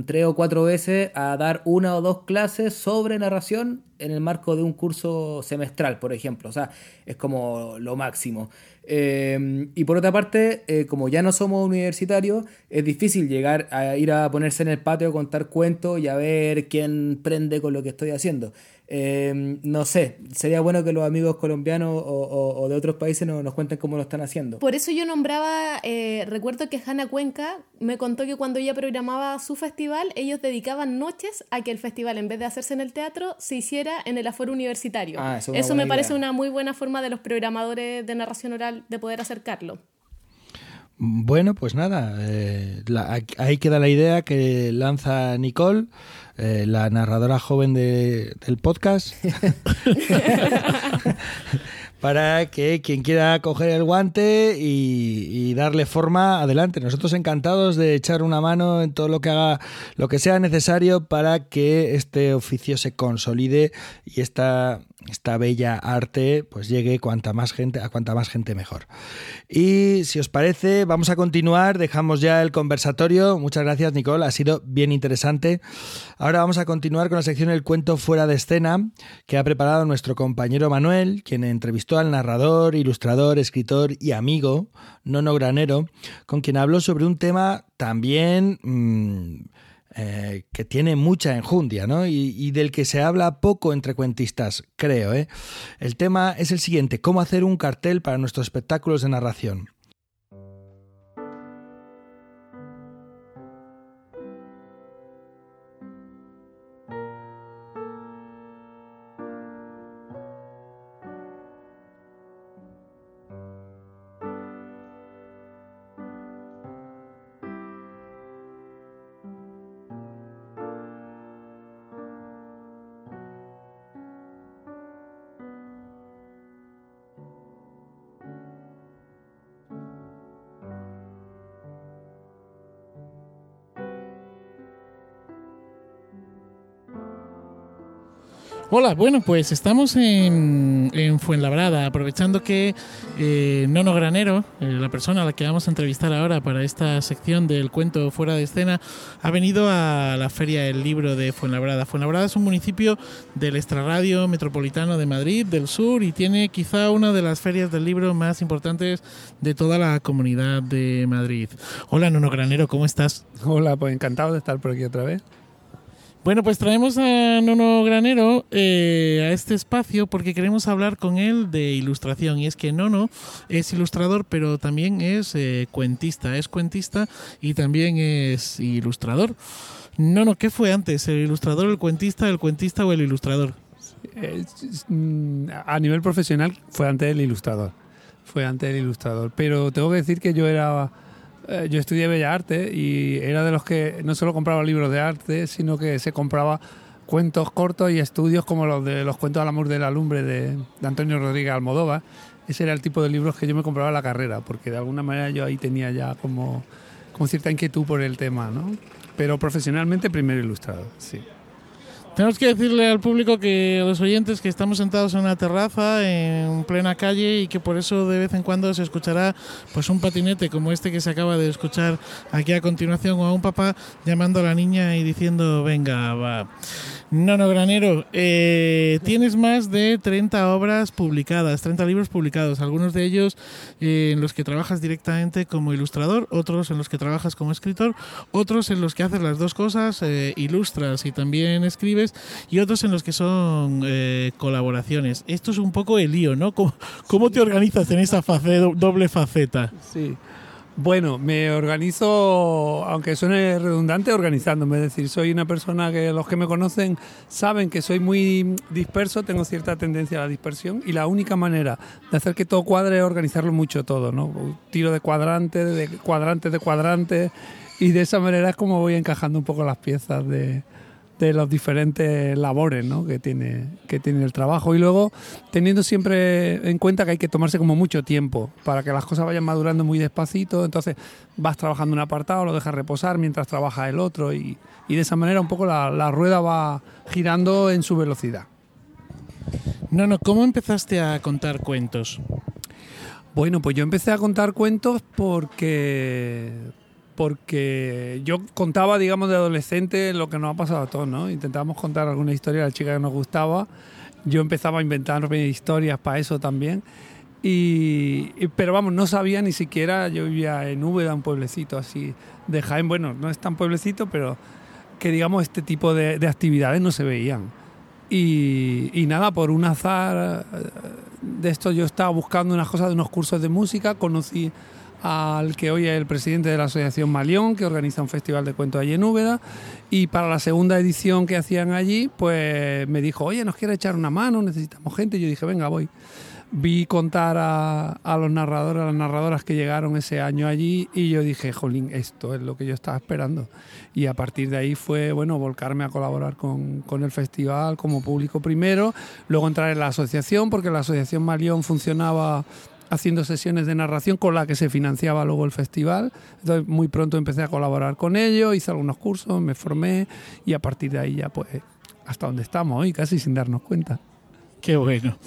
tres o cuatro veces a dar una o dos clases sobre narración en el marco de un curso semestral, por ejemplo. O sea, es como lo máximo. Eh, y por otra parte, eh, como ya no somos universitarios, es difícil llegar a ir a ponerse en el patio a contar cuentos y a ver quién prende con lo que estoy haciendo. Eh, no sé, sería bueno que los amigos colombianos o, o- o de otros países nos, nos cuenten cómo lo están haciendo. Por eso yo nombraba, eh, recuerdo que Hanna Cuenca me contó que cuando ella programaba su festival, ellos dedicaban noches a que el festival, en vez de hacerse en el teatro, se hiciera en el aforo universitario. Ah, eso eso me parece una muy buena forma de los programadores de narración oral de poder acercarlo. Bueno, pues nada, eh, la- ahí queda la idea que lanza Nicole, eh, la narradora joven de- del podcast, para que quien quiera coger el guante y, y darle forma adelante. Nosotros encantados de echar una mano en todo lo que haga, lo que sea necesario para que este oficio se consolide y esta, esta bella arte pues llegue cuanta más gente, a cuanta más gente mejor. Y si os parece, vamos a continuar. Dejamos ya el conversatorio. Muchas gracias, Nicole. Ha sido bien interesante. Ahora vamos a continuar con la sección El cuento fuera de escena que ha preparado nuestro compañero Manuel, quien entrevistó al narrador, ilustrador, escritor y amigo Nono Granero, con quien habló sobre un tema también mm, eh, que tiene mucha enjundia, ¿no? Y, y del que se habla poco entre cuentistas, creo. ¿eh? El tema es el siguiente: cómo hacer un cartel para nuestros espectáculos de narración. Hola, bueno, pues estamos en, en Fuenlabrada, aprovechando que eh, Nono Granero, eh, la persona a la que vamos a entrevistar ahora para esta sección del cuento fuera de escena, ha venido a la Feria del Libro de Fuenlabrada. Fuenlabrada es un municipio del extrarradio metropolitano de Madrid, del sur, y tiene quizá una de las ferias del libro más importantes de toda la comunidad de Madrid. Hola, Nono Granero, ¿cómo estás? Hola, pues encantado de estar por aquí otra vez. Bueno, pues traemos a Nono Granero eh, a este espacio porque queremos hablar con él de ilustración. Y es que Nono es ilustrador, pero también es eh, cuentista. Es cuentista y también es ilustrador. Nono, ¿qué fue antes? ¿El ilustrador, el cuentista, el cuentista o el ilustrador? Eh, a nivel profesional fue antes el ilustrador. Fue antes el ilustrador. Pero tengo que decir que yo era. Eh, Yo estudié Bellas Artes y era de los que no solo compraba libros de arte, sino que se compraba cuentos cortos y estudios como los de los cuentos al amor de la lumbre de, Antonio Rodríguez Almodóvar. Ese era el tipo de libros que yo me compraba en la carrera, porque de alguna manera yo ahí tenía ya como, como cierta inquietud por el tema, ¿no? Pero profesionalmente primero ilustrador, sí. Tenemos que decirle al público que a los oyentes que estamos sentados en una terraza en plena calle y que por eso de vez en cuando se escuchará pues un patinete como este que se acaba de escuchar aquí a continuación o a un papá llamando a la niña y diciendo venga va. No, no, Granero, eh, tienes más de 30 obras publicadas, 30 libros publicados, algunos de ellos eh, en los que trabajas directamente como ilustrador, otros en los que trabajas como escritor, otros en los que haces las dos cosas, eh, ilustras y también escribes, y otros en los que son eh, colaboraciones. Esto es un poco el lío, ¿no? ¿Cómo, cómo te organizas en esa face- doble faceta? Sí. Bueno, me organizo, aunque suene redundante, organizándome. Es decir, soy una persona que los que me conocen saben que soy muy disperso, tengo cierta tendencia a la dispersión y la única manera de hacer que todo cuadre es organizarlo mucho todo, ¿no? Tiro de cuadrante, de cuadrante, de cuadrante y de esa manera es como voy encajando un poco las piezas de, de los diferentes labores ¿no? que, tiene, que tiene el trabajo y luego teniendo siempre en cuenta que hay que tomarse como mucho tiempo para que las cosas vayan madurando muy despacito, entonces vas trabajando un apartado, lo dejas reposar mientras trabaja el otro y, y de esa manera un poco la, la rueda va girando en su velocidad. No, no, ¿cómo empezaste a contar cuentos? Bueno, pues yo empecé a contar cuentos porque porque yo contaba, digamos, de adolescente lo que nos ha pasado a todos, ¿no? Intentábamos contar alguna historia a la chica que nos gustaba. Yo empezaba a inventarme historias para eso también. Y, y- pero vamos, no sabía ni siquiera, yo vivía en Úbeda, un pueblecito así de Jaén, bueno, no es tan pueblecito, pero que digamos este tipo de, de actividades no se veían. Y, y nada, por un azar eh, de esto yo estaba buscando unas cosas de unos cursos de música, conocí al que hoy es el presidente de la Asociación Malión, que organiza un festival de cuentos allí en Úbeda, y para la segunda edición que hacían allí, pues me dijo, oye, ¿nos quiere echar una mano? Necesitamos gente. Y yo dije, venga, voy. Vi contar a, a los narradores, a las narradoras que llegaron ese año allí, y yo dije, jolín, esto es lo que yo estaba esperando. Y a partir de ahí fue, bueno, volcarme a colaborar con, con el festival como público primero, luego entrar en la asociación, porque la Asociación Malión funcionaba haciendo sesiones de narración con la que se financiaba luego el festival. Entonces muy pronto empecé a colaborar con ellos, hice algunos cursos, me formé y a partir de ahí ya pues hasta donde estamos hoy, casi sin darnos cuenta. Qué bueno.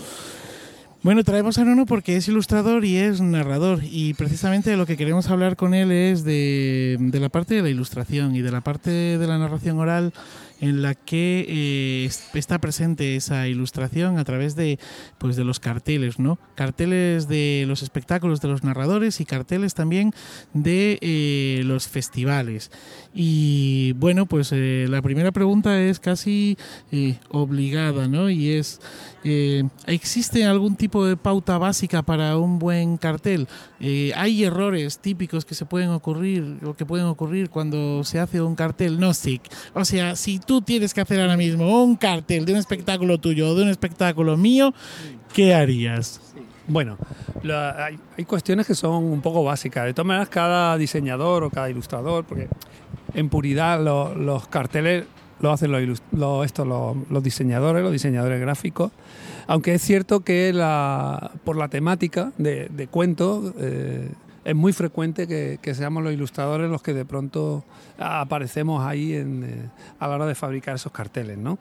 Bueno, traemos a Nono porque es ilustrador y es narrador y precisamente de lo que queremos hablar con él es de, de la parte de la ilustración y de la parte de la narración oral en la que eh, está presente esa ilustración a través de pues de los carteles, ¿no? Carteles de los espectáculos de los narradores y carteles también de eh, los festivales. Y bueno, pues eh, la primera pregunta es casi eh, obligada, ¿no? Y es eh, ¿existe algún tipo de pauta básica para un buen cartel? Eh, ¿Hay errores típicos que se pueden ocurrir o que pueden ocurrir cuando se hace un cartel no SIC? O sea, si tú tienes que hacer ahora mismo un cartel de un espectáculo tuyo o de un espectáculo mío, ¿qué harías? Bueno, hay, cuestiones que son un poco básicas. De todas maneras, cada diseñador o cada ilustrador, porque en puridad lo- los carteles lo hacen los, lo- esto, los, diseñadores, los diseñadores gráficos. Aunque es cierto que la, por la temática de, de cuentos eh, es muy frecuente que, seamos los ilustradores los que de pronto aparecemos ahí en, eh, a la hora de fabricar esos carteles, ¿no?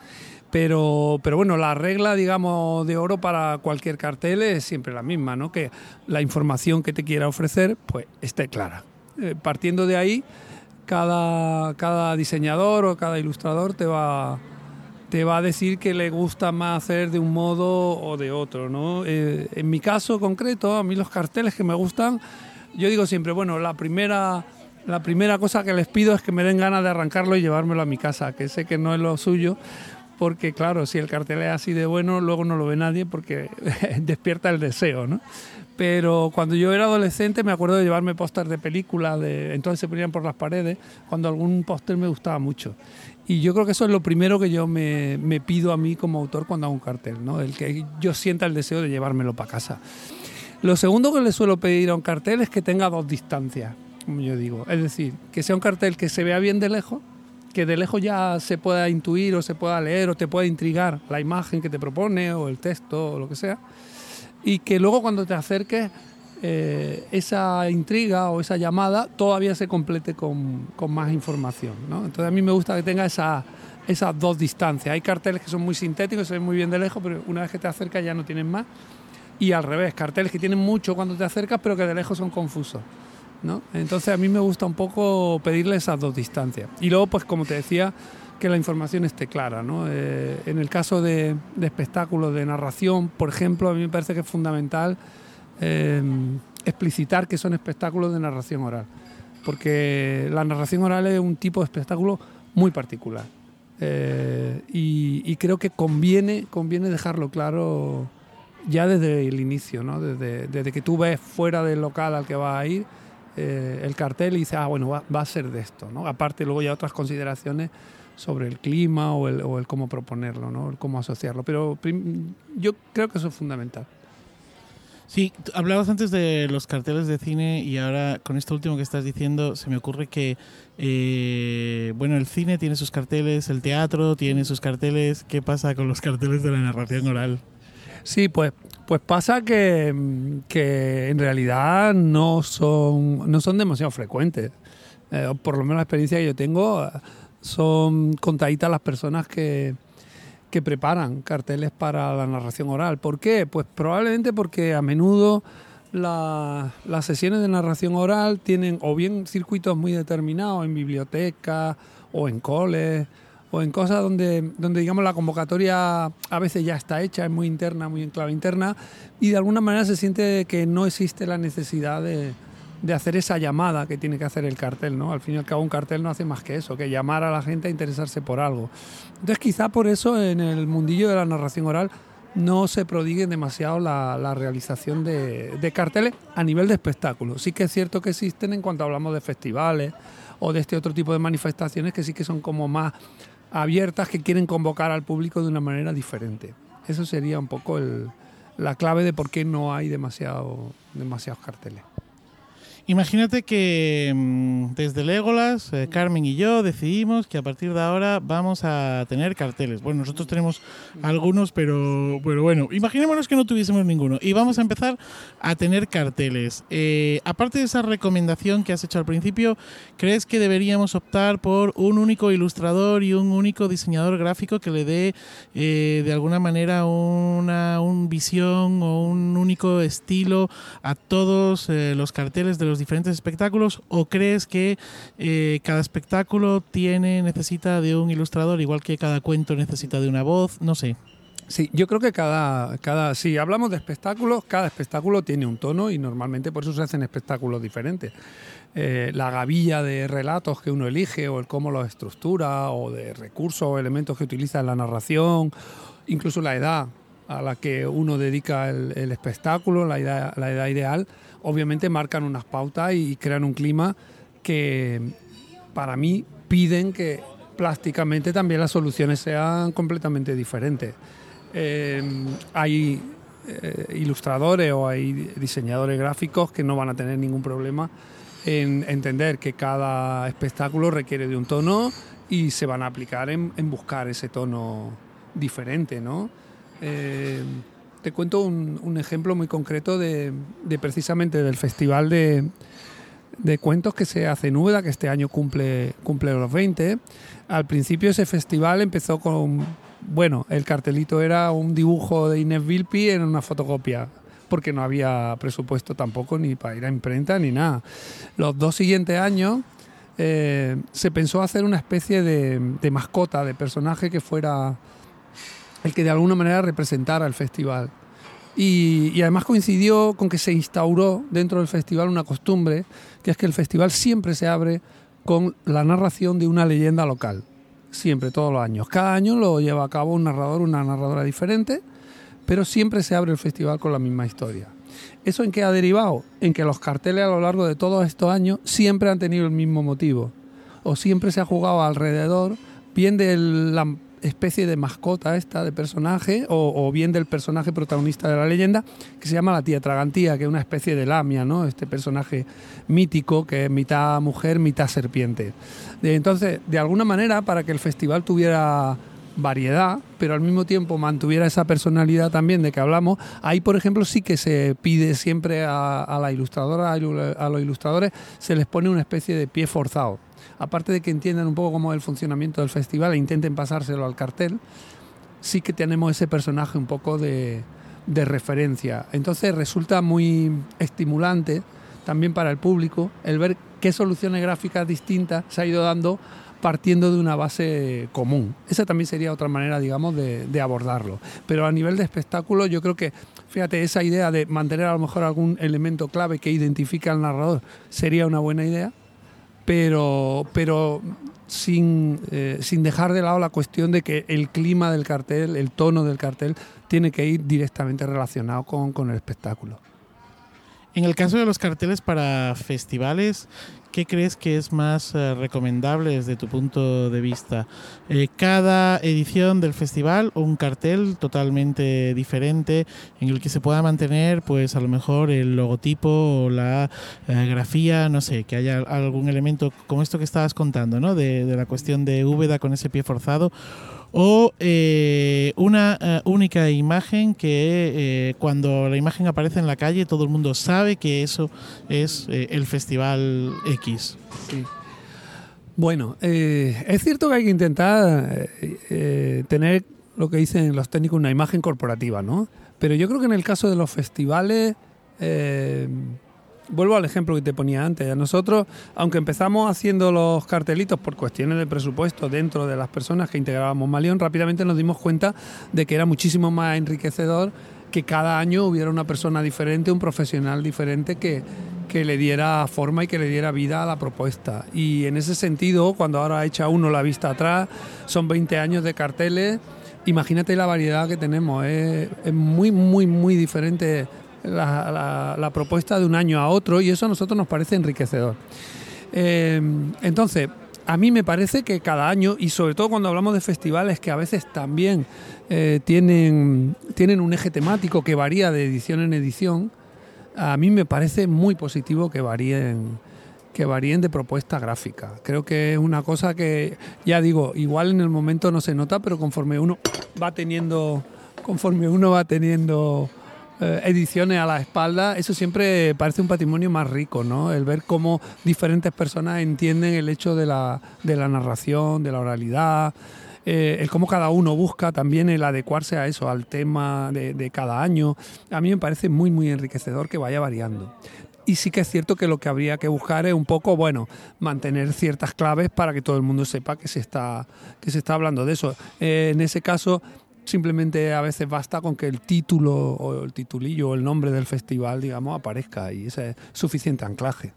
Pero, pero bueno, la regla, digamos, de oro para cualquier cartel es siempre la misma, ¿no? Que la información que te quiera ofrecer, pues esté clara. Eh, partiendo de ahí, cada, cada diseñador o cada ilustrador te va, te va a decir que le gusta más hacer de un modo o de otro, ¿no? Eh, en mi caso concreto, a mí los carteles que me gustan, yo digo siempre, bueno, la primera, la primera cosa que les pido es que me den ganas de arrancarlo y llevármelo a mi casa, que sé que no es lo suyo, porque claro, si el cartel es así de bueno, luego no lo ve nadie porque despierta el deseo, ¿no? Pero cuando yo era adolescente me acuerdo de llevarme pósters de películas, de, entonces se ponían por las paredes, cuando algún póster me gustaba mucho. Y yo creo que eso es lo primero que yo me, pido a mí como autor cuando hago un cartel, ¿no? El que yo sienta el deseo de llevármelo para casa. Lo segundo que le suelo pedir a un cartel es que tenga dos distancias, como yo digo. Es decir, que sea un cartel que se vea bien de lejos, que de lejos ya se pueda intuir o se pueda leer o te pueda intrigar la imagen que te propone o el texto o lo que sea. Y que luego cuando te acerques, eh, esa intriga o esa llamada todavía se complete con, con más información. Entonces a mí me gusta que tenga esa, esas dos distancias. Hay carteles que son muy sintéticos, se ven muy bien de lejos, pero una vez que te acercas ya no tienen más. Y al revés, carteles que tienen mucho cuando te acercas, pero que de lejos son confusos. ¿no? Entonces a mí me gusta un poco pedirle esas dos distancias. Y luego, pues como te decía, que la información esté clara. ¿no? Eh, en el caso de, espectáculos de narración, por ejemplo, a mí me parece que es fundamental eh, explicitar que son espectáculos de narración oral. Porque la narración oral es un tipo de espectáculo muy particular. Eh, y, y, creo que conviene, conviene dejarlo claro ya desde el inicio, ¿no? desde, desde que tú ves fuera del local al que vas a ir eh, el cartel y dices, ah, bueno, va, va, a ser de esto. ¿no? Aparte, luego ya otras consideraciones sobre el clima o el, o el cómo proponerlo, ¿no? el cómo asociarlo. Pero yo creo que eso es fundamental. Sí, hablabas antes de los carteles de cine y ahora con esto último que estás diciendo se me ocurre que, eh, bueno, el cine tiene sus carteles, el teatro tiene sus carteles. ¿Qué pasa con los carteles de la narración oral? Sí, pues, pues pasa que, que en realidad no son, no son demasiado frecuentes. Eh, por lo menos la experiencia que yo tengo son contaditas las personas que, que preparan carteles para la narración oral. ¿Por qué? Pues probablemente porque a menudo la, las sesiones de narración oral tienen o bien circuitos muy determinados en bibliotecas o en coles o en cosas donde, donde digamos la convocatoria a veces ya está hecha, es muy interna, muy en clave interna, y de alguna manera se siente que no existe la necesidad de, de hacer esa llamada que tiene que hacer el cartel, ¿no? Al fin y al cabo un cartel no hace más que eso, que llamar a la gente a interesarse por algo. Entonces quizá por eso en el mundillo de la narración oral no se prodigue demasiado la, realización de, de carteles a nivel de espectáculo. Sí que es cierto que existen en cuanto hablamos de festivales o de este otro tipo de manifestaciones que sí que son como más abiertas, que quieren convocar al público de una manera diferente. Eso sería un poco el, la clave de por qué no hay demasiado, demasiados carteles. Imagínate que mm, desde Legolas, eh, Carmen y yo decidimos que a partir de ahora vamos a tener carteles. Bueno, nosotros tenemos algunos, pero, pero bueno, imaginémonos que no tuviésemos ninguno. Y vamos a empezar a tener carteles. Eh, aparte de esa recomendación que has hecho al principio, ¿crees que deberíamos optar por un único ilustrador y un único diseñador gráfico que le dé eh, de alguna manera una un visión o un único estilo a todos eh, los carteles de los diferentes espectáculos o crees que eh, cada espectáculo tiene necesita de un ilustrador igual que cada cuento necesita de una voz no sé Sí, yo creo que cada, cada, si hablamos de espectáculos, cada espectáculo tiene un tono y normalmente por eso se hacen espectáculos diferentes. Eh, la gavilla de relatos que uno elige o el cómo los estructura o de recursos o elementos que utiliza en la narración, incluso la edad a la que uno dedica el, el espectáculo, la edad, la edad ideal, obviamente marcan unas pautas y crean un clima que para mí piden que plásticamente también las soluciones sean completamente diferentes. Eh, hay eh, ilustradores o hay diseñadores gráficos que no van a tener ningún problema en entender que cada espectáculo requiere de un tono y se van a aplicar en, buscar ese tono diferente, ¿no? Eh, te cuento un, ejemplo muy concreto de, de precisamente del festival de, de, cuentos que se hace en Úbeda, que este año cumple, cumple los 20. Al principio ese festival empezó con, bueno, el cartelito era un dibujo de Inés Vilpi en una fotocopia, porque no había presupuesto tampoco ni para ir a imprenta ni nada. Los dos siguientes años eh, se pensó hacer una especie de, de mascota, de personaje que fuera el que de alguna manera representara el festival. Y, y, además coincidió con que se instauró dentro del festival una costumbre, que es que el festival siempre se abre con la narración de una leyenda local. Siempre, todos los años. Cada año lo lleva a cabo un narrador, una narradora diferente, pero siempre se abre el festival con la misma historia. ¿Eso en qué ha derivado? En que los carteles a lo largo de todos estos años siempre han tenido el mismo motivo. O siempre se ha jugado alrededor, bien de la especie de mascota esta, de personaje, o, bien del personaje protagonista de la leyenda, que se llama la tía Tragantía, que es una especie de lamia, ¿no? Este personaje mítico que es mitad mujer, mitad serpiente. Entonces, de alguna manera, para que el festival tuviera variedad, pero al mismo tiempo mantuviera esa personalidad también de que hablamos, ahí, por ejemplo, sí que se pide siempre a, a la ilustradora, a los ilustradores, se les pone una especie de pie forzado aparte de que entiendan un poco cómo es el funcionamiento del festival e intenten pasárselo al cartel, sí que tenemos ese personaje un poco de, referencia. Entonces resulta muy estimulante también para el público el ver qué soluciones gráficas distintas se ha ido dando partiendo de una base común. Esa también sería otra manera, digamos, de, de, abordarlo. Pero a nivel de espectáculo, yo creo que, fíjate, esa idea de mantener a lo mejor algún elemento clave que identifica al narrador sería una buena idea pero, pero sin, eh, sin dejar de lado la cuestión de que el clima del cartel, el tono del cartel, tiene que ir directamente relacionado con, con el espectáculo. En el caso de los carteles para festivales, ¿qué crees que es más eh, recomendable desde tu punto de vista? Eh, ¿Cada edición del festival o un cartel totalmente diferente en el que se pueda mantener, pues a lo mejor el logotipo o la eh, grafía, no sé, que haya algún elemento como esto que estabas contando, ¿no? De, de la cuestión de Úbeda con ese pie forzado o eh, una uh, única imagen que eh, cuando la imagen aparece en la calle todo el mundo sabe que eso es eh, el Festival X. Bueno, es cierto que hay que intentar tener lo que dicen los técnicos una imagen corporativa, ¿no? Pero yo creo que en el caso de los festivales vuelvo al ejemplo que te ponía antes. Nosotros, aunque empezamos haciendo los cartelitos por cuestiones de presupuesto dentro de las personas que integrábamos Malión, rápidamente nos dimos cuenta de que era muchísimo más enriquecedor que cada año hubiera una persona diferente, un profesional diferente que, que le diera forma y que le diera vida a la propuesta. Y en ese sentido, cuando ahora echa uno la vista atrás, son 20 años de carteles, imagínate la variedad que tenemos, es muy, muy, muy diferente la, la- propuesta de un año a otro y eso a nosotros nos parece enriquecedor. Eh, entonces, a mí me parece que cada año, y sobre todo cuando hablamos de festivales que a veces también eh, tienen, tienen un eje temático que varía de edición en edición, a mí me parece muy positivo que varíen que varíen de propuesta gráfica. Creo que es una cosa que, ya digo, igual en el momento no se nota, pero conforme uno va teniendo, conforme uno va teniendo eh, ediciones a la espalda, eso siempre parece un patrimonio más rico, ¿no? El ver cómo diferentes personas entienden el hecho de la, de la narración, de la oralidad, eh, el cómo cada uno busca también el adecuarse a eso, al tema de, cada año. A mí me parece muy, muy enriquecedor que vaya variando. Y sí que es cierto que lo que habría que buscar es un poco, bueno, mantener ciertas claves para que todo el mundo sepa que se está, que se está hablando de eso. Eh, en ese caso, simplemente a veces basta con que el título o el titulillo o el nombre del festival, digamos, aparezca y es suficiente anclaje.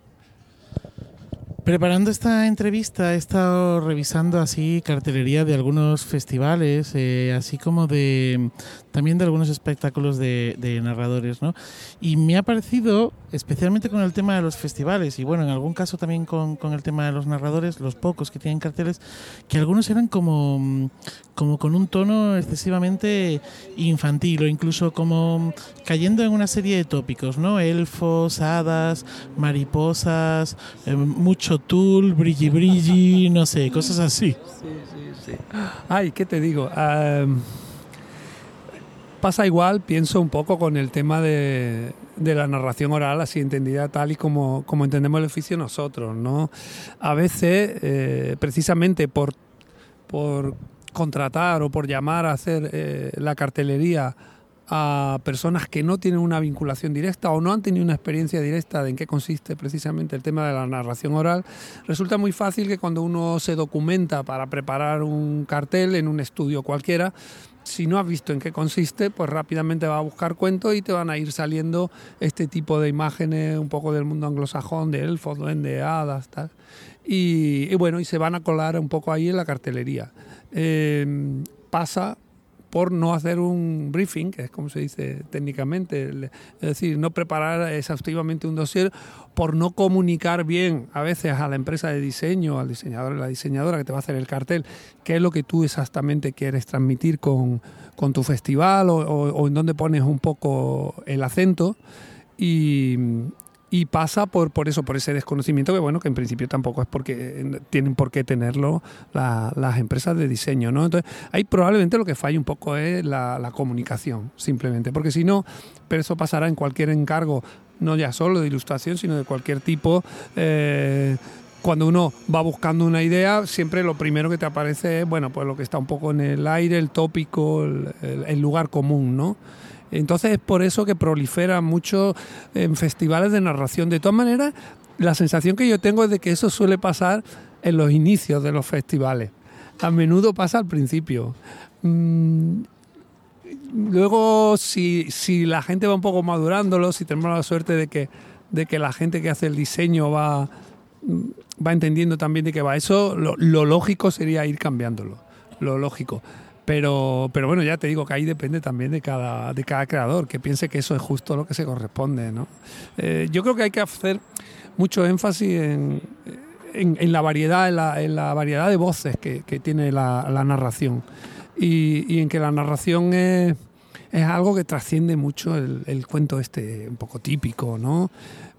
Preparando esta entrevista he estado revisando así cartelería de algunos festivales, eh, así como de también de algunos espectáculos de, de narradores, ¿no? Y me ha parecido, especialmente con el tema de los festivales, y bueno, en algún caso también con, con el tema de los narradores, los pocos que tienen carteles, que algunos eran como, como con un tono excesivamente infantil o incluso como cayendo en una serie de tópicos, ¿no? Elfos, hadas, mariposas, eh, mucho tul, brilli brilli, no sé, cosas así. Ay, ¿qué te digo? Ah, pasa igual, pienso un poco con el tema de, la narración oral, así entendida tal y como, entendemos el oficio nosotros, ¿no? A veces, eh, precisamente por, por contratar o por llamar a hacer eh, la cartelería a personas que no tienen una vinculación directa o no han tenido una experiencia directa de en qué consiste precisamente el tema de la narración oral, resulta muy fácil que cuando uno se documenta para preparar un cartel en un estudio cualquiera, si no has visto en qué consiste, pues rápidamente va a buscar cuentos y te van a ir saliendo este tipo de imágenes un poco del mundo anglosajón, de elfos, duendes, hadas, tal. Y, y bueno, y se van a colar un poco ahí en la cartelería. Eh, pasa por no hacer un briefing, que es como se dice técnicamente, es decir, no preparar exhaustivamente un dossier, por no comunicar bien a veces a la empresa de diseño, al diseñador, a la diseñadora que te va a hacer el cartel, qué es lo que tú exactamente quieres transmitir con, con tu festival o, o- o en dónde pones un poco el acento. Y, y pasa por, por eso, por ese desconocimiento que bueno, que en principio tampoco es porque eh, tienen por qué tenerlo la- las empresas de diseño, ¿no? Entonces, ahí probablemente lo que falla un poco es la, comunicación, simplemente, porque si no, pero eso pasará en cualquier encargo, no ya solo de ilustración, sino de cualquier tipo. eh, cuando uno va buscando una idea, siempre lo primero que te aparece es, bueno, pues lo que está un poco en el aire, el tópico, el lugar común, ¿no? Entonces es por eso que prolifera mucho en festivales de narración. De todas maneras, la sensación que yo tengo es de que eso suele pasar en los inicios de los festivales. A menudo pasa al principio. Mm, Luego, si, si la gente va un poco madurándolo, si tenemos la suerte de que, de que la gente que hace el diseño va, va entendiendo también de qué va eso, lo lógico sería ir cambiándolo. Lo lógico. Pero, pero bueno, ya te digo que ahí depende también de cada, de cada creador, que piense que eso es justo lo que se corresponde. ¿no? Eh, yo creo que hay que hacer mucho énfasis en, en, la variedad, en la, en la variedad de voces que, que tiene la, la narración. Y, y en que la narración es, es algo que trasciende mucho el, el cuento este un poco típico, ¿no?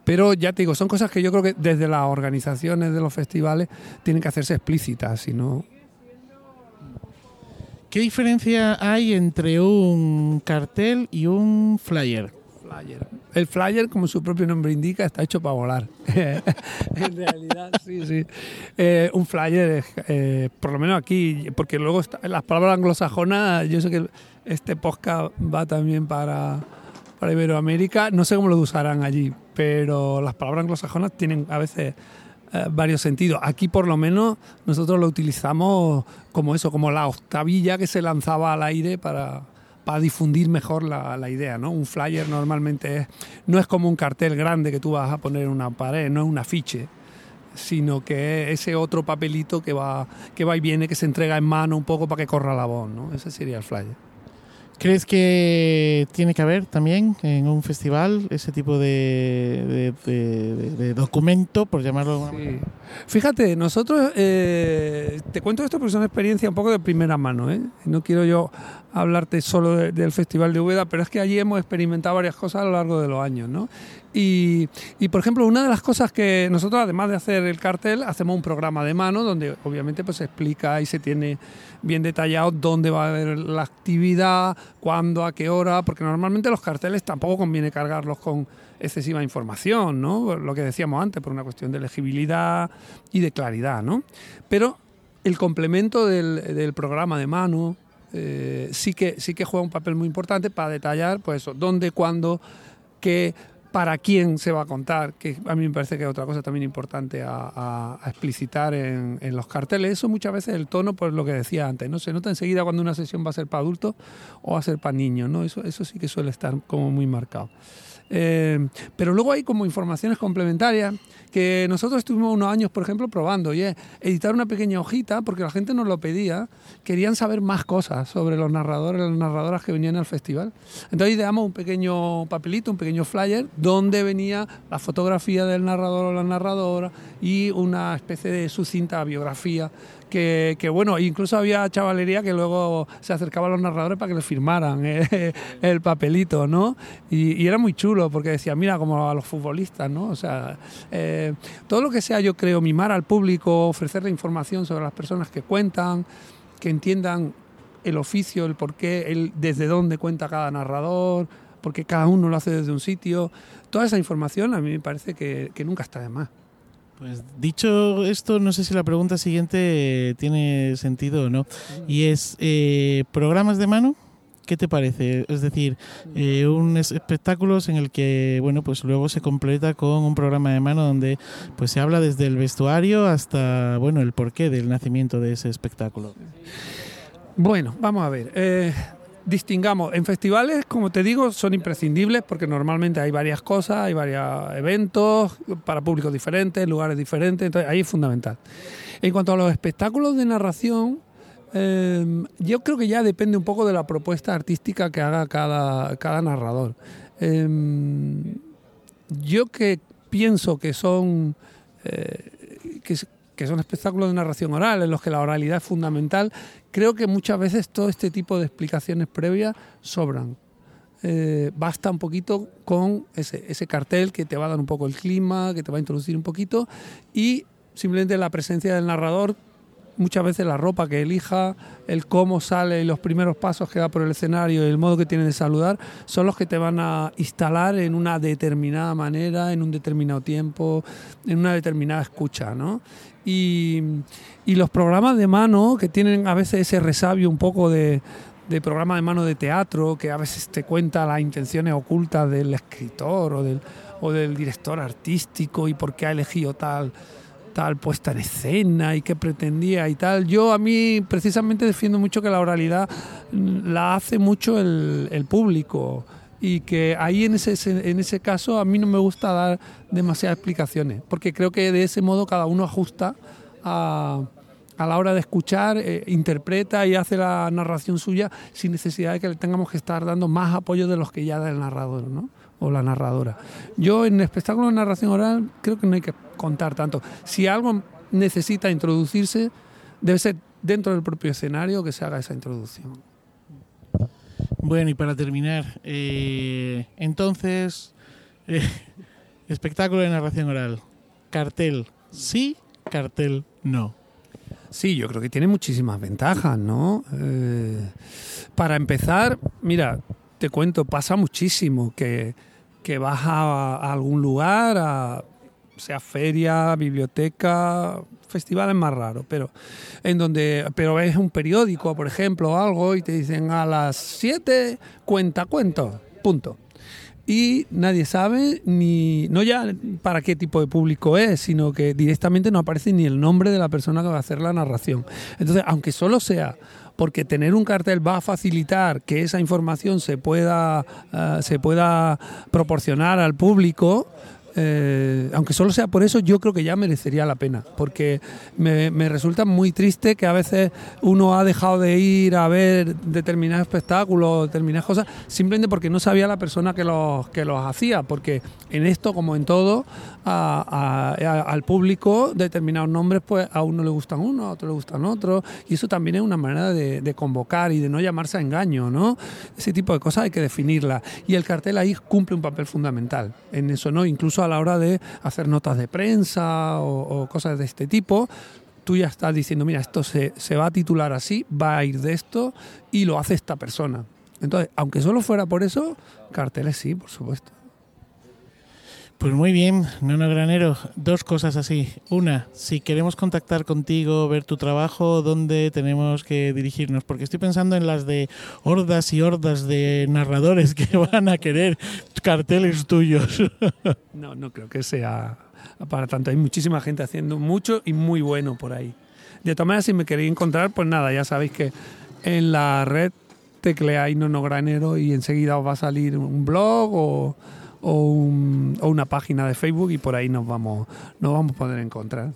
Pero ya te digo, son cosas que yo creo que desde las organizaciones de los festivales tienen que hacerse explícitas, si no, ¿Qué diferencia hay entre un cartel y un flyer? Flyer. El flyer, como su propio nombre indica, está hecho para volar. en realidad, sí, sí. Eh, un flyer, eh, por lo menos aquí, porque luego las palabras anglosajonas, yo sé que este podcast va también para, para Iberoamérica, no sé cómo lo usarán allí, pero las palabras anglosajonas tienen a veces eh, varios sentidos. Aquí por lo menos nosotros lo utilizamos como eso, como la octavilla que se lanzaba al aire para, para difundir mejor la, la, idea, ¿no? Un flyer normalmente es, no es como un cartel grande que tú vas a poner en una pared, no es un afiche, sino que es ese otro papelito que va, que va y viene, que se entrega en mano un poco para que corra la voz, ¿no? Ese sería el flyer. ¿Crees que tiene que haber también en un festival ese tipo de, de, de, documento, por llamarlo sí. Fíjate, nosotros, eh, te cuento esto porque es una experiencia un poco de primera mano. ¿eh? No quiero yo hablarte solo del Festival de Úbeda, pero es que allí hemos experimentado varias cosas a lo largo de los años. ¿no? Y, y, por ejemplo, una de las cosas que nosotros, además de hacer el cartel, hacemos un programa de mano donde obviamente pues, se explica y se tiene bien detallado dónde va a haber la actividad, cuándo, a qué hora, porque normalmente los carteles tampoco conviene cargarlos con excesiva información, ¿no? Lo que decíamos antes, por una cuestión de legibilidad y de claridad, ¿no? Pero el complemento del, del programa de mano eh, sí, que, sí que juega un papel muy importante para detallar, pues dónde, cuándo, qué para quién se va a contar, que a mí me parece que es otra cosa también importante a, explicitar en, en, los carteles. Eso muchas veces el tono, pues lo que decía antes, ¿no? Se nota enseguida cuando una sesión va a ser para adultos o va a ser para niños, ¿no? Eso, eso sí que suele estar como muy marcado. Eh, pero luego hay como informaciones complementarias que nosotros estuvimos unos años, por ejemplo, probando, y es editar una pequeña hojita, porque la gente nos lo pedía, querían saber más cosas sobre los narradores, las narradoras que venían al festival. Entonces ideamos un pequeño papelito, un pequeño flyer, donde venía la fotografía del narrador o la narradora y una especie de sucinta biografía que, bueno, incluso había chavalería que luego se acercaba a los narradores para que les firmaran eh, el papelito, ¿no? Y, era muy chulo porque decía, mira, como a los futbolistas, ¿no? O sea, eh, todo lo que sea, yo creo, mimar al público, ofrecerle información sobre las personas que cuentan, que entiendan el oficio, el por qué, el desde dónde cuenta cada narrador, porque cada uno lo hace desde un sitio. Toda esa información a mí me parece que nunca está de más. Pues dicho esto, no sé si la pregunta siguiente tiene sentido o no. Y es, eh, ¿programas de mano? ¿Qué te parece? Es decir, eh, un espectáculos en el que, bueno, pues luego se completa con un programa de mano donde pues se habla desde el vestuario hasta, bueno, el porqué del nacimiento de ese espectáculo. Bueno, vamos a ver. Eh, distingamos, en festivales, como te digo, son imprescindibles porque normalmente hay varias cosas, hay varios eventos para públicos diferentes, lugares diferentes, entonces ahí es fundamental. En cuanto a los espectáculos de narración, eh, yo creo que ya depende un poco de la propuesta artística que haga cada, cada narrador. Eh, yo que pienso que son... Eh, que, que son espectáculos de narración oral, en los que la oralidad es fundamental, creo que muchas veces todo este tipo de explicaciones previas sobran. Eh, basta un poquito con ese, cartel que te va a dar un poco el clima, que te va a introducir un poquito, y simplemente la presencia del narrador muchas veces la ropa que elija, el cómo sale y los primeros pasos que da por el escenario el modo que tiene de saludar son los que te van a instalar en una determinada manera, en un determinado tiempo, en una determinada escucha, ¿no? Y, y los programas de mano que tienen a veces ese resabio un poco de, de programa de mano de teatro que a veces te cuenta las intenciones ocultas del escritor o del, o del director artístico y por qué ha elegido tal tal puesta en escena y qué pretendía y tal. Yo a mí precisamente defiendo mucho que la oralidad la hace mucho el, el público y que ahí en ese, en ese caso a mí no me gusta dar demasiadas explicaciones, porque creo que de ese modo cada uno ajusta a, a la hora de escuchar, eh, interpreta y hace la narración suya sin necesidad de que le tengamos que estar dando más apoyo de los que ya da el narrador, ¿no? o la narradora. Yo en espectáculo de narración oral creo que no hay que contar tanto. Si algo necesita introducirse, debe ser dentro del propio escenario que se haga esa introducción. Bueno, y para terminar, eh, entonces, eh, espectáculo de narración oral, cartel sí, cartel no. Sí, yo creo que tiene muchísimas ventajas, ¿no? Eh, para empezar, mira, te cuento, pasa muchísimo que que vas a, a algún lugar, a, sea feria, biblioteca, festival es más raro, pero en donde pero ves un periódico, por ejemplo, o algo y te dicen a las 7 cuenta cuento, punto. y nadie sabe ni no ya para qué tipo de público es, sino que directamente no aparece ni el nombre de la persona que va a hacer la narración. Entonces, aunque solo sea porque tener un cartel va a facilitar que esa información se pueda, eh, se pueda proporcionar al público, eh, aunque solo sea por eso, yo creo que ya merecería la pena, porque me, me, resulta muy triste que a veces uno ha dejado de ir a ver determinados espectáculos, determinadas cosas, simplemente porque no sabía la persona que los, que los hacía, porque en esto, como en todo, a, al público determinados nombres, pues a uno le gustan uno, a otro le gustan otros, y eso también es una manera de, convocar y de no llamarse a engaño, ¿no? Ese tipo de cosas hay que definirlas, y el cartel ahí cumple un papel fundamental en eso, ¿no? Incluso a la hora de hacer notas de prensa o, o cosas de este tipo, tú ya estás diciendo, mira, esto se, se, va a titular así, va a ir de esto y lo hace esta persona. Entonces, aunque solo fuera por eso, carteles sí, por supuesto. Pues muy bien, Nono Granero, dos cosas así. Una, si queremos contactar contigo, ver tu trabajo, ¿dónde tenemos que dirigirnos? Porque estoy pensando en las de hordas y hordas de narradores que van a querer carteles tuyos. No, no creo que sea para tanto. Hay muchísima gente haciendo mucho y muy bueno por ahí. De todas maneras, si me queréis encontrar, pues nada, ya sabéis que en la red tecleáis Nono Granero y enseguida os va a salir un blog o o, un, o, una página de Facebook y por ahí nos vamos, nos vamos a poder encontrar.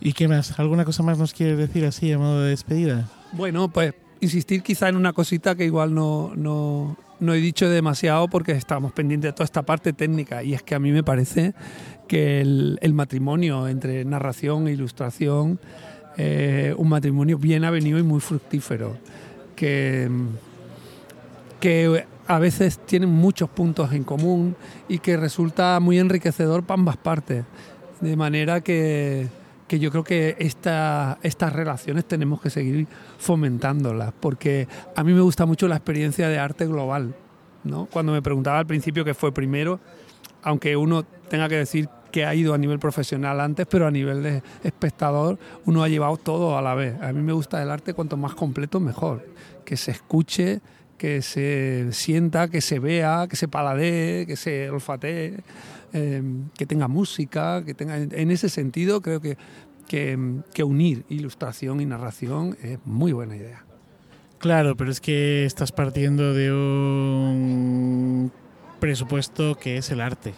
¿Y qué más? ¿Alguna cosa más nos quieres decir así a modo de despedida? Bueno, pues insistir quizá en una cosita que igual no, no, no he dicho demasiado porque estamos pendientes de toda esta parte técnica y es que a mí me parece que el, el matrimonio entre narración e ilustración eh, un matrimonio bien avenido y muy fructífero que, que a veces tienen muchos puntos en común y que resulta muy enriquecedor para ambas partes. De manera que, que yo creo que esta, estas relaciones tenemos que seguir fomentándolas, porque a mí me gusta mucho la experiencia de arte global. ¿no? Cuando me preguntaba al principio qué fue primero, aunque uno tenga que decir que ha ido a nivel profesional antes, pero a nivel de espectador uno ha llevado todo a la vez. A mí me gusta el arte cuanto más completo mejor, que se escuche, que se sienta, que se vea, que se paladee, que se olfatee, eh, que tenga música, que tenga. En ese sentido, creo que, que, que, unir ilustración y narración es muy buena idea. Claro, pero es que estás partiendo de un presupuesto que es el arte.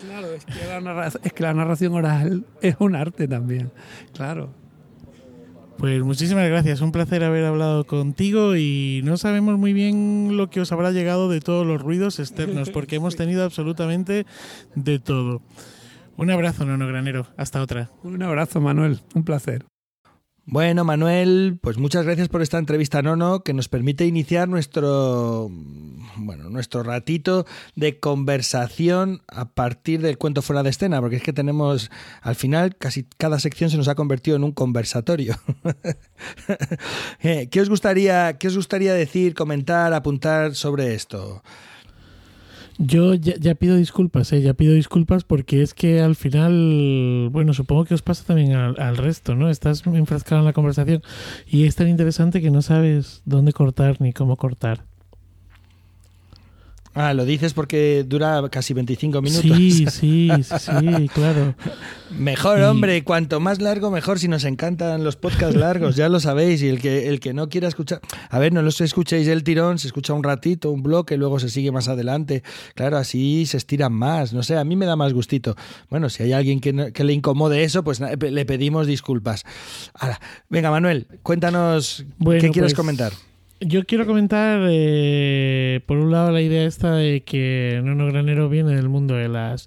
Claro, es que la narración, es que la narración oral es un arte también, claro. Pues muchísimas gracias, un placer haber hablado contigo y no sabemos muy bien lo que os habrá llegado de todos los ruidos externos, porque hemos tenido absolutamente de todo. Un abrazo, Nono Granero, hasta otra. Un abrazo, Manuel, un placer. Bueno, Manuel, pues muchas gracias por esta entrevista, Nono, que nos permite iniciar nuestro bueno, nuestro ratito de conversación a partir del cuento fuera de escena, porque es que tenemos al final casi cada sección se nos ha convertido en un conversatorio. ¿Qué os gustaría, qué os gustaría decir, comentar, apuntar sobre esto? Yo ya, ya, pido disculpas, ¿eh? ya pido disculpas porque es que al final, bueno, supongo que os pasa también al, al, resto, ¿no? Estás enfrascado en la conversación y es tan interesante que no sabes dónde cortar ni cómo cortar. Ah, lo dices porque dura casi 25 minutos. Sí, sí, sí, claro. Mejor, hombre, cuanto más largo, mejor. Si nos encantan los podcasts largos, ya lo sabéis. Y el que, el que no quiera escuchar. A ver, no los escuchéis el tirón, se escucha un ratito, un bloque, luego se sigue más adelante. Claro, así se estiran más. No sé, a mí me da más gustito. Bueno, si hay alguien que, no, que le incomode eso, pues le pedimos disculpas. Ahora, venga, Manuel, cuéntanos bueno, qué quieres pues... comentar. Yo quiero comentar, eh, por un lado, la idea esta de que Nono Granero viene del mundo de las,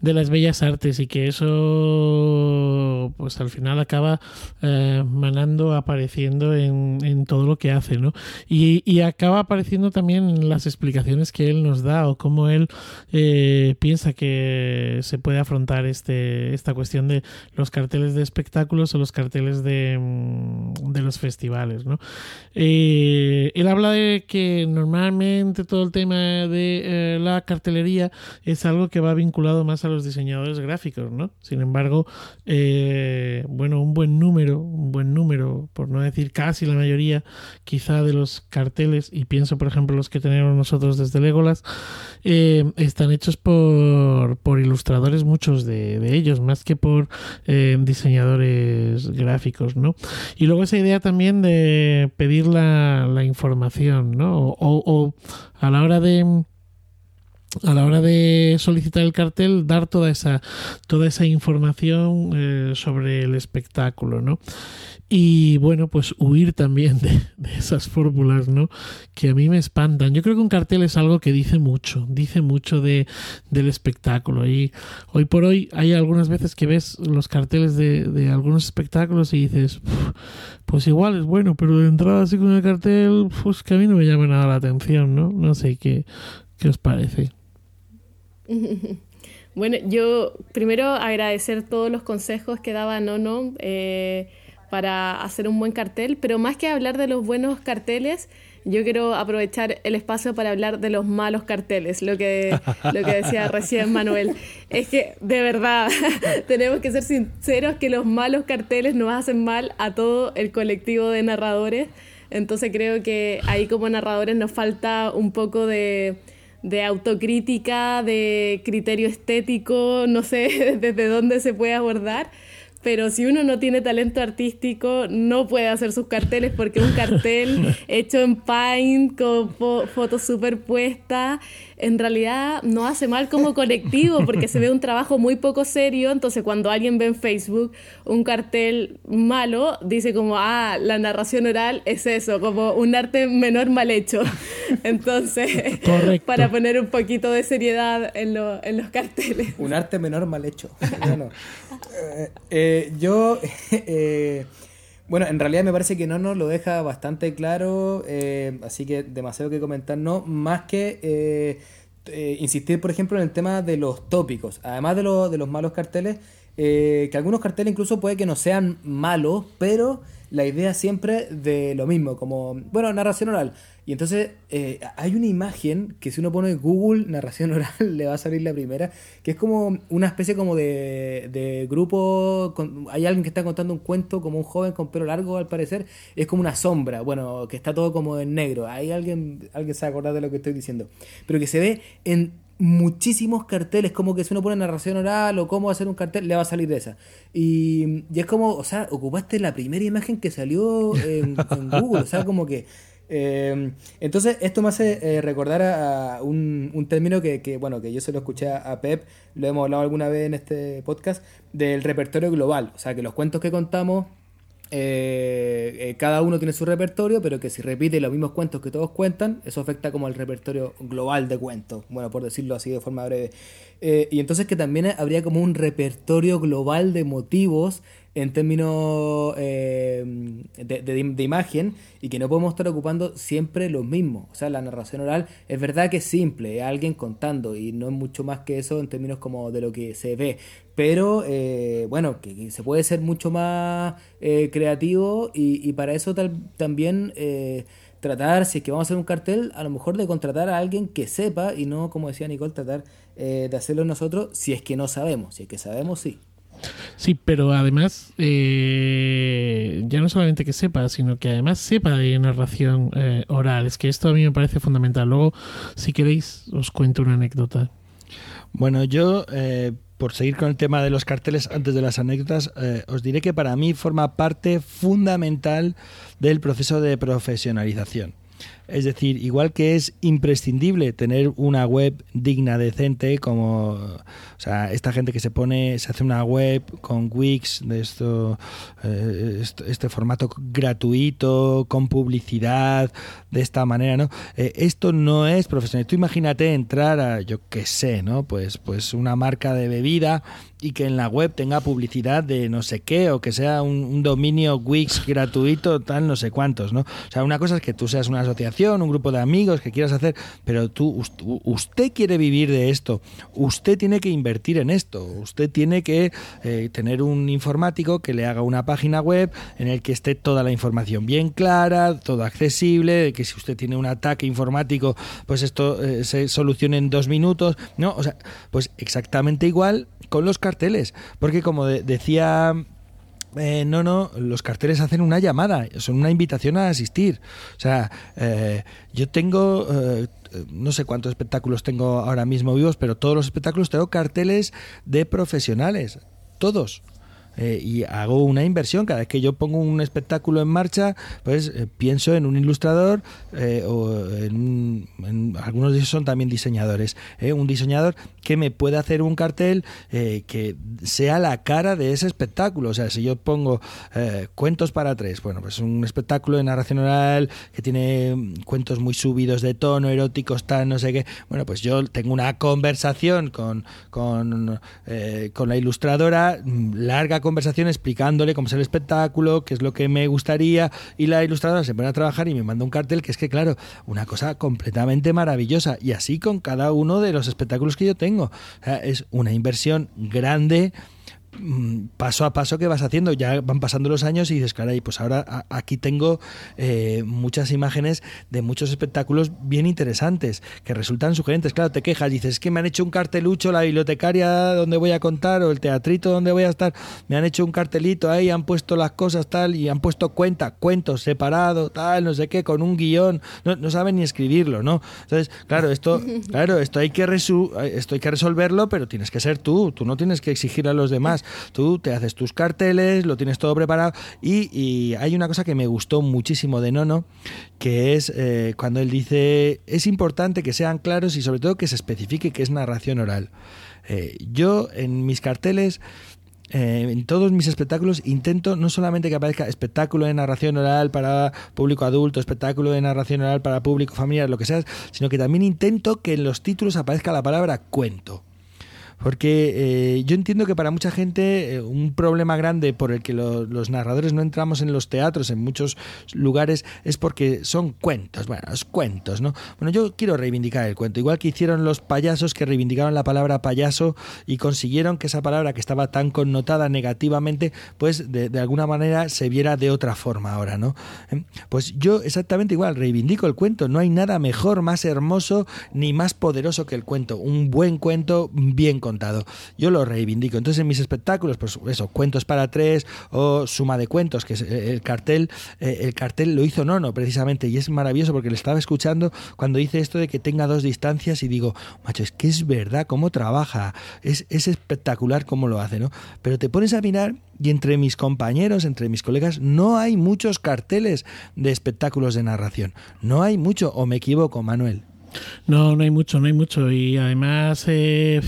de las bellas artes y que eso, pues al final acaba eh, manando, apareciendo en, en, todo lo que hace, ¿no? Y, y, acaba apareciendo también en las explicaciones que él nos da o cómo él eh, piensa que se puede afrontar este, esta cuestión de los carteles de espectáculos o los carteles de, de los festivales, ¿no? Eh, eh, él habla de que normalmente todo el tema de eh, la cartelería es algo que va vinculado más a los diseñadores gráficos, ¿no? Sin embargo, eh, bueno, un buen número, un buen número, por no decir casi la mayoría, quizá de los carteles, y pienso por ejemplo los que tenemos nosotros desde Legolas, están hechos por, por ilustradores, muchos de, de ellos, más que por diseñadores gráficos, ¿no? Y luego esa idea también de pedir la, la información, ¿no? O, o a la hora de a la hora de solicitar el cartel dar toda esa toda esa información eh, sobre el espectáculo no y bueno pues huir también de, de, esas fórmulas no que a mí me espantan. Yo creo que un cartel es algo que dice mucho dice mucho de del espectáculo. Y hoy por hoy hay algunas veces que ves los carteles de, de algunos espectáculos y dices pues igual es bueno pero de entrada así con el cartel pues que a mí no me llama nada la atención no no sé qué qué os parece Bueno, yo primero agradecer todos los consejos que daba Nono eh, para hacer un buen cartel, pero más que hablar de los buenos carteles, yo quiero aprovechar el espacio para hablar de los malos carteles, lo que, lo que decía recién Manuel. Es que, de verdad, tenemos que ser sinceros que los malos carteles nos hacen mal a todo el colectivo de narradores. Entonces creo que ahí como narradores nos falta un poco de de autocrítica, de criterio estético, no sé desde dónde se puede abordar, pero si uno no tiene talento artístico no puede hacer sus carteles porque un cartel hecho en Paint con fo fotos superpuestas en realidad no hace mal como colectivo porque se ve un trabajo muy poco serio, entonces cuando alguien ve en Facebook un cartel malo, dice como, ah, la narración oral es eso, como un arte menor mal hecho. Entonces, Correcto. para poner un poquito de seriedad en, lo, en, los carteles. Un arte menor mal hecho. Bueno, eh, eh, yo... Eh, bueno, en realidad me parece que no nos lo deja bastante claro, eh, así que demasiado que comentar, no, más que eh, eh, insistir, por ejemplo, en el tema de los tópicos, además de, lo, de los malos carteles, que algunos carteles incluso puede que no sean malos, pero la idea siempre de lo mismo, como, bueno, narración oral. Y entonces eh, hay una imagen que si uno pone Google narración oral le va a salir la primera, que es como una especie como de, de grupo, hay alguien que está contando un cuento como un joven con pelo largo al parecer, es como una sombra, bueno, que está todo como en negro, hay alguien, alguien se va acordar de lo que estoy diciendo, pero que se ve en muchísimos carteles, como que si uno pone narración oral o cómo hacer un cartel, le va a salir de esa. Y, y es como, o sea, ocupaste la primera imagen que salió en, en Google, o sea, como que eh, entonces, esto me hace eh, recordar a, un, un, término que, que, bueno, que yo se lo escuché a Pep, lo hemos hablado alguna vez en este podcast, del repertorio global. O sea, que los cuentos que contamos, eh, eh, cada uno tiene su repertorio, pero que si repite los mismos cuentos que todos cuentan, eso afecta como al repertorio global de cuentos. Bueno, por decirlo así de forma breve. Eh, y entonces que también habría como un repertorio global de motivos en términos eh, de, de, imagen y que no podemos estar ocupando siempre los mismos. O sea, la narración oral es verdad que es simple, es alguien contando y no es mucho más que eso en términos como de lo que se ve. Pero eh, bueno, que, se puede ser mucho más eh, creativo y, para eso tal, también eh, tratar, si es que vamos a hacer un cartel, a lo mejor de contratar a alguien que sepa y no, como decía Nicole, tratar de hacerlo nosotros si es que no sabemos. Si es que sabemos, sí. Sí, pero además, eh, ya no solamente que sepa, sino que además sepa de narración eh, oral. Es que esto a mí me parece fundamental. Luego, si queréis, os cuento una anécdota. Bueno, yo, eh, por seguir con el tema de los carteles antes de las anécdotas, os diré que para mí forma parte fundamental del proceso de profesionalización. Es decir, igual que es imprescindible tener una web digna, decente, como o sea, esta gente que se pone, se hace una web con Wix de esto, eh, este formato gratuito, con publicidad, de esta manera, ¿no? Eh, esto no es profesional. Tú imagínate entrar a, yo qué sé, ¿no? Pues, pues una marca de bebida y que en la web tenga publicidad de no sé qué o que sea un, un, dominio Wix gratuito, tal, no sé cuántos, ¿no? O sea, una cosa es que tú seas una asociación, un grupo de amigos que quieras hacer, pero tú, usted quiere vivir de esto, usted tiene que invertir en esto, usted tiene que eh, tener un informático que le haga una página web en el que esté toda la información bien clara, todo accesible, que si usted tiene un ataque informático, pues esto eh, se solucione en dos minutos, ¿no? O sea, pues exactamente igual con los carteles, porque como de, decía eh, no, no, los carteles hacen una llamada, son una invitación a asistir. O sea, eh, yo tengo, eh, no sé cuántos espectáculos tengo ahora mismo vivos, pero todos los espectáculos tengo carteles de profesionales, todos. Eh, y hago una inversión. Cada vez que yo pongo un espectáculo en marcha, pues eh, pienso en un ilustrador eh, o en, en, algunos de ellos son también diseñadores. un diseñador que me pueda hacer un cartel que sea la cara de ese espectáculo. O sea, si yo pongo cuentos para tres, bueno, pues un espectáculo de narración oral que tiene mm, cuentos muy subidos de tono, eróticos, tal, no sé qué. Bueno, pues yo tengo una conversación con, con, con la ilustradora mm, larga conversación explicándole cómo es el espectáculo, qué es lo que me gustaría, y la ilustradora se pone a trabajar y me manda un cartel que es que, claro, una cosa completamente maravillosa. Y así con cada uno de los espectáculos que yo tengo. es una inversión grande paso a paso que vas haciendo. Ya van pasando los años y dices, caray, pues ahora aquí tengo eh, muchas imágenes de muchos espectáculos bien interesantes que resultan sugerentes. Claro, te quejas, dices, es que me han hecho un cartelucho, la bibliotecaria donde voy a contar o el teatrito donde voy a estar, me han hecho un cartelito ahí, han puesto las cosas tal y han puesto cuenta, cuentos separado, tal, no sé qué, con un guion, no, no saben ni escribirlo, ¿no? Entonces, claro, esto, claro, esto hay que esto hay que resolverlo, pero tienes que ser tú, tú no tienes que exigir a los demás. Tú te haces tus carteles, lo tienes todo preparado y, hay una cosa que me gustó muchísimo de Nono, que es eh, cuando él dice, es importante que sean claros y sobre todo que se especifique que es narración oral. Eh, yo en mis carteles eh, en todos mis espectáculos intento no solamente que aparezca espectáculo de narración oral para público adulto, espectáculo de narración oral para público familiar, lo que sea, sino que también intento que en los títulos aparezca la palabra cuento. Porque eh, yo entiendo que para mucha gente eh, un problema grande por el que los narradores no entramos en los teatros en muchos lugares es porque son cuentos, bueno, los cuentos, ¿no? Bueno, yo quiero reivindicar el cuento, igual que hicieron los payasos que reivindicaron la palabra payaso y consiguieron que esa palabra que estaba tan connotada negativamente, pues de, de alguna manera se viera de otra forma ahora, ¿no? ¿Eh? Pues yo exactamente igual, reivindico el cuento, no hay nada mejor, más hermoso ni más poderoso que el cuento, un buen cuento bien contado. Yo lo reivindico. Entonces en mis espectáculos, pues eso, cuentos para tres o suma de cuentos, que es eh, el cartel, eh, el cartel lo hizo Nono precisamente y es maravilloso porque le estaba escuchando cuando dice esto de que tenga dos distancias y digo, macho, es que es verdad cómo trabaja, es, es espectacular cómo lo hace, ¿no? Pero te pones a mirar y entre mis compañeros, entre mis colegas, no hay muchos carteles de espectáculos de narración. No hay mucho, o me equivoco, Manuel. No, no hay mucho, no hay mucho. Y además eh,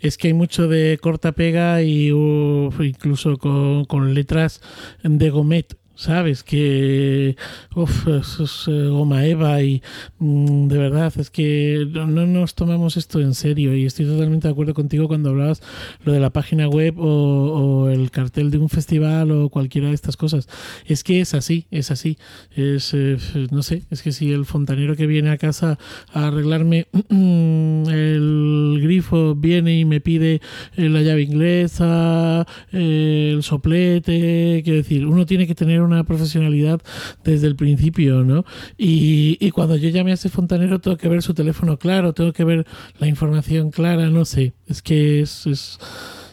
es que hay mucho de corta pega y incluso con, con letras de gomet ¿sabes? Que, uff, es eh, goma eva y mm, de verdad es que no, nos tomamos esto en serio y estoy totalmente de acuerdo contigo cuando hablabas lo de la página web o, el cartel de un festival o cualquiera de estas cosas. Es que es así, es así. Es, eh, no sé, es que si el fontanero que viene a casa a arreglarme el grifo viene y me pide eh, la llave inglesa, el soplete, quiero decir, uno tiene que tener una profesionalidad desde el principio, ¿no? Y, cuando yo llame a ese fontanero tengo que ver su teléfono claro, tengo que ver la información clara, no sé, es que es... es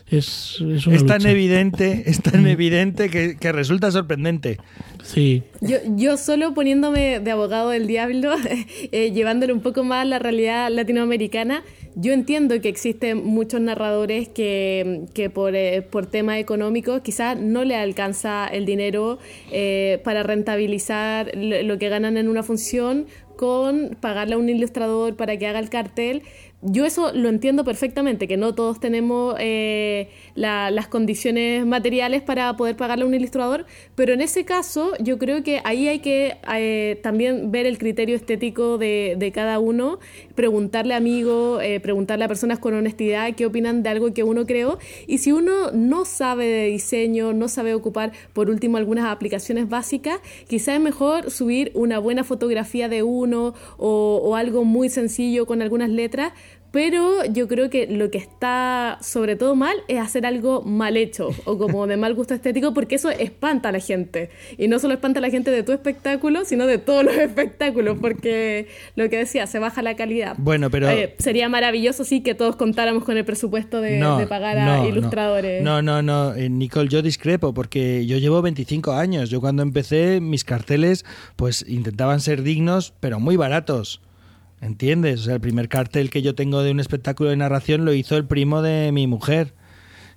es, es, tan evidente, es tan evidente que, que, resulta sorprendente. Sí. Yo, yo solo poniéndome de abogado del diablo, eh, llevándole un poco más la realidad latinoamericana, yo entiendo que existen muchos narradores que, que por, eh, por temas económicos quizás no le alcanza el dinero eh, para rentabilizar lo que ganan en una función con pagarle a un ilustrador para que haga el cartel yo eso lo entiendo perfectamente, que no todos tenemos eh, las condiciones materiales para poder pagarle a un ilustrador, pero en ese caso yo creo que ahí hay que eh, también ver el criterio estético de, cada uno, preguntarle a amigos, eh, preguntarle a personas con honestidad qué opinan de algo que uno creó, y si uno no sabe de diseño, no sabe ocupar por último algunas aplicaciones básicas, quizás es mejor subir una buena fotografía de uno o algo muy sencillo con algunas letras, pero yo creo que lo que está sobre todo mal es hacer algo mal hecho o como de mal gusto estético, porque eso espanta a la gente. Y no solo espanta a la gente de tu espectáculo, sino de todos los espectáculos, porque lo que decía, se baja la calidad. Bueno, pero... Eh, sería maravilloso, sí, que todos contáramos con el presupuesto de, No, de pagar a no, ilustradores. No, no, no, eh, Nicole, yo discrepo porque yo llevo 25 años. Yo cuando empecé mis carteles pues intentaban ser dignos, pero muy baratos. ¿Entiendes? O sea, el primer cartel que yo tengo de un espectáculo de narración lo hizo el primo de mi mujer.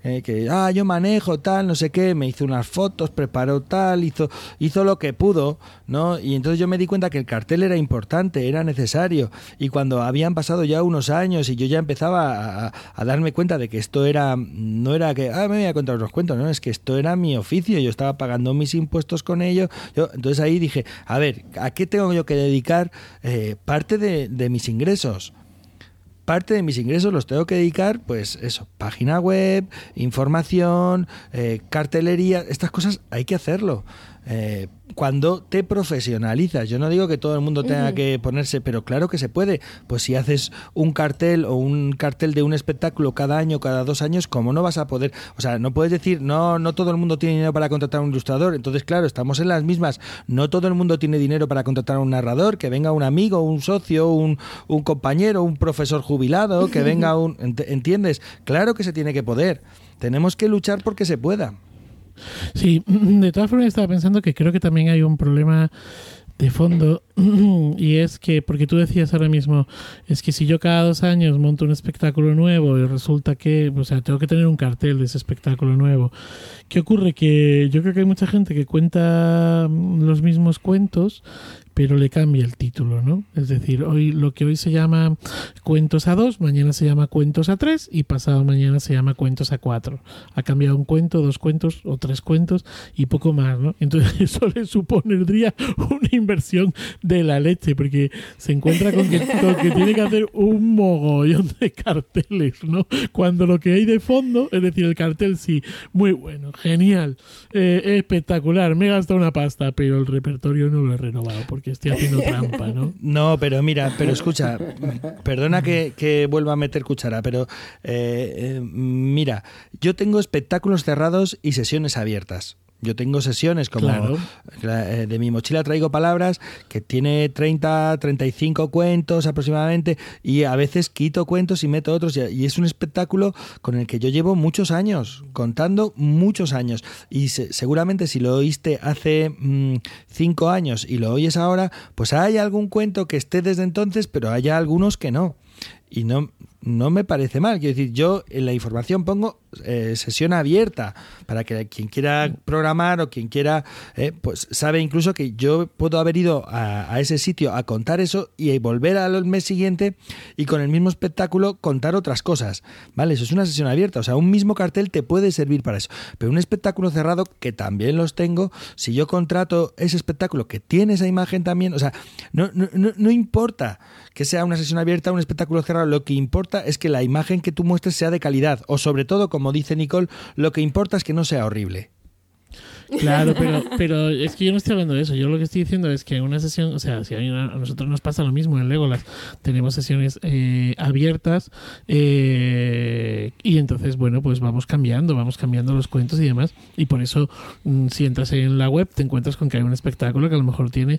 Eh, que, ah, yo manejo tal, no sé qué, me hizo unas fotos, preparó tal, hizo, hizo lo que pudo, ¿no? Y entonces yo me di cuenta que el cartel era importante, era necesario. Y cuando habían pasado ya unos años y yo ya empezaba a, darme cuenta de que esto era, no era que, ah, me voy a contar unos cuentos, no, es que esto era mi oficio, yo estaba pagando mis impuestos con ello. Yo, entonces ahí dije, a ver, ¿a qué tengo yo que dedicar eh, parte de, de mis ingresos? Parte de mis ingresos los tengo que dedicar, pues eso, página web, información, eh, cartelería, estas cosas hay que hacerlo. Eh, cuando te profesionalizas, yo no digo que todo el mundo tenga que ponerse, pero claro que se puede. Pues si haces un cartel o un cartel de un espectáculo cada año, cada dos años, ¿cómo no vas a poder? O sea, no puedes decir, no, no todo el mundo tiene dinero para contratar a un ilustrador. Entonces, claro, estamos en las mismas. No todo el mundo tiene dinero para contratar a un narrador, que venga un amigo, un socio, un, un compañero, un profesor jubilado, que venga un... ent- ¿Entiendes? Claro que se tiene que poder. Tenemos que luchar porque se pueda. Sí, de todas formas estaba pensando que creo que también hay un problema de fondo y es que, porque tú decías ahora mismo, es que si yo cada dos años monto un espectáculo nuevo y resulta que, o sea, tengo que tener un cartel de ese espectáculo nuevo, ¿qué ocurre? Que yo creo que hay mucha gente que cuenta mm, los mismos cuentos, pero le cambia el título, ¿no? Es decir, hoy lo que hoy se llama cuentos a dos, mañana se llama cuentos a tres y pasado mañana se llama cuentos a cuatro. Ha cambiado un cuento, dos cuentos o tres cuentos y poco más, ¿no? Entonces eso le supondría una inversión de la leche porque se encuentra con que, tiene que hacer un mogollón de carteles, ¿no? Cuando lo que hay de fondo, es decir, el cartel sí, muy bueno, genial, eh, espectacular, me he gastado una pasta, pero el repertorio no lo he renovado porque estoy haciendo trampa, ¿no? No, pero mira, pero escucha, perdona que, que vuelva a meter cuchara, pero eh, eh, mira, yo tengo espectáculos cerrados y sesiones abiertas. Yo tengo sesiones como Claro. la- eh, de mi mochila traigo palabras que tiene 30, 35 cuentos aproximadamente y a veces quito cuentos y meto otros y, es un espectáculo con el que yo llevo muchos años, contando muchos años y se- seguramente si lo oíste hace mm, cinco años y lo oyes ahora, pues hay algún cuento que esté desde entonces, pero haya algunos que no. Y no, no me parece mal. Quiero decir, yo en la información pongo eh, sesión abierta para que quien quiera programar o quien quiera, eh, pues sabe incluso que yo puedo haber ido a, ese sitio a contar eso y volver al mes siguiente y con el mismo espectáculo contar otras cosas. ¿Vale? Eso es una sesión abierta. O sea, un mismo cartel te puede servir para eso. Pero un espectáculo cerrado, que también los tengo, si yo contrato ese espectáculo que tiene esa imagen también, o sea, no, no, no, no importa que sea una sesión abierta o un espectáculo cerrado, lo que importa es que la imagen que tú muestres sea de calidad. O sobre todo, como dice Nicole, lo que importa es que no sea horrible. Claro, pero, pero es que yo no estoy hablando de eso. Yo lo que estoy diciendo es que en una sesión, o sea, si hay una- a nosotros nos pasa lo mismo en Legolas, tenemos sesiones eh, abiertas eh, y entonces, bueno, pues vamos cambiando, vamos cambiando los cuentos y demás. Y por eso, mm, si entras en la web, te encuentras con que hay un espectáculo que a lo mejor tiene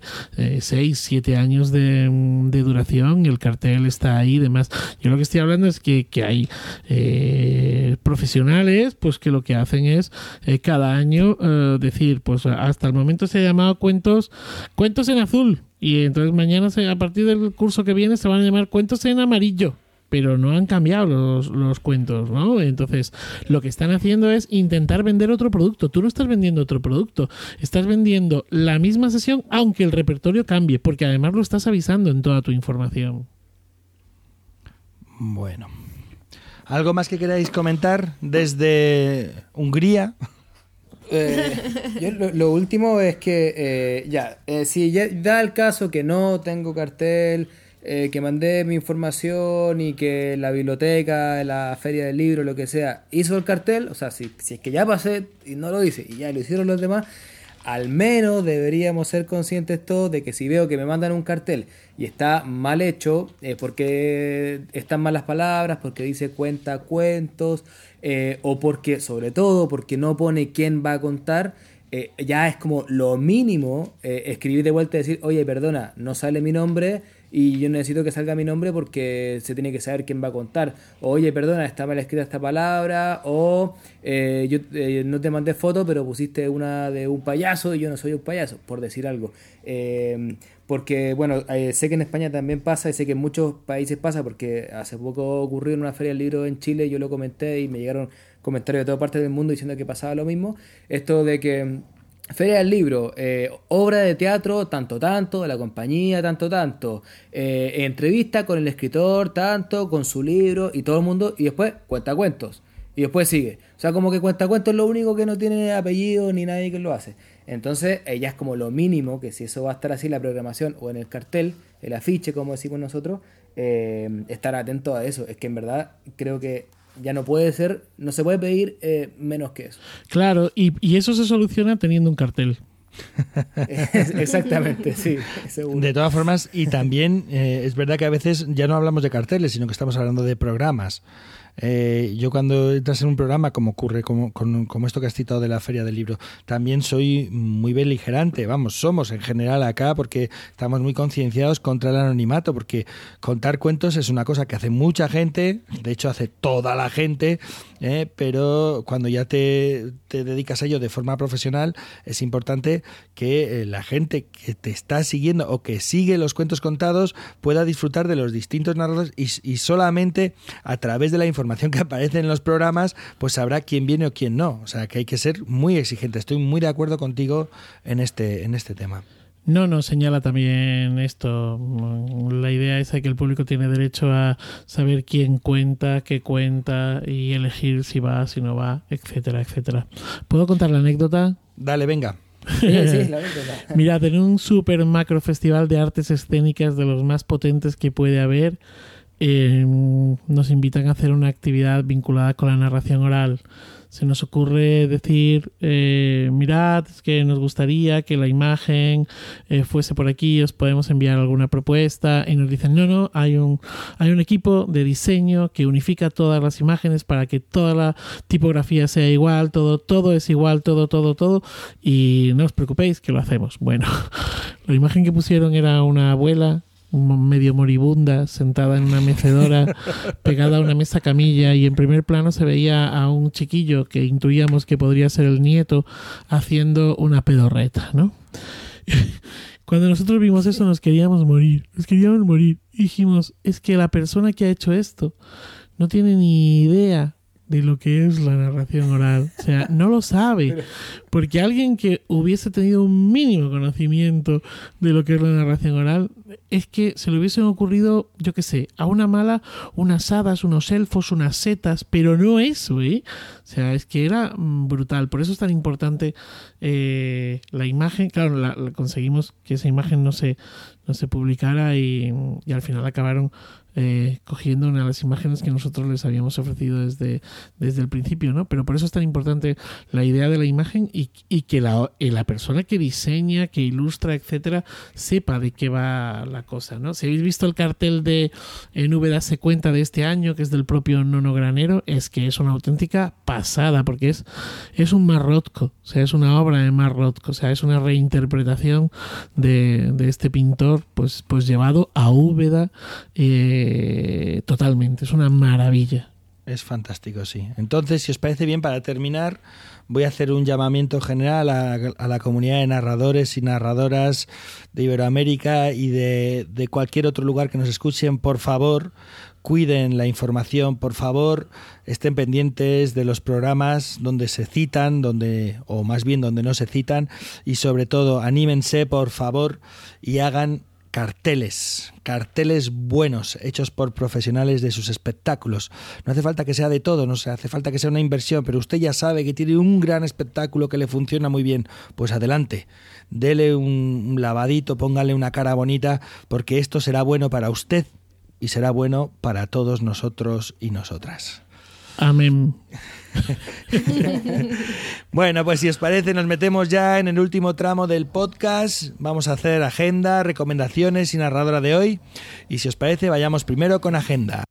6, 7 años de, mm, de duración y el cartel está ahí y demás. Yo lo que estoy hablando es que, que hay eh, profesionales pues que lo que hacen es eh, cada año eh, decir, pues hasta el momento se ha llamado cuentos, cuentos en azul. Y entonces mañana, a partir del curso que viene, se van a llamar cuentos en amarillo. Pero no han cambiado los, los cuentos, ¿no? Entonces, lo que están haciendo es intentar vender otro producto. Tú no estás vendiendo otro producto. Estás vendiendo la misma sesión, aunque el repertorio cambie, porque además lo estás avisando en toda tu información. Bueno. ¿Algo más que queráis comentar desde Hungría? Eh, yo lo, lo último es que, eh, ya, eh, si ya da el caso que no tengo cartel, eh, que mandé mi información y que la biblioteca, la feria del libro, lo que sea, hizo el cartel, o sea, si, si es que ya pasé y no lo hice y ya lo hicieron los demás, al menos deberíamos ser conscientes todos de que si veo que me mandan un cartel y está mal hecho, porque están malas palabras, porque dice cuenta cuentos, eh, o porque, sobre todo, porque no pone quién va a contar, eh, ya es como lo mínimo eh, escribir de vuelta y decir, oye, perdona, no sale mi nombre y yo necesito que salga mi nombre porque se tiene que saber quién va a contar. Oye, perdona, está mal escrita esta palabra. O eh, yo eh, no te mandé foto, pero pusiste una de un payaso y yo no soy un payaso, por decir algo. Eh, porque, bueno, eh, sé que en España también pasa y sé que en muchos países pasa porque hace poco ocurrió en una feria del libro en Chile, yo lo comenté y me llegaron comentarios de toda parte del mundo diciendo que pasaba lo mismo. Esto de que Feria del Libro, eh, obra de teatro, tanto, tanto, de la compañía, tanto, tanto, eh, entrevista con el escritor, tanto, con su libro y todo el mundo, y después cuenta cuentos. Y después sigue. O sea, como que cuenta cuentos es lo único que no tiene apellido ni nadie que lo hace. Entonces, ella es como lo mínimo, que si eso va a estar así en la programación o en el cartel, el afiche, como decimos nosotros, eh, estar atento a eso. Es que en verdad creo que ya no puede ser, no se puede pedir eh, menos que eso. Claro, y, y eso se soluciona teniendo un cartel. Exactamente, sí, seguro. De todas formas, y también eh, es verdad que a veces ya no hablamos de carteles, sino que estamos hablando de programas. Eh, yo cuando entras en un programa, como ocurre como, con- como esto que has citado de la Feria del Libro, también soy muy beligerante, vamos, somos en general acá porque estamos muy concienciados contra el anonimato, porque contar cuentos es una cosa que hace mucha gente, de hecho hace toda la gente, eh, pero cuando ya te, te dedicas a ello de forma profesional, es importante que eh, la gente que te está siguiendo o que sigue los cuentos contados pueda disfrutar de los distintos narradores y, y solamente a través de la información que aparece en los programas, pues sabrá quién viene o quién no. O sea que hay que ser muy exigente. Estoy muy de acuerdo contigo en este, en este tema. No, no, señala también esto. La idea esa de que el público tiene derecho a saber quién cuenta, qué cuenta y elegir si va, si no va, etcétera, etcétera. ¿Puedo contar la anécdota? Dale, venga. Sí, sí, la verdad. Mirad, en un super macro festival de artes escénicas de los más potentes que puede haber, eh, nos invitan a hacer una actividad vinculada con la narración oral. Se nos ocurre decir, eh, mirad, es que nos gustaría que la imagen eh, fuese por aquí, os podemos enviar alguna propuesta. Y nos dicen, no, no, hay un, hay un equipo de diseño que unifica todas las imágenes para que toda la tipografía sea igual, todo, todo es igual, todo, todo, todo. Y no os preocupéis que lo hacemos. Bueno, la imagen que pusieron era una abuela medio moribunda, sentada en una mecedora, pegada a una mesa camilla, y en primer plano se veía a un chiquillo que intuíamos que podría ser el nieto haciendo una pedorreta, ¿no? Cuando nosotros vimos eso nos queríamos morir, nos queríamos morir. Dijimos, es que la persona que ha hecho esto no tiene ni idea de lo que es la narración oral. O sea, no lo sabe. Porque alguien que hubiese tenido un mínimo conocimiento de lo que es la narración oral, es que se le hubiesen ocurrido, yo qué sé, a una mala, unas hadas, unos elfos, unas setas, pero no eso, ¿eh? O sea, es que era mm, brutal. Por eso es tan importante eh, la imagen. Claro, la- la conseguimos que esa imagen no se, no se publicara y, y al final acabaron eh, cogiendo una de las imágenes que nosotros les habíamos ofrecido desde, desde el principio, ¿no? Pero por eso es tan importante la idea de la imagen y, y que la, la persona que diseña, que ilustra, etcétera, sepa de qué va la cosa, ¿no? Si habéis visto el cartel de en Úbeda se cuenta de este año, que es del propio Nono Granero, es que es una auténtica pasada, porque es, es un marrotco, o sea, es una obra de marrotco, o sea, es una reinterpretación de, de este pintor, pues, pues llevado a Úbeda eh, totalmente, es una maravilla. Es fantástico, sí. Entonces, si os parece bien, para terminar, voy a hacer un llamamiento general a, a la comunidad de narradores y narradoras de Iberoamérica y de, de cualquier otro lugar que nos escuchen. Por favor, cuiden la información, por favor, estén pendientes de los programas donde se citan, donde o más bien donde no se citan y sobre todo anímense, por favor, y hagan carteles, carteles buenos, hechos por profesionales de sus espectáculos. No hace falta que sea de todo, no se hace falta que sea una inversión, pero usted ya sabe que tiene un gran espectáculo que le funciona muy bien. Pues adelante, dele un, un lavadito, póngale una cara bonita, porque esto será bueno para usted y será bueno para todos nosotros y nosotras. Amén. bueno, pues si os parece, nos metemos ya en el último tramo del podcast. Vamos a hacer agenda, recomendaciones y narradora de hoy. Y si os parece, vayamos primero con agenda.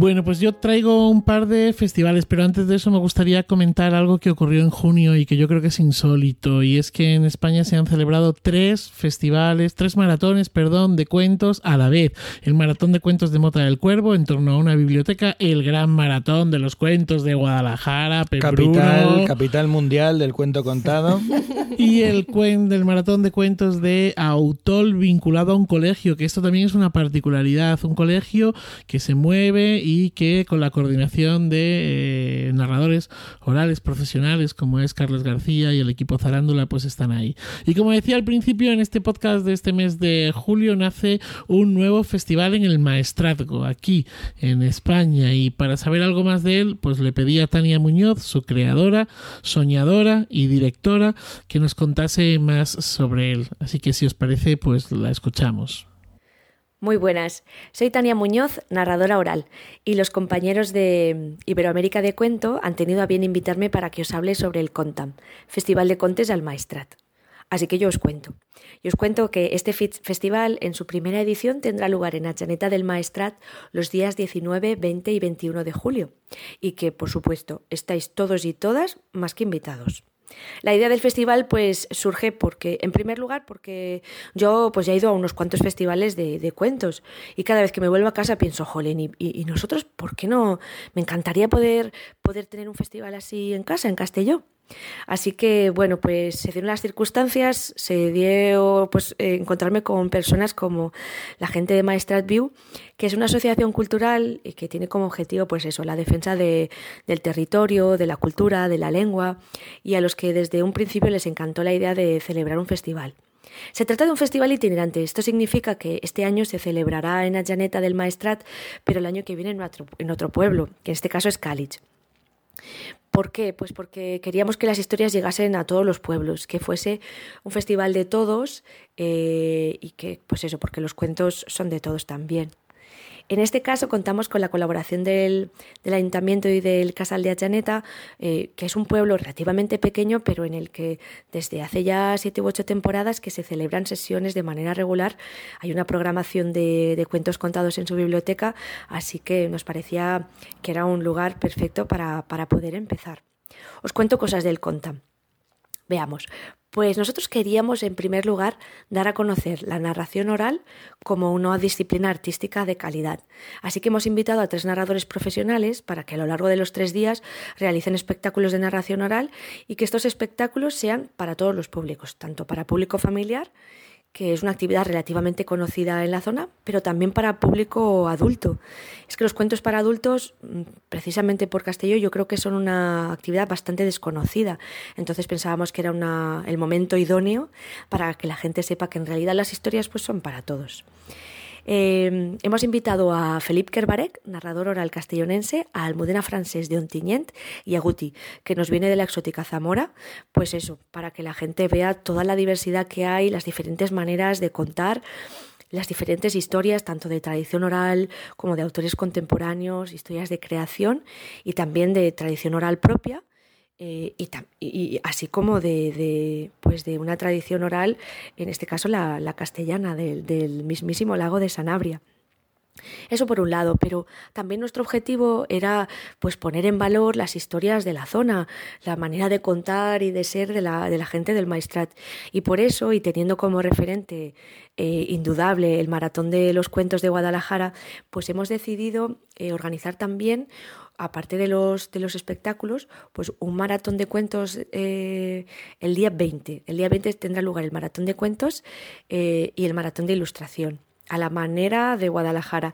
Bueno, pues yo traigo un par de festivales, pero antes de eso me gustaría comentar algo que ocurrió en junio y que yo creo que es insólito, y es que en España se han celebrado tres festivales, tres maratones, perdón, de cuentos a la vez. El maratón de cuentos de Mota del Cuervo en torno a una biblioteca, el gran maratón de los cuentos de Guadalajara, capital, capital mundial del cuento contado, y el cuen del maratón de cuentos de Autol vinculado a un colegio, que esto también es una particularidad, un colegio que se mueve y que con la coordinación de eh, narradores orales profesionales como es Carlos García y el equipo Zarándula pues están ahí. Y como decía al principio, en este podcast de este mes de julio nace un nuevo festival en el Maestrazgo, aquí en España. Y para saber algo más de él, pues le pedí a Tania Muñoz, su creadora, soñadora y directora, que nos contase más sobre él. Así que si os parece, pues la escuchamos. Muy buenas, soy Tania Muñoz, narradora oral, y los compañeros de Iberoamérica de Cuento han tenido a bien invitarme para que os hable sobre el CONTAM, Festival de Contes al Maestrat. Así que yo os cuento. Y os cuento que este festival en su primera edición tendrá lugar en Achaneta del Maestrat los días 19, 20 y 21 de julio, y que, por supuesto, estáis todos y todas más que invitados. La idea del festival pues surge porque, en primer lugar, porque yo pues ya he ido a unos cuantos festivales de, cuentos y cada vez que me vuelvo a casa pienso, jolín, y, y, nosotros, ¿por qué no? Me encantaría poder, poder tener un festival así en casa, en Castelló. Así que, bueno, pues se dieron las circunstancias, se dio pues eh, encontrarme con personas como la gente de Maestrat View, que es una asociación cultural y que tiene como objetivo, pues eso, la defensa de, del territorio, de la cultura, de la lengua, y a los que desde un principio les encantó la idea de celebrar un festival. Se trata de un festival itinerante. Esto significa que este año se celebrará en Allaneta del Maestrat, pero el año que viene en otro, en otro pueblo, que en este caso es Cálich. ¿Por qué? Pues porque queríamos que las historias llegasen a todos los pueblos, que fuese un festival de todos eh, y que, pues eso, porque los cuentos son de todos también. En este caso contamos con la colaboración del, Ayuntamiento y del Casal de Achaneta, eh, que es un pueblo relativamente pequeño, pero en el que desde hace ya siete u ocho temporadas que se celebran sesiones de manera regular. Hay una programación de, cuentos contados en su biblioteca, así que nos parecía que era un lugar perfecto para, para poder empezar. Os cuento cosas del Contam. Veamos, pues nosotros queríamos, en primer lugar, dar a conocer la narración oral como una disciplina artística de calidad. Así que hemos invitado a tres narradores profesionales para que a lo largo de los tres días realicen espectáculos de narración oral y que estos espectáculos sean para todos los públicos, tanto para público familiar que es una actividad relativamente conocida en la zona, pero también para público adulto. Es que los cuentos para adultos, mm, precisamente por Castelló, yo creo que son una actividad bastante desconocida. Entonces pensábamos que era el momento idóneo para que la gente sepa que en realidad las historias pues, son para todos. Eh, hemos invitado a Felipe Kerbarek, narrador oral castellonense, a Almudena Francés de Ontinyent y a Guti, que nos viene de la exótica Zamora, pues eso, para que la gente vea toda la diversidad que hay, las diferentes maneras de contar las diferentes historias, tanto de tradición oral como de autores contemporáneos, historias de creación y también de tradición oral propia, eh, y, así como de, pues de una tradición oral, en este caso la, castellana, del, mismísimo lago de Sanabria. Eso por un lado, pero también nuestro objetivo era pues poner en valor las historias de la zona, la manera de contar y de ser de la, de la gente del Maestrat. Y por eso, y teniendo como referente eh, indudable el Maratón de los Cuentos de Guadalajara, pues hemos decidido eh, organizar también aparte de los, de los espectáculos, pues un maratón de cuentos eh, el día 20. El día 20 tendrá lugar el maratón de cuentos y el maratón de ilustración a la manera de Guadalajara.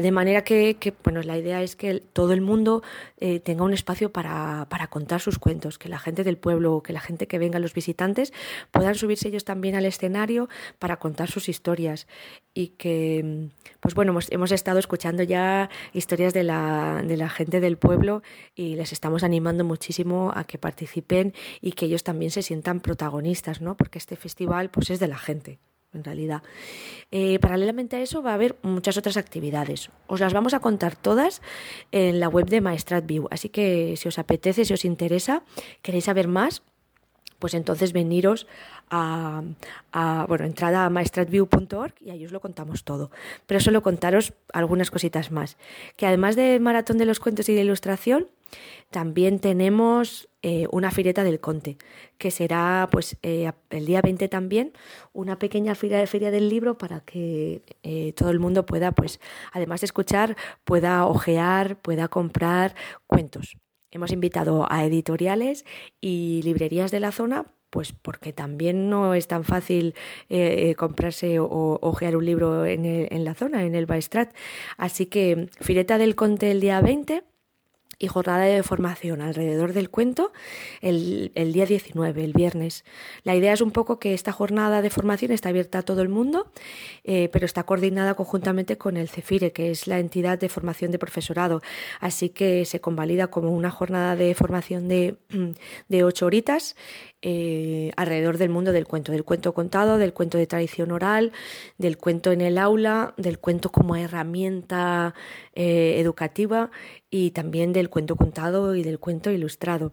De manera que, bueno, la idea es que todo el mundo eh, tenga un espacio para, contar sus cuentos, que la gente del pueblo, que la gente que venga, los visitantes, puedan subirse ellos también al escenario para contar sus historias. Y que, pues bueno, hemos, hemos estado escuchando ya historias de la, de la gente del pueblo y les estamos animando muchísimo a que participen y que ellos también se sientan protagonistas, ¿no? Porque este festival pues es de la gente en realidad. Eh, paralelamente a eso va a haber muchas otras actividades. Os las vamos a contar todas en la web de Maestrat View. Así que si os apetece, si os interesa, queréis saber más, pues entonces veniros a, bueno, entrada a maestratview.org y ahí os lo contamos todo. Pero solo contaros algunas cositas más. Que además del maratón de los cuentos y de ilustración, también tenemos eh, una fireta del Conte, que será pues eh, el día 20 también, una pequeña feria, feria del libro para que eh, todo el mundo pueda, pues, además de escuchar, pueda ojear, pueda comprar cuentos. Hemos invitado a editoriales y librerías de la zona pues porque también no es tan fácil comprarse o ojear un libro en, en, la zona, en el Baestrat. Así que Fireta del Conte el día 20 y jornada de formación alrededor del cuento el, día 19, el viernes. La idea es un poco que esta jornada de formación está abierta a todo el mundo, eh, pero está coordinada conjuntamente con el CEFIRE, que es la entidad de formación de profesorado. Así que se convalida como una jornada de formación de, de ocho horitas eh, alrededor del mundo del cuento, del cuento contado, del cuento de tradición oral, del cuento en el aula, del cuento como herramienta eh, educativa y también del cuento contado y del cuento ilustrado.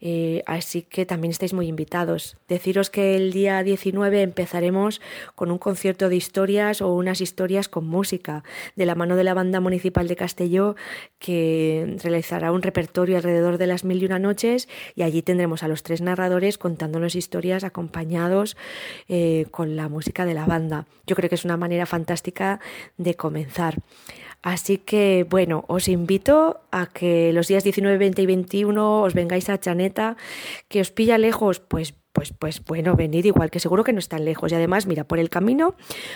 Eh, así que también estáis muy invitados. Deciros que el día 19 empezaremos con un concierto de historias o unas historias con música de la mano de la Banda Municipal de Castelló que realizará un repertorio alrededor de las mil y una noches y allí tendremos a los tres narradores contándonos historias acompañados eh, con la música de la banda. Yo creo que es una manera fantástica de comenzar. Así que bueno, os invito a que los días 19, 20 y 21 os vengáis a Chaneta, que os pilla lejos, pues pues, pues bueno, venid igual, que seguro que no están lejos. Y además, mira, por el camino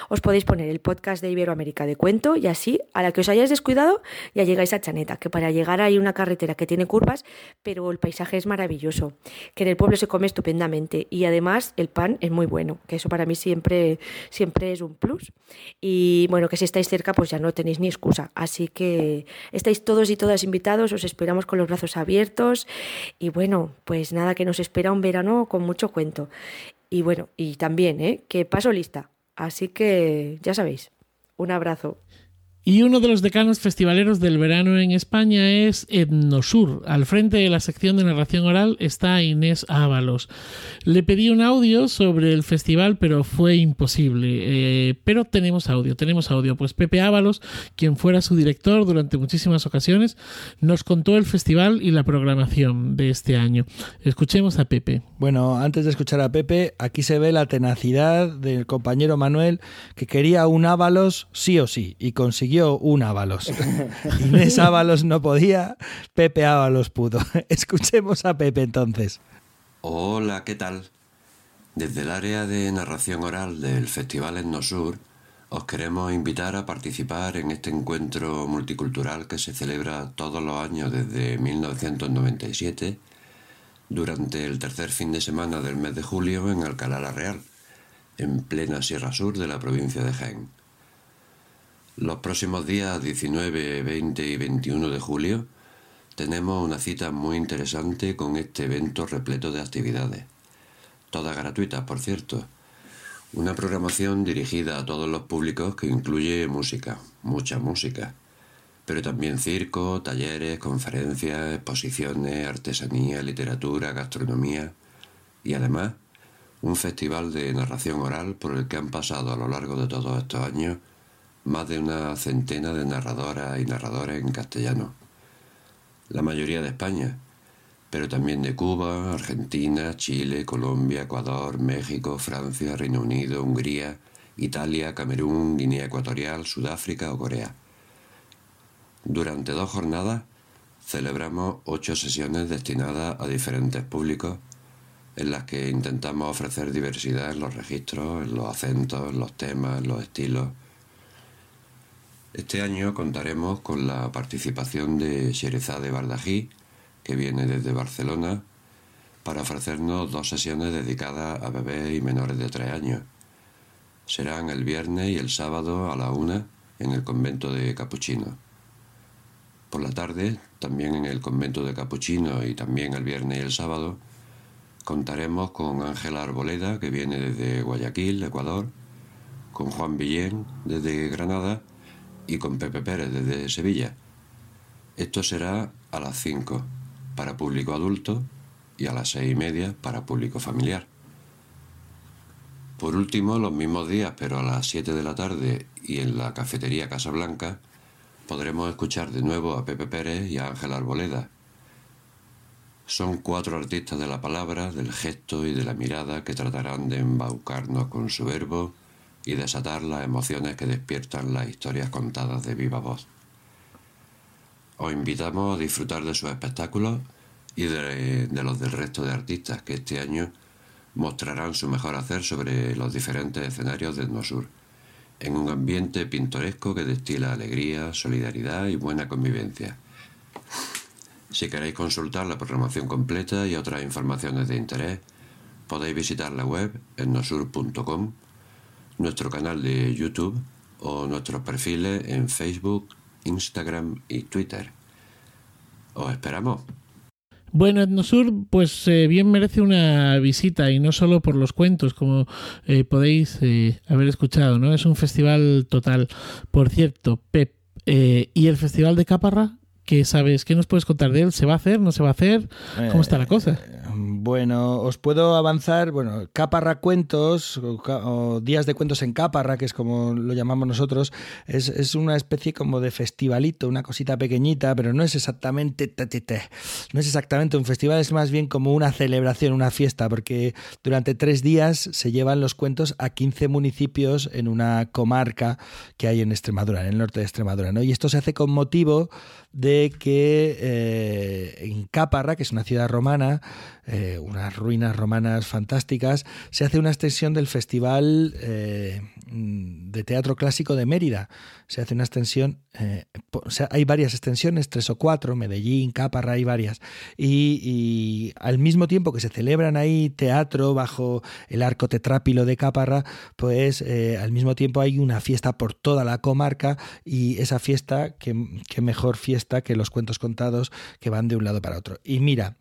os podéis poner el podcast de Iberoamérica de Cuento y así, a la que os hayáis descuidado, ya llegáis a Chaneta, que para llegar hay una carretera que tiene curvas, pero el paisaje es maravilloso, que en el pueblo se come estupendamente y además el pan es muy bueno, que eso para mí siempre, siempre es un plus. Y bueno, que si estáis cerca, pues ya no tenéis ni excusa. Así que estáis todos y todas invitados, os esperamos con los brazos abiertos y bueno, pues nada, que nos espera un verano con mucho cuento. Y bueno, y también, ¿eh? que paso lista. Así que ya sabéis, un abrazo. Y uno de los decanos festivaleros del verano en España es Etnosur. Al frente de la sección de narración oral está Inés Ábalos. Le pedí un audio sobre el festival, pero fue imposible. Eh, pero tenemos audio, tenemos audio. Pues Pepe Ábalos, quien fuera su director durante muchísimas ocasiones, nos contó el festival y la programación de este año. Escuchemos a Pepe. Bueno, antes de escuchar a Pepe, aquí se ve la tenacidad del compañero Manuel, que quería un Ábalos sí o sí, y consiguió un Ábalos. Inés Ábalos no podía, Pepe Ábalos pudo. Escuchemos a Pepe entonces. Hola, ¿qué tal? Desde el área de narración oral del Festival Etnosur, os queremos invitar a participar en este encuentro multicultural que se celebra todos los años desde 1997, durante el tercer fin de semana del mes de julio en Alcalá la Real, en plena Sierra Sur de la provincia de Jaén. Los próximos días 19, 20 y 21 de julio tenemos una cita muy interesante con este evento repleto de actividades, todas gratuitas por cierto. Una programación dirigida a todos los públicos que incluye música, mucha música, pero también circo, talleres, conferencias, exposiciones, artesanía, literatura, gastronomía y además un festival de narración oral por el que han pasado a lo largo de todos estos años más de una centena de narradoras y narradores en castellano. La mayoría de España, pero también de Cuba, Argentina, Chile, Colombia, Ecuador, México, Francia, Reino Unido, Hungría, Italia, Camerún, Guinea Ecuatorial, Sudáfrica o Corea. Durante dos jornadas celebramos ocho sesiones destinadas a diferentes públicos en las que intentamos ofrecer diversidad en los registros, en los acentos, en los temas, los estilos. Este año contaremos con la participación de Sherezade Bardají, que viene desde Barcelona, para ofrecernos dos sesiones dedicadas a bebés y menores de tres años. Serán el viernes y el sábado a la una en el convento de Capuchino. Por la tarde, también en el convento de Capuchino y también el viernes y el sábado, contaremos con Ángela Arboleda, que viene desde Guayaquil, Ecuador, con Juan Villén desde Granada y con Pepe Pérez desde Sevilla. Esto será a las 5 para público adulto y a las seis y media para público familiar. Por último, los mismos días, pero a las 7 de la tarde y en la cafetería Casablanca, podremos escuchar de nuevo a Pepe Pérez y a Ángel Arboleda. Son cuatro artistas de la palabra, del gesto y de la mirada que tratarán de embaucarnos con su verbo y desatar las emociones que despiertan las historias contadas de viva voz. Os invitamos a disfrutar de sus espectáculos y de, de los del resto de artistas que este año mostrarán su mejor hacer sobre los diferentes escenarios del Nosur, en un ambiente pintoresco que destila alegría, solidaridad y buena convivencia. Si queréis consultar la programación completa y otras informaciones de interés, podéis visitar la web ennosur.com, nuestro canal de YouTube o nuestros perfiles en Facebook, Instagram y Twitter. Os esperamos. Bueno, Etnosur, pues eh, bien merece una visita y no solo por los cuentos, como eh, podéis eh, haber escuchado, ¿no? Es un festival total. Por cierto, Pep, ¿y el Festival de Caparra? ¿Qué sabes? ¿Qué nos puedes contar de él? ¿Se va a hacer? ¿No se va a hacer? ¿Cómo está la cosa? Bueno, os puedo avanzar, bueno, Caparra Cuentos, o, Días de Cuentos en Caparra, que es como lo llamamos nosotros, es, es, una especie como de festivalito, una cosita pequeñita, pero no es exactamente, no es exactamente un festival, es más bien como una celebración, una fiesta, porque durante tres días se llevan los cuentos a 15 municipios en una comarca que hay en Extremadura, en el norte de Extremadura, ¿no? Y esto se hace con motivo de que eh, en Caparra, que es una ciudad romana, eh, unas ruinas romanas fantásticas, se hace una extensión del Festival eh, de Teatro Clásico de Mérida. Se hace una extensión, eh, hay varias extensiones, tres o cuatro, Medellín, Caparra, hay varias. Y, al mismo tiempo que se celebran ahí teatro bajo el arco tetrápilo de Caparra, pues al mismo tiempo hay una fiesta por toda la comarca y esa fiesta, qué mejor fiesta que los cuentos contados que van de un lado para otro. Y mira,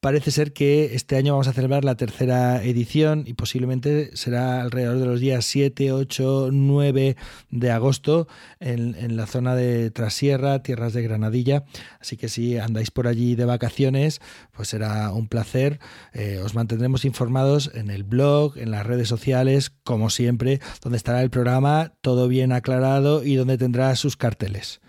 parece ser que este año vamos a celebrar la tercera edición y posiblemente será alrededor de los días 7, 8, 9 de agosto en, en, la zona de Trasierra, tierras de Granadilla. Así que si andáis por allí de vacaciones, pues será un placer. Eh, os mantendremos informados en el blog, en las redes sociales, como siempre, donde estará el programa todo bien aclarado y donde tendrá sus carteles.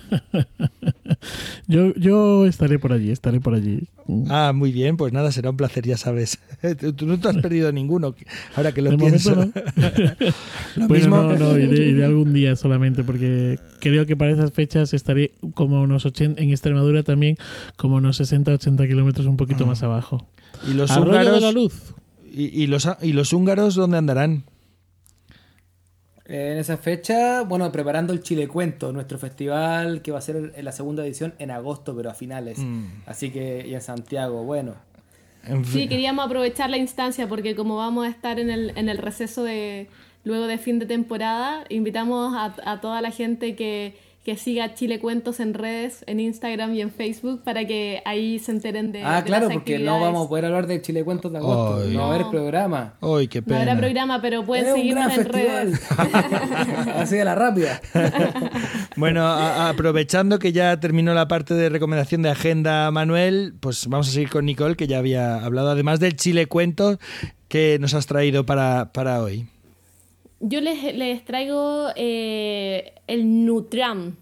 yo, yo estaré por allí, estaré por allí. Ah, muy bien, pues nada, será un placer, ya sabes. Tú no te has perdido ninguno, ahora que lo De pienso. no. bueno, mismo- no, no, iré, iré algún día solamente porque creo que para esas fechas estaré como unos 80, en Extremadura también, como unos 60-80 kilómetros un poquito más abajo. Y los húngaros. de la Luz. Y, y los, y los húngaros dónde andarán? En esa fecha, bueno, preparando el Chile Cuento, nuestro festival que va a ser en la segunda edición en agosto, pero a finales. Mm. Así que, y en Santiago, bueno. En Sí, queríamos aprovechar la instancia porque como vamos a estar en el, en el receso de luego de fin de temporada, invitamos a, a toda la gente que, que siga Chile Cuentos en redes, en Instagram y en Facebook para que ahí se enteren de ah, de claro, las porque no vamos a poder hablar de Chile Cuentos de agosto. No va a haber No. programa. ¡Ay, qué No pena! habrá programa, pero pueden seguirnos en redes. Así de la rápida. Bueno, aprovechando que ya terminó la parte de recomendación de agenda, Manuel, pues vamos a seguir con Nicole, que ya había hablado, además del Chile Cuento, que nos has traído para, para hoy. Yo les, les traigo eh, el Nutram.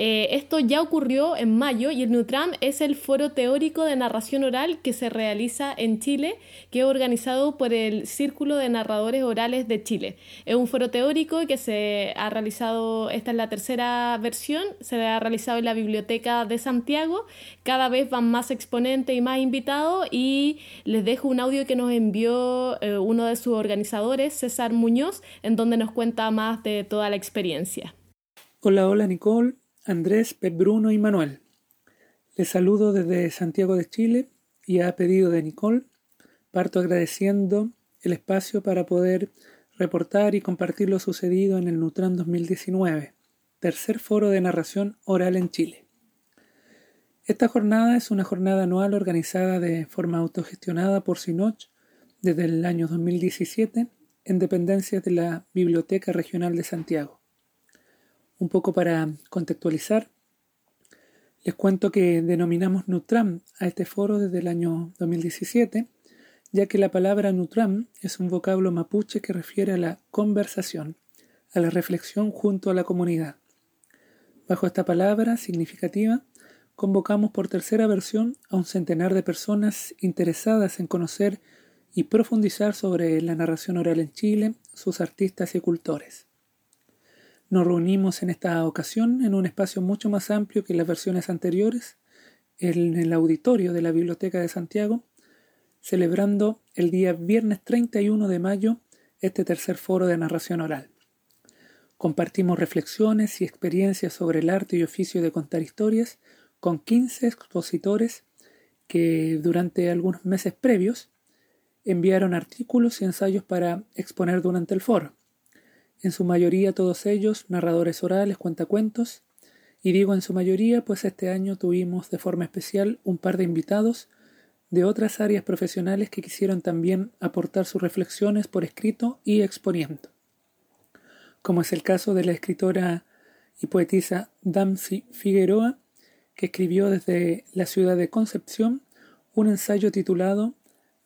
Eh, esto ya ocurrió en mayo y el Nutram es el foro teórico de narración oral que se realiza en Chile, que es organizado por el Círculo de Narradores Orales de Chile. Es un foro teórico que se ha realizado, esta es la tercera versión, se ha realizado en la Biblioteca de Santiago. Cada vez van más exponentes y más invitados y les dejo un audio que nos envió eh, uno de sus organizadores, César Muñoz, en donde nos cuenta más de toda la experiencia. Hola, hola Nicole. Andrés, Pep Bruno y Manuel. Les saludo desde Santiago de Chile y a pedido de Nicole, parto agradeciendo el espacio para poder reportar y compartir lo sucedido en el Nutran 2019, tercer foro de narración oral en Chile. Esta jornada es una jornada anual organizada de forma autogestionada por Sinoch desde el año 2017 en dependencias de la Biblioteca Regional de Santiago. Un poco para contextualizar, les cuento que denominamos Nutram a este foro desde el año 2017, ya que la palabra Nutram es un vocablo mapuche que refiere a la conversación, a la reflexión junto a la comunidad. Bajo esta palabra significativa, convocamos por tercera versión a un centenar de personas interesadas en conocer y profundizar sobre la narración oral en Chile, sus artistas y cultores. Nos reunimos en esta ocasión en un espacio mucho más amplio que las versiones anteriores, en el auditorio de la Biblioteca de Santiago, celebrando el día viernes 31 de mayo este tercer foro de narración oral. Compartimos reflexiones y experiencias sobre el arte y oficio de contar historias con 15 expositores que durante algunos meses previos enviaron artículos y ensayos para exponer durante el foro en su mayoría todos ellos narradores orales, cuentacuentos, y digo en su mayoría, pues este año tuvimos de forma especial un par de invitados de otras áreas profesionales que quisieron también aportar sus reflexiones por escrito y exponiendo, como es el caso de la escritora y poetisa Damsi Figueroa, que escribió desde la ciudad de Concepción un ensayo titulado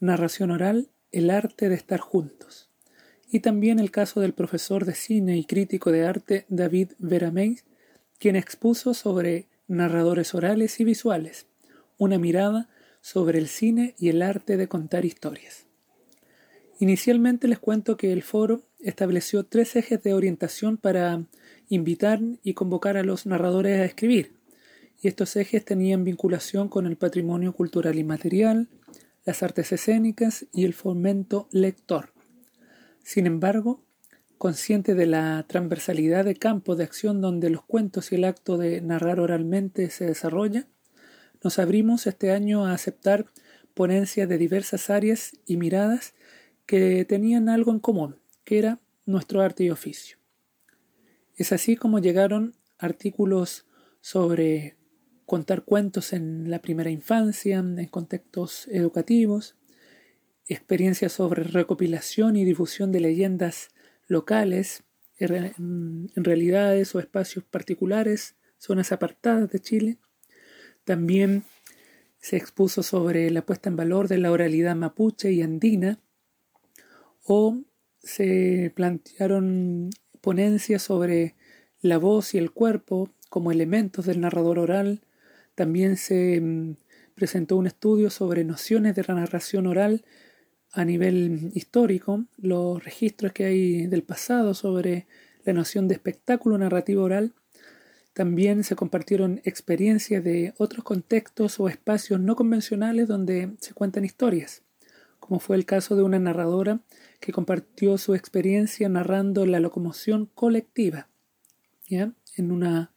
Narración oral, el arte de estar juntos y también el caso del profesor de cine y crítico de arte David Verameis, quien expuso sobre narradores orales y visuales, una mirada sobre el cine y el arte de contar historias. Inicialmente les cuento que el foro estableció tres ejes de orientación para invitar y convocar a los narradores a escribir, y estos ejes tenían vinculación con el patrimonio cultural y material, las artes escénicas y el fomento lector. Sin embargo, consciente de la transversalidad de campo de acción donde los cuentos y el acto de narrar oralmente se desarrolla, nos abrimos este año a aceptar ponencias de diversas áreas y miradas que tenían algo en común, que era nuestro arte y oficio. Es así como llegaron artículos sobre contar cuentos en la primera infancia, en contextos educativos, experiencias sobre recopilación y difusión de leyendas locales, en realidades o espacios particulares, zonas apartadas de Chile. También se expuso sobre la puesta en valor de la oralidad mapuche y andina, o se plantearon ponencias sobre la voz y el cuerpo como elementos del narrador oral. También se mm, presentó un estudio sobre nociones de la narración oral a nivel histórico los registros que hay del pasado sobre la noción de espectáculo narrativo oral. También se compartieron experiencias de otros contextos o espacios no convencionales donde se cuentan historias, como fue el caso de una narradora que compartió su experiencia narrando la locomoción colectiva, ¿ya? en una,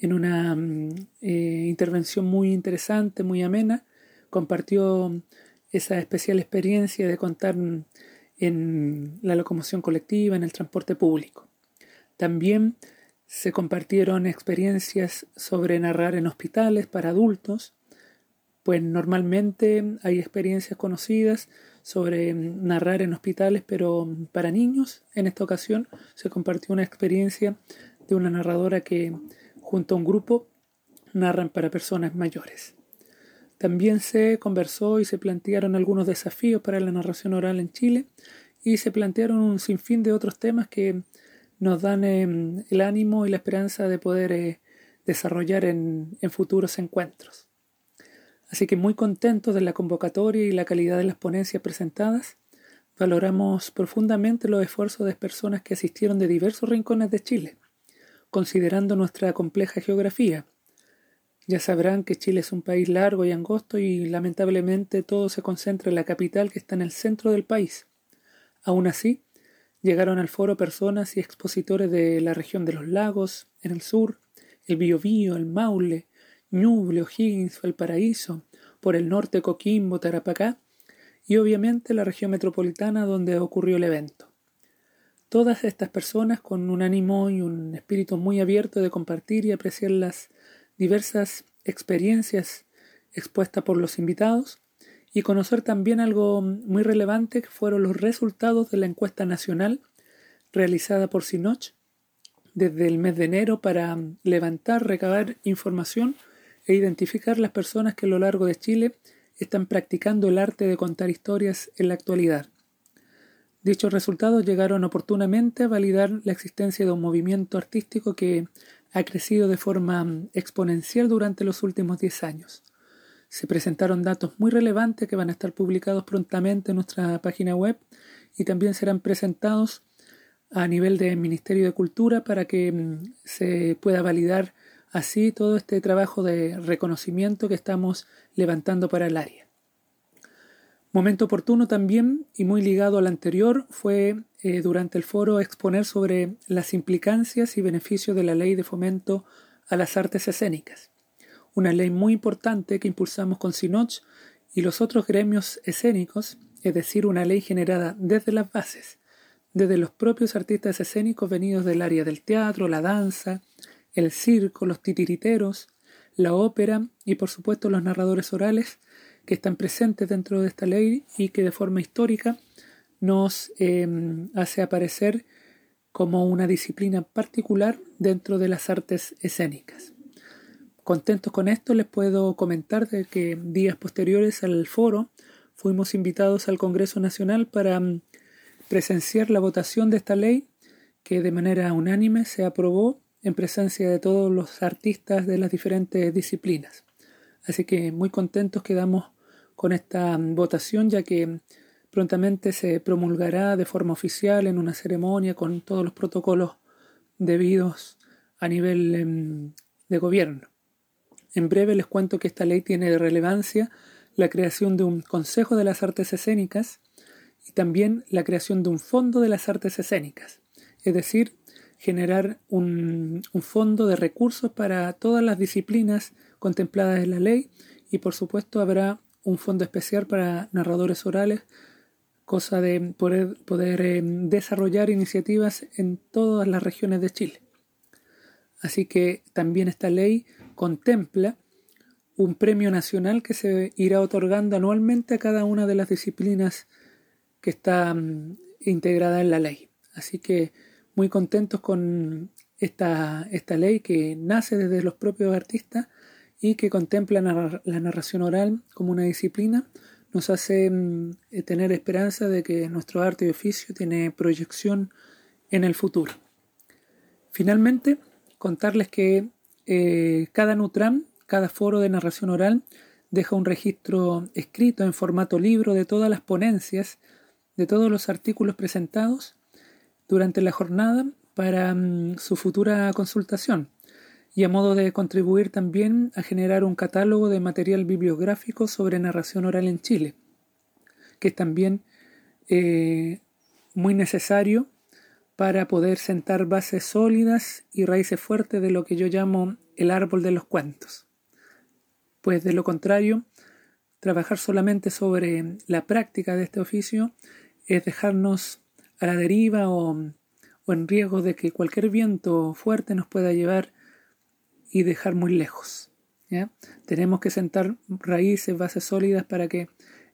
en una mm, eh, intervención muy interesante, muy amena, compartió esa especial experiencia de contar en la locomoción colectiva, en el transporte público. También se compartieron experiencias sobre narrar en hospitales para adultos, pues normalmente hay experiencias conocidas sobre narrar en hospitales, pero para niños. En esta ocasión se compartió una experiencia de una narradora que junto a un grupo narran para personas mayores. También se conversó y se plantearon algunos desafíos para la narración oral en Chile y se plantearon un sinfín de otros temas que nos dan em, el ánimo y la esperanza de poder eh, desarrollar en, en futuros encuentros. Así que muy contentos de la convocatoria y la calidad de las ponencias presentadas. Valoramos profundamente los esfuerzos de personas que asistieron de diversos rincones de Chile, considerando nuestra compleja geografía. Ya sabrán que Chile es un país largo y angosto y lamentablemente todo se concentra en la capital que está en el centro del país. Aún así, llegaron al foro personas y expositores de la región de los lagos, en el sur, el Biobío, el Maule, Ñuble, O'Higgins, Valparaíso, por el norte Coquimbo, Tarapacá y obviamente la región metropolitana donde ocurrió el evento. Todas estas personas con un ánimo y un espíritu muy abierto de compartir y apreciar las diversas experiencias expuestas por los invitados y conocer también algo muy relevante que fueron los resultados de la encuesta nacional realizada por Sinoch desde el mes de enero para levantar, recabar información e identificar las personas que a lo largo de Chile están practicando el arte de contar historias en la actualidad. Dichos resultados llegaron oportunamente a validar la existencia de un movimiento artístico que ha crecido de forma exponencial durante los últimos 10 años. Se presentaron datos muy relevantes que van a estar publicados prontamente en nuestra página web y también serán presentados a nivel del Ministerio de Cultura para que mm, se pueda validar así todo este trabajo de reconocimiento que estamos levantando para el área. Momento oportuno también y muy ligado al anterior fue eh, durante el foro exponer sobre las implicancias y beneficios de la ley de fomento a las artes escénicas, una ley muy importante que impulsamos con Sinoch y los otros gremios escénicos, es decir, una ley generada desde las bases, desde los propios artistas escénicos venidos del área del teatro, la danza, el circo, los titiriteros, la ópera y por supuesto los narradores orales que están presentes dentro de esta ley y que de forma histórica nos em, hace aparecer como una disciplina particular dentro de las artes escénicas. Contentos con esto les puedo comentar de que días posteriores al foro fuimos invitados al Congreso Nacional para em, presenciar la votación de esta ley que de manera unánime se aprobó en presencia de todos los artistas de las diferentes disciplinas. Así que muy contentos quedamos con esta votación ya que prontamente se promulgará de forma oficial en una ceremonia con todos los protocolos debidos a nivel em, de gobierno. En breve les cuento que esta ley tiene de relevancia la creación de un Consejo de las Artes Escénicas y también la creación de un Fondo de las Artes Escénicas, es decir, generar un, fondo de recursos para todas las disciplinas contempladas en la ley y por supuesto habrá un fondo especial para narradores orales, cosa de poder, poder eh, desarrollar iniciativas en todas las regiones de Chile. Así que también esta ley contempla un premio nacional que se irá otorgando anualmente a cada una de las disciplinas que está mm, integrada en la ley. Así que muy contentos con esta, esta ley que nace desde los propios artistas y que contempla la narración oral como una disciplina, nos hace mm, eh, tener esperanza de que nuestro arte y oficio tiene proyección en el futuro. Finalmente, contarles que eh, cada Nutram, cada foro de narración oral, deja un registro escrito en formato libro de todas las ponencias, de todos los artículos presentados durante la jornada para mm, su futura consultación y a modo de contribuir también a generar un catálogo de material bibliográfico sobre narración oral en Chile, que es también eh, muy necesario para poder sentar bases sólidas y raíces fuertes de lo que yo llamo el árbol de los cuentos. Pues de lo contrario, trabajar solamente sobre la práctica de este oficio es dejarnos a la deriva o, en riesgo de que cualquier viento fuerte nos pueda llevar y dejar muy lejos. Tenemos que sentar raíces, bases sólidas para que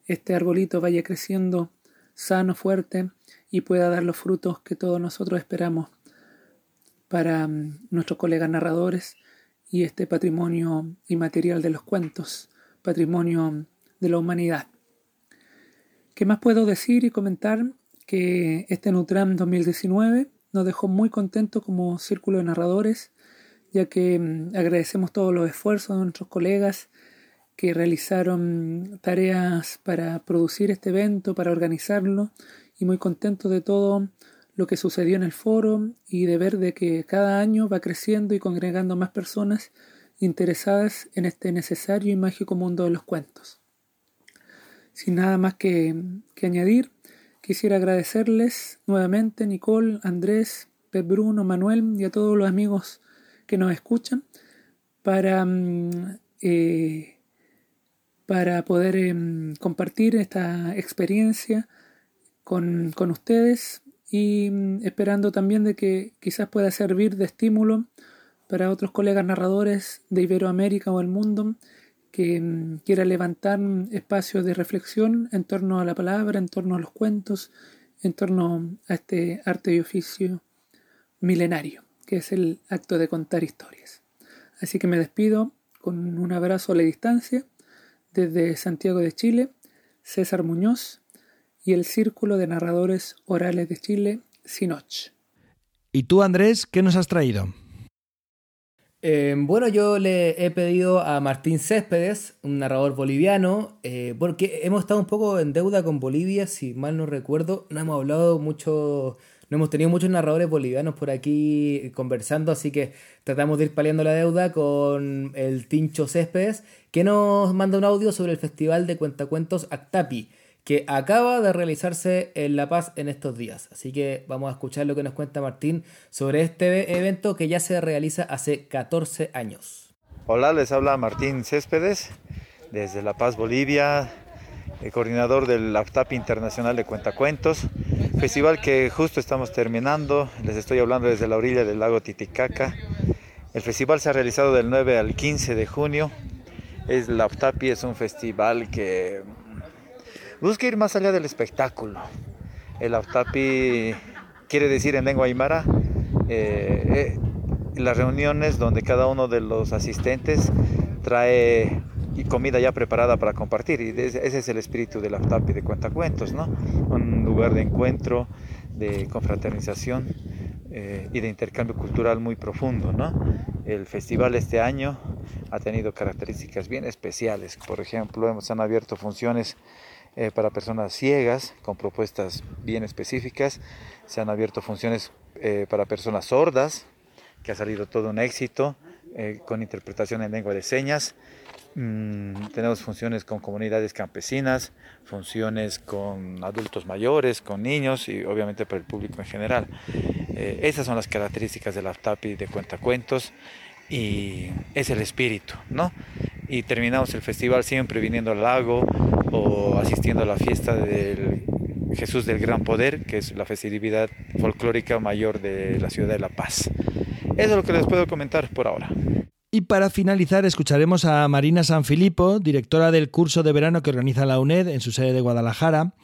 este arbolito vaya creciendo sano, fuerte y pueda dar los frutos que todos nosotros esperamos para mm, nuestros colegas narradores y este patrimonio inmaterial de los cuentos, patrimonio de la humanidad. ¿Qué más puedo decir y comentar? que este Nutram 2019 nos dejó muy contentos como círculo de narradores, ya que mm, agradecemos todos los esfuerzos de nuestros colegas que realizaron tareas para producir este evento, para organizarlo, y muy contentos de todo lo que sucedió en el foro y de ver de que cada año va creciendo y congregando más personas interesadas en este necesario y mágico mundo de los cuentos. Sin nada más que, añadir, quisiera agradecerles nuevamente Nicole, Andrés, Pep Bruno, Manuel y a todos los amigos que nos escuchan para, mm, eh, para poder em, compartir esta experiencia con, con ustedes y mm, esperando también de que quizás pueda servir de estímulo para otros colegas narradores de Iberoamérica o el mundo que mm, quiera levantar espacios de reflexión en torno a la palabra, en torno a los cuentos, en torno a este arte y oficio milenario, que es el acto de contar historias. Así que me despido con un abrazo a la distancia desde Santiago de Chile, César Muñoz y el Círculo de Narradores Orales de Chile, Sinoch. ¿Y tú, Andrés, qué nos has traído? Eh, bueno, yo le he pedido a Martín Céspedes, un narrador boliviano, eh, porque hemos estado un poco en deuda con Bolivia, si mal no recuerdo. No hemos hablado mucho, no hemos tenido muchos narradores bolivianos por aquí conversando, así que tratamos de ir paliando la deuda con el Tincho Céspedes, que nos manda un audio sobre el Festival de Cuentacuentos Actapi que acaba de realizarse en La Paz en estos días. Así que vamos a escuchar lo que nos cuenta Martín sobre este evento que ya se realiza hace 14 años. Hola, les habla Martín Céspedes desde La Paz, Bolivia, el coordinador del AFTAP Internacional de Cuentacuentos, festival que justo estamos terminando, les estoy hablando desde la orilla del lago Titicaca. El festival se ha realizado del 9 al 15 de junio. Es la AFTAPI es un festival que busca ir más allá del espectáculo. El Autapi quiere decir en lengua aymara eh, eh, las reuniones donde cada uno de los asistentes trae comida ya preparada para compartir y ese es el espíritu del Autapi de cuentacuentos, ¿no? Un lugar de encuentro, de confraternización eh, y de intercambio cultural muy profundo, ¿no? El festival este año ha tenido características bien especiales, por ejemplo, hemos han abierto funciones eh, para personas ciegas con propuestas bien específicas. Se han abierto funciones eh, para personas sordas, que ha salido todo un éxito, eh, con interpretación en lengua de señas. Mm, tenemos funciones con comunidades campesinas, funciones con adultos mayores, con niños y obviamente para el público en general. esas son las características de la TAPI de cuentacuentos y es el espíritu, ¿no? Y terminamos el festival siempre viniendo al lago o asistiendo a la fiesta del Jesús del Gran Poder, que es la festividad folclórica mayor de la ciudad de La Paz. Eso es lo que les puedo comentar por ahora. Y para finalizar escucharemos a Marina Sanfilippo, directora del curso de verano que organiza la UNED en su sede de Guadalajara.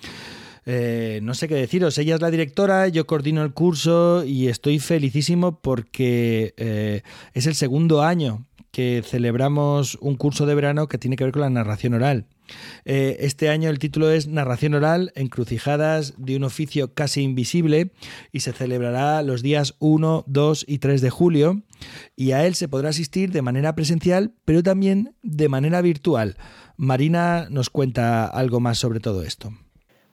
Eh, no sé qué deciros, ella es la directora, yo coordino el curso y estoy felicísimo porque eh, es el segundo año que celebramos un curso de verano que tiene que ver con la narración oral. Eh, este año el título es Narración oral, encrucijadas de un oficio casi invisible y se celebrará los días 1, 2 y 3 de julio y a él se podrá asistir de manera presencial pero también de manera virtual. Marina nos cuenta algo más sobre todo esto.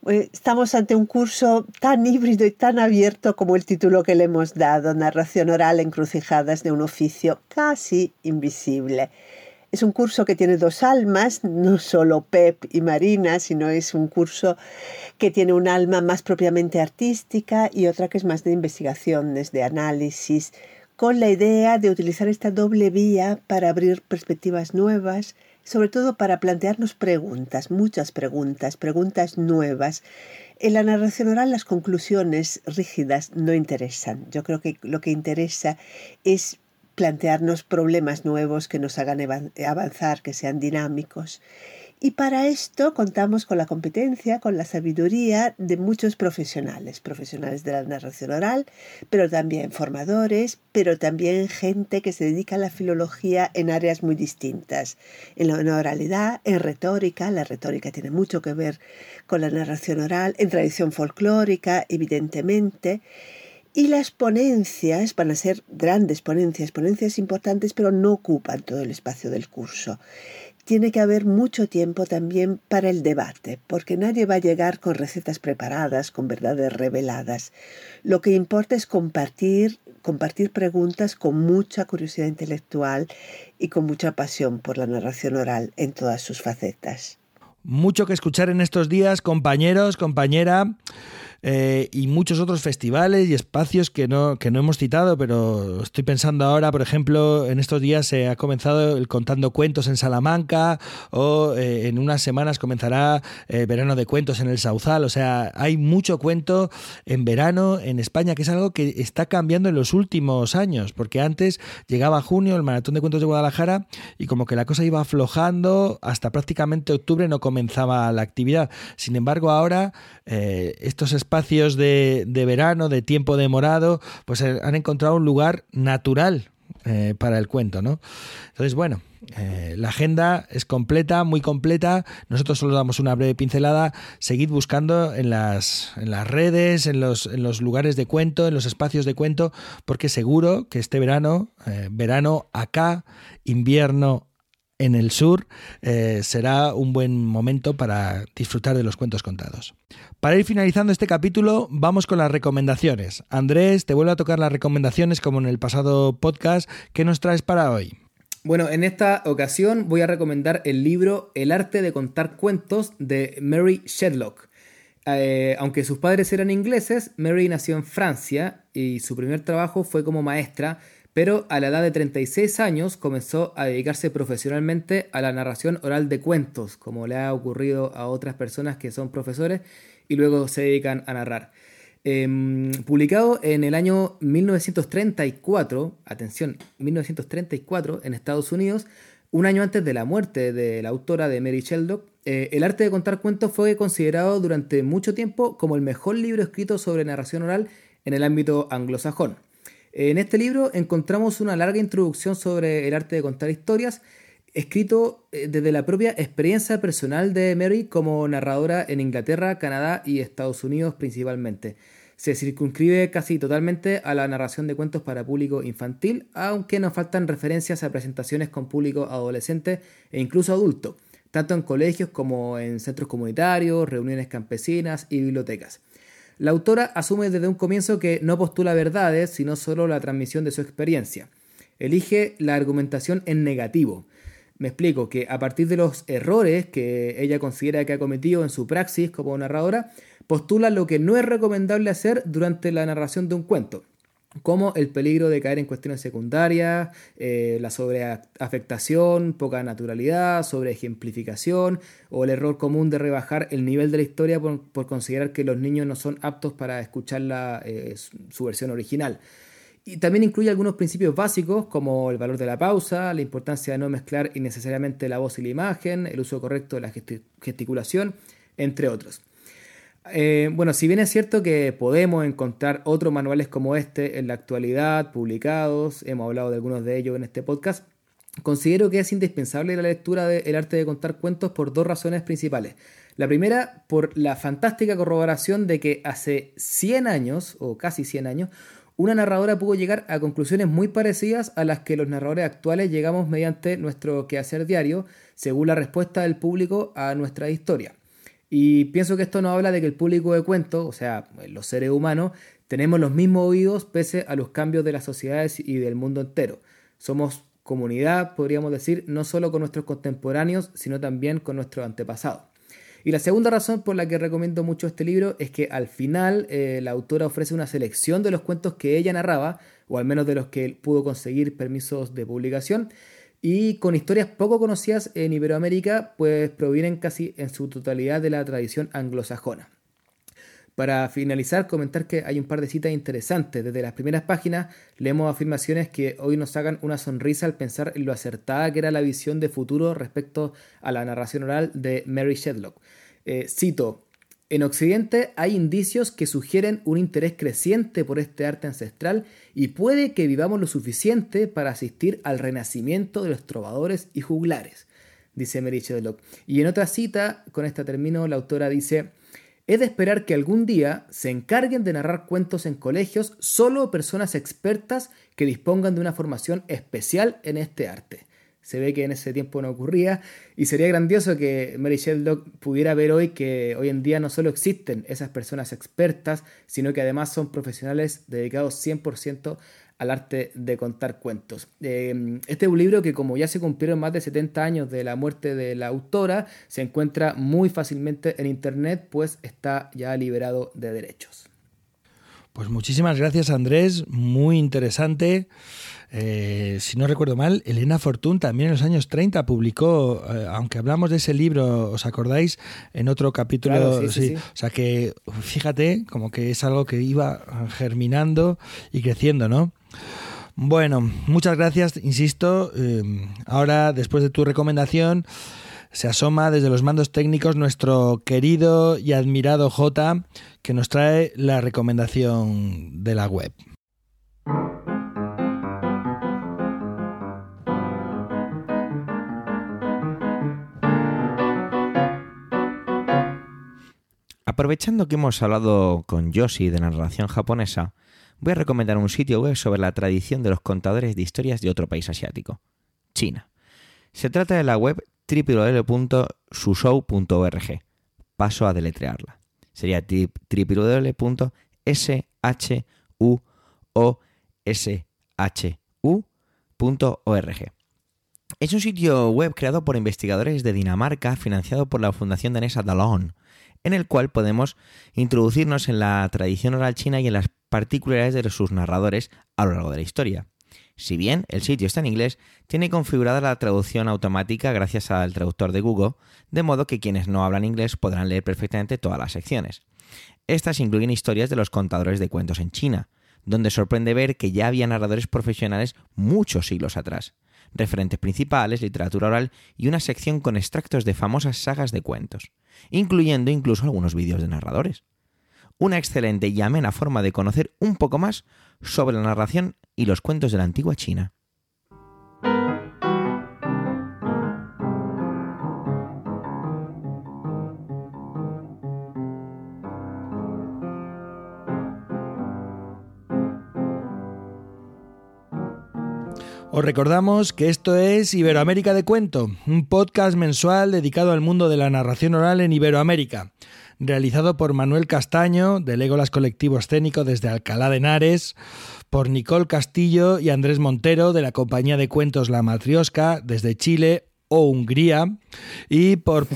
Eh, estamos ante un curso tan híbrido y tan abierto como el título que le hemos dado, Narración oral encrucijadas de un oficio casi invisible. Es un curso que tiene dos almas, no solo Pep y Marina, sino es un curso que tiene un alma más propiamente artística y otra que es más de investigaciones, de análisis, con la idea de utilizar esta doble vía para abrir perspectivas nuevas, sobre todo para plantearnos preguntas, muchas preguntas, preguntas nuevas. En la narración oral las conclusiones rígidas no interesan. Yo creo que lo que interesa es plantearnos problemas nuevos que nos hagan avanzar, que sean dinámicos. Y para esto contamos con la competencia, con la sabiduría de muchos profesionales, profesionales de la narración oral, pero también formadores, pero también gente que se dedica a la filología en áreas muy distintas, en la oralidad, en retórica, la retórica tiene mucho que ver con la narración oral, en tradición folclórica, evidentemente, y las ponencias van a ser grandes ponencias, ponencias importantes, pero no ocupan todo el espacio del curso tiene que haber mucho tiempo también para el debate, porque nadie va a llegar con recetas preparadas, con verdades reveladas. Lo que importa es compartir, compartir preguntas con mucha curiosidad intelectual y con mucha pasión por la narración oral en todas sus facetas. Mucho que escuchar en estos días, compañeros, compañera. Eh, y muchos otros festivales y espacios que no, que no hemos citado, pero estoy pensando ahora, por ejemplo, en estos días se ha comenzado el Contando Cuentos en Salamanca o eh, en unas semanas comenzará el Verano de Cuentos en el Sauzal. O sea, hay mucho cuento en verano en España, que es algo que está cambiando en los últimos años, porque antes llegaba junio el Maratón de Cuentos de Guadalajara y como que la cosa iba aflojando hasta prácticamente octubre no comenzaba la actividad. Sin embargo, ahora eh, estos espacios espacios de, verano, de tiempo demorado, pues eh, han encontrado un lugar natural eh, para el cuento, ¿no? Entonces, bueno, eh, la agenda es completa, muy completa. Nosotros solo damos una breve pincelada. Seguid buscando en las, en las redes, en los, en los, lugares de cuento, en los espacios de cuento, porque seguro que este verano, verano acá, invierno en el sur, será un buen momento para disfrutar de los cuentos contados. Para ir finalizando este capítulo, vamos con las recomendaciones. Andrés, te vuelvo a tocar las recomendaciones como en el pasado podcast. ¿Qué nos traes para hoy? Bueno, en esta ocasión voy a recomendar el libro El arte de contar cuentos de Mary Shedlock. Eh, aunque sus padres eran ingleses, Mary nació en Francia y su primer trabajo fue como maestra, pero a la edad de 36 años comenzó a dedicarse profesionalmente a la narración oral de cuentos, como le ha ocurrido a otras personas que son profesores y luego se dedican a narrar. Em, publicado en el año 1934, atención, 1934 en Estados Unidos, un año antes de la muerte de la autora de Mary Sheldock, eh, el arte de contar cuentos fue considerado durante mucho tiempo como el mejor libro escrito sobre narración oral en el ámbito anglosajón. En este libro encontramos una larga introducción sobre el arte de contar historias escrito eh, desde la propia experiencia personal de Mary como narradora en Inglaterra, Canadá y Estados Unidos principalmente. Se circunscribe casi totalmente a la narración de cuentos para público infantil, aunque nos faltan referencias a presentaciones con público adolescente e incluso adulto, tanto en colegios como en centros comunitarios, reuniones campesinas y bibliotecas. La autora asume desde un comienzo que no postula verdades, sino solo la transmisión de su experiencia. Elige la argumentación en negativo, me explico, que a partir de los errores que ella considera que ha cometido en su praxis como narradora, postula lo que no es recomendable hacer durante la narración de un cuento, como el peligro de caer en cuestiones secundarias, eh, la sobreafectación, poca naturalidad, sobreejemplificación o el error común de rebajar el nivel de la historia por, considerar que los niños no son aptos para escuchar eh, su versión original. Y también incluye algunos principios básicos como el valor de la pausa, la importancia de no mezclar innecesariamente la voz y la imagen, el uso correcto de la gesticulación, entre otros. Eh, bueno, si bien es cierto que podemos encontrar otros manuales como este en la actualidad, publicados, hemos hablado de algunos de ellos en este podcast, considero que es indispensable la lectura del arte de contar cuentos por dos razones principales. La primera, por la fantástica corroboración de que hace 100 años, o casi 100 años, una narradora pudo llegar a conclusiones muy parecidas a las que los narradores actuales llegamos mediante nuestro quehacer diario, según la respuesta del público a nuestra historia. Y pienso que esto nos habla de que el público de cuentos, o sea, los seres humanos, tenemos los mismos oídos pese a los cambios de las sociedades y del mundo entero. Somos comunidad, podríamos decir, no solo con nuestros contemporáneos, sino también con nuestros antepasados. Y la segunda razón por la que recomiendo mucho este libro es que al final eh, la autora ofrece una selección de los cuentos que ella narraba, o al menos de los que pudo conseguir permisos de publicación, y con historias poco conocidas en Iberoamérica, pues provienen casi en su totalidad de la tradición anglosajona. Para finalizar, comentar que hay un par de citas interesantes. Desde las primeras páginas leemos afirmaciones que hoy nos sacan una sonrisa al pensar en lo acertada que era la visión de futuro respecto a la narración oral de Mary Shedlock. Eh, cito, en Occidente hay indicios que sugieren un interés creciente por este arte ancestral y puede que vivamos lo suficiente para asistir al renacimiento de los trovadores y juglares, dice Mary Shedlock. Y en otra cita, con esta término, la autora dice, es de esperar que algún día se encarguen de narrar cuentos en colegios solo personas expertas que dispongan de una formación especial en este arte se ve que en ese tiempo no ocurría y sería grandioso que Mary Shelley pudiera ver hoy que hoy en día no solo existen esas personas expertas, sino que además son profesionales dedicados 100% al arte de contar cuentos. Eh, este es un libro que como ya se cumplieron más de 70 años de la muerte de la autora, se encuentra muy fácilmente en internet, pues está ya liberado de derechos. Pues muchísimas gracias Andrés, muy interesante. Eh, si no recuerdo mal, Elena Fortún también en los años 30 publicó, eh, aunque hablamos de ese libro, ¿os acordáis? En otro capítulo. sí, O sea que, fíjate, como que es algo que iba germinando y creciendo, ¿no? Bueno, muchas gracias, insisto. Eh, ahora, después de tu recomendación, se asoma desde los mandos técnicos nuestro querido y admirado J, que nos trae la recomendación de la web. Aprovechando que hemos hablado con Yoshi de narración japonesa, voy a recomendar un sitio web sobre la tradición de los contadores de historias de otro país asiático, China. Se trata de la web www.sushow.org. Paso a deletrearla. Sería www.shushu.org. Es un sitio web creado por investigadores de Dinamarca, financiado por la Fundación danesa Dalon, en el cual podemos introducirnos en la tradición oral china y en las particularidades de sus narradores a lo largo de la historia. Si bien el sitio está en inglés, tiene configurada la traducción automática gracias al traductor de Google, de modo que quienes no hablan inglés podrán leer perfectamente todas las secciones. Estas incluyen historias de los contadores de cuentos en China, donde sorprende ver que ya había narradores profesionales muchos siglos atrás, referentes principales, literatura oral y una sección con extractos de famosas sagas de cuentos incluyendo incluso algunos vídeos de narradores. Una excelente y amena forma de conocer un poco más sobre la narración y los cuentos de la antigua China. Os recordamos que esto es Iberoamérica de Cuento, un podcast mensual dedicado al mundo de la narración oral en Iberoamérica, realizado por Manuel Castaño, de Legolas Colectivo Escénico desde Alcalá de Henares, por Nicole Castillo y Andrés Montero, de la compañía de cuentos La Matriosca, desde Chile, o Hungría, y por,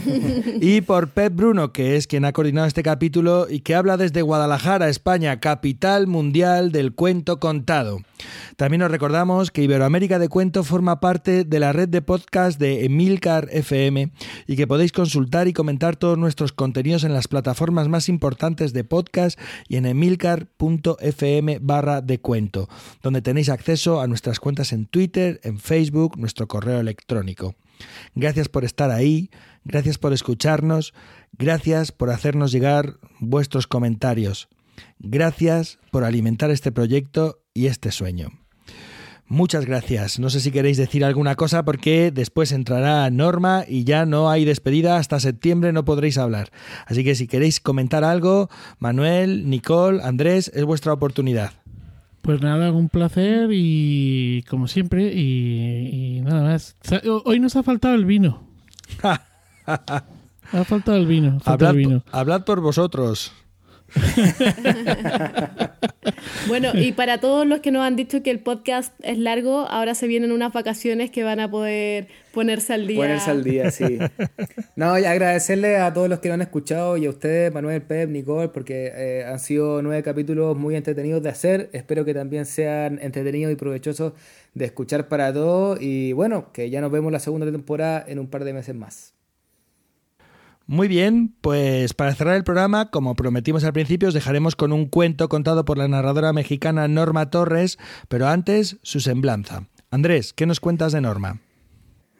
y por Pep Bruno, que es quien ha coordinado este capítulo y que habla desde Guadalajara, España, capital mundial del cuento contado. También os recordamos que Iberoamérica de Cuento forma parte de la red de podcast de Emilcar FM y que podéis consultar y comentar todos nuestros contenidos en las plataformas más importantes de podcast y en emilcar.fm barra de cuento, donde tenéis acceso a nuestras cuentas en Twitter, en Facebook, nuestro correo electrónico. Gracias por estar ahí, gracias por escucharnos, gracias por hacernos llegar vuestros comentarios, gracias por alimentar este proyecto y este sueño. Muchas gracias. No sé si queréis decir alguna cosa porque después entrará Norma y ya no hay despedida. Hasta septiembre no podréis hablar. Así que si queréis comentar algo, Manuel, Nicole, Andrés, es vuestra oportunidad. Pues nada, un placer y como siempre y, nada más. Hoy nos ha faltado el vino. ha faltado el vino. hablad, hablad por vosotros. bueno, y para todos los que nos han dicho que el podcast es largo, ahora se vienen unas vacaciones que van a poder ponerse al día. Ponerse al día, sí. No, y agradecerle a todos los que lo han escuchado y a ustedes, Manuel, Pep, Nicole, porque eh, han sido nueve capítulos muy entretenidos de hacer. Espero que también sean entretenidos y provechosos de escuchar para todos. Y bueno, que ya nos vemos la segunda temporada en un par de meses más. Muy bien, pues para cerrar el programa, como prometimos al principio, os dejaremos con un cuento contado por la narradora mexicana Norma Torres, pero antes su semblanza. Andrés, ¿qué nos cuentas de Norma?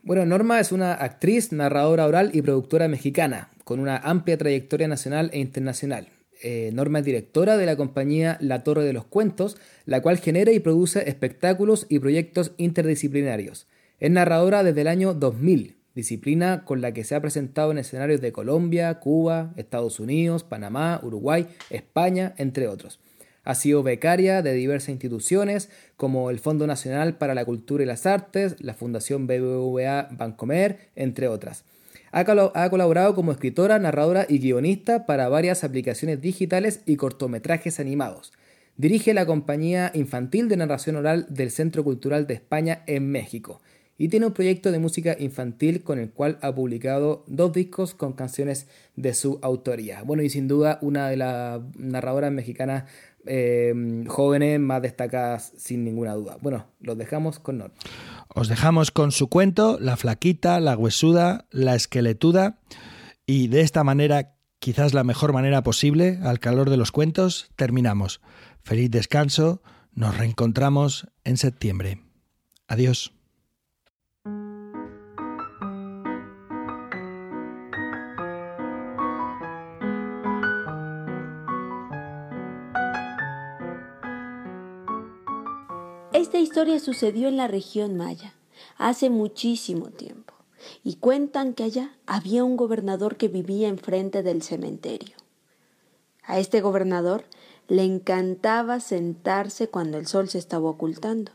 Bueno, Norma es una actriz, narradora oral y productora mexicana, con una amplia trayectoria nacional e internacional. Eh, Norma es directora de la compañía La Torre de los Cuentos, la cual genera y produce espectáculos y proyectos interdisciplinarios. Es narradora desde el año 2000, disciplina con la que se ha presentado en escenarios de Colombia, Cuba, Estados Unidos, Panamá, Uruguay, España, entre otros. Ha sido becaria de diversas instituciones como el Fondo Nacional para la Cultura y las Artes, la Fundación BBVA Bancomer, entre otras. Ha, colaborado como escritora, narradora y guionista para varias aplicaciones digitales y cortometrajes animados. Dirige la compañía infantil de narración oral del Centro Cultural de España en México y tiene un proyecto de música infantil con el cual ha publicado dos discos con canciones de su autoría. Bueno, y sin duda una de las narradoras mexicanas eh, jóvenes más destacadas sin ninguna duda. Bueno, los dejamos con Norma. Os dejamos con su cuento, La flaquita, la huesuda, la esqueletuda, y de esta manera, quizás la mejor manera posible, al calor de los cuentos, terminamos. Feliz descanso, nos reencontramos en septiembre. Adiós. Esta historia sucedió en la región maya, hace muchísimo tiempo, y cuentan que allá había un gobernador que vivía enfrente del cementerio. A este gobernador le encantaba sentarse cuando el sol se estaba ocultando,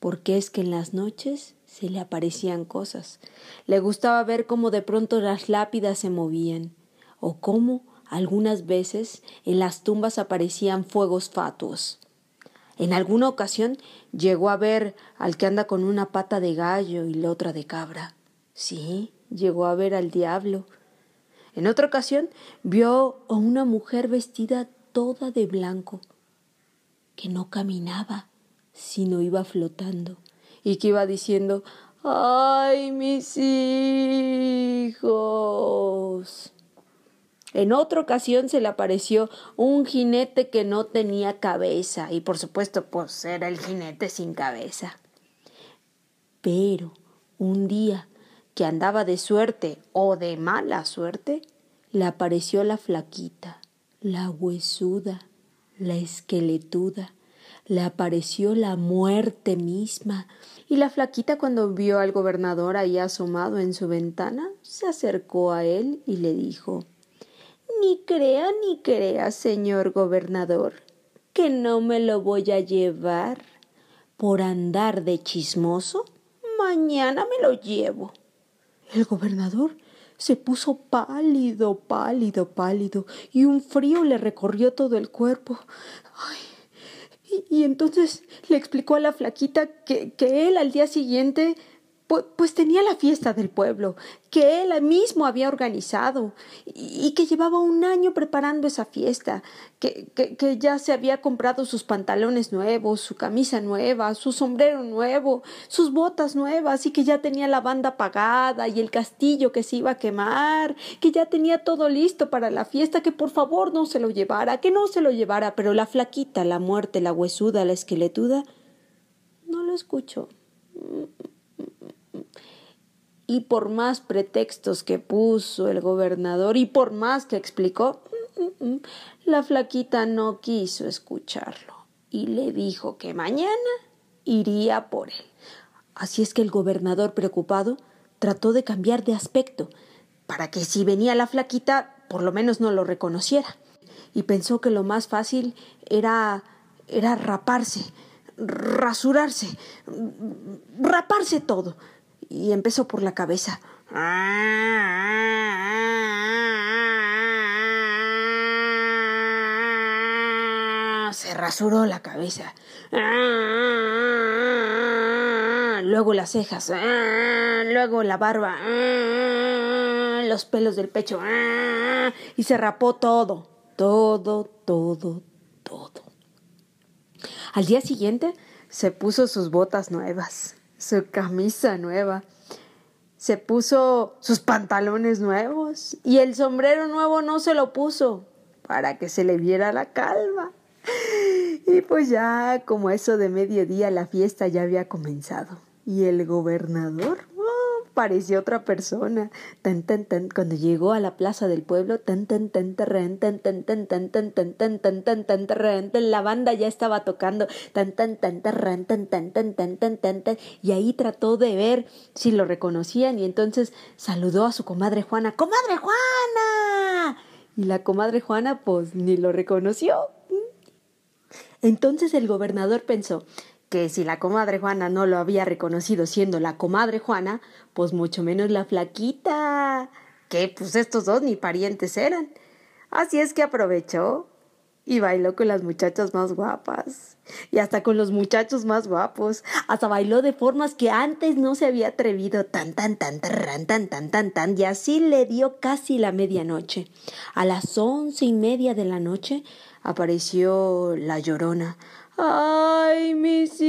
porque es que en las noches se le aparecían cosas. Le gustaba ver cómo de pronto las lápidas se movían, o cómo algunas veces en las tumbas aparecían fuegos fatuos. En alguna ocasión llegó a ver al que anda con una pata de gallo y la otra de cabra. Sí, llegó a ver al diablo. En otra ocasión vio a una mujer vestida toda de blanco, que no caminaba, sino iba flotando, y que iba diciendo ¡Ay, mis hijos! En otra ocasión se le apareció un jinete que no tenía cabeza y por supuesto pues era el jinete sin cabeza. Pero un día que andaba de suerte o de mala suerte, le apareció la flaquita, la huesuda, la esqueletuda, le apareció la muerte misma. Y la flaquita cuando vio al gobernador ahí asomado en su ventana, se acercó a él y le dijo ni crea ni crea, señor gobernador, que no me lo voy a llevar por andar de chismoso. Mañana me lo llevo. El gobernador se puso pálido, pálido, pálido, y un frío le recorrió todo el cuerpo. Ay, y, entonces le explicó a la flaquita que, que él al día siguiente pues, tenía la fiesta del pueblo, que él mismo había organizado y, que llevaba un año preparando esa fiesta, que, que, ya se había comprado sus pantalones nuevos, su camisa nueva, su sombrero nuevo, sus botas nuevas y que ya tenía la banda pagada y el castillo que se iba a quemar, que ya tenía todo listo para la fiesta, que por favor no se lo llevara, que no se lo llevara, pero la flaquita, la muerte, la huesuda, la esqueletuda, no lo escuchó y por más pretextos que puso el gobernador y por más que explicó, mm, mm, mm, la flaquita no quiso escucharlo y le dijo que mañana iría por él. Así es que el gobernador, preocupado, trató de cambiar de aspecto, para que si venía la flaquita, por lo menos no lo reconociera. Y pensó que lo más fácil era era raparse, rasurarse, raparse todo y empezó por la cabeza. Se rasuró la cabeza. Luego las cejas. Luego la barba. Los pelos del pecho. Y se rapó todo. Todo, todo, todo. Al día siguiente se puso sus botas nuevas su camisa nueva. se puso sus pantalones nuevos y el sombrero nuevo no se lo puso para que se le viera la calva. Y pues ya como eso de mediodía la fiesta ya había comenzado y el gobernador parecía otra persona. Tan, tan, tan, cuando llegó a la plaza del pueblo, tan, tan, tan, tan, tan, tan, tan, tan, tan, tan, tan, tan, tan, tan, tan, la banda ya estaba tocando, tan, tan, tan, tan, tan, tan, tan, tan, tan, tan, tan, y ahí trató de ver si lo reconocían y entonces saludó a su comadre Juana, ¡Comadre Juana! Y la comadre Juana pues ni lo reconoció. Entonces el gobernador pensó, que si la comadre Juana no lo había reconocido siendo la comadre Juana, pues mucho menos la flaquita, que pues estos dos ni parientes eran. Así es que aprovechó y bailó con las muchachas más guapas y hasta con los muchachos más guapos. Hasta bailó de formas que antes no se había atrevido. Tan, tan, tan, tan, tan, tan, tan, tan. Y así le dio casi la medianoche. A las once y media de la noche apareció la llorona ¡Ay, mis hijos!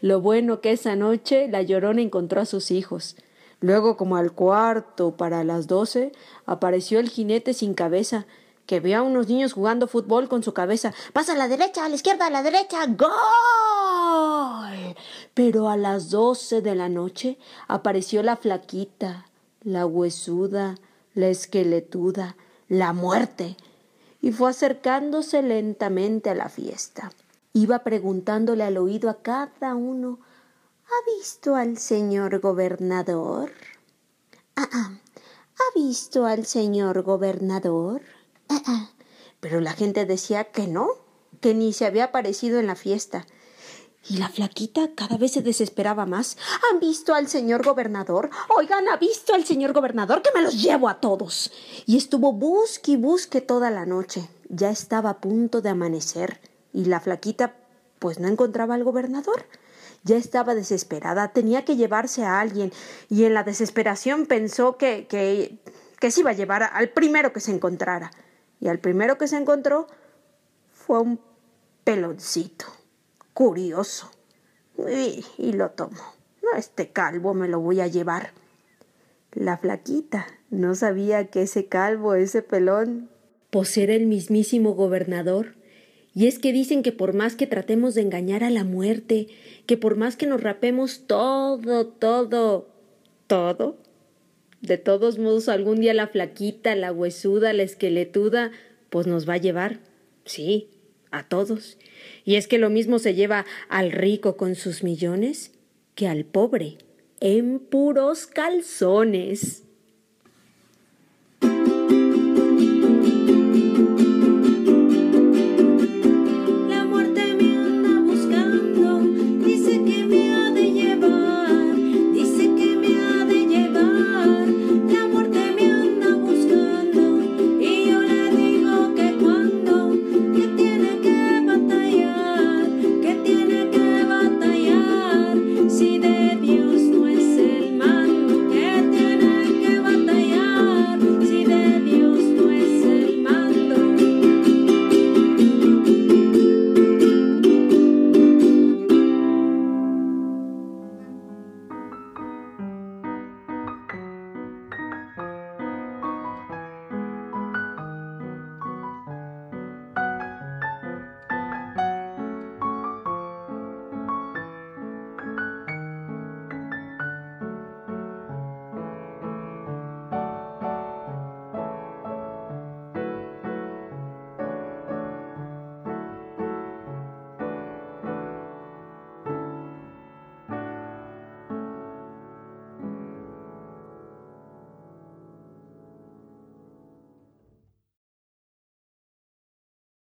Lo bueno que esa noche la llorona encontró a sus hijos. Luego, como al cuarto para las doce, apareció el jinete sin cabeza, que vio a unos niños jugando fútbol con su cabeza. Pasa a la derecha, a la izquierda, a la derecha. ¡Gol! Pero a las doce de la noche apareció la flaquita, la huesuda, la esqueletuda, la muerte, y fue acercándose lentamente a la fiesta. Iba preguntándole al oído a cada uno ¿Ha visto al señor gobernador? Ah, ah. ¿Ha visto al señor gobernador? Ah, ah. Pero la gente decía que no, que ni se había aparecido en la fiesta. Y la flaquita cada vez se desesperaba más. ¿Han visto al señor gobernador? Oigan, ¿ha visto al señor gobernador? Que me los llevo a todos. Y estuvo busque y busque toda la noche. Ya estaba a punto de amanecer. Y la flaquita pues no encontraba al gobernador. Ya estaba desesperada, tenía que llevarse a alguien, y en la desesperación pensó que, que, que se iba a llevar al primero que se encontrara. Y al primero que se encontró fue un peloncito curioso. Y, lo tomó. Este calvo me lo voy a llevar. La flaquita no sabía que ese calvo, ese pelón, pues era el mismísimo gobernador. Y es que dicen que por más que tratemos de engañar a la muerte, que por más que nos rapemos todo, todo, todo, de todos modos algún día la flaquita, la huesuda, la esqueletuda, pues nos va a llevar. Sí, a todos. Y es que lo mismo se lleva al rico con sus millones que al pobre en puros calzones.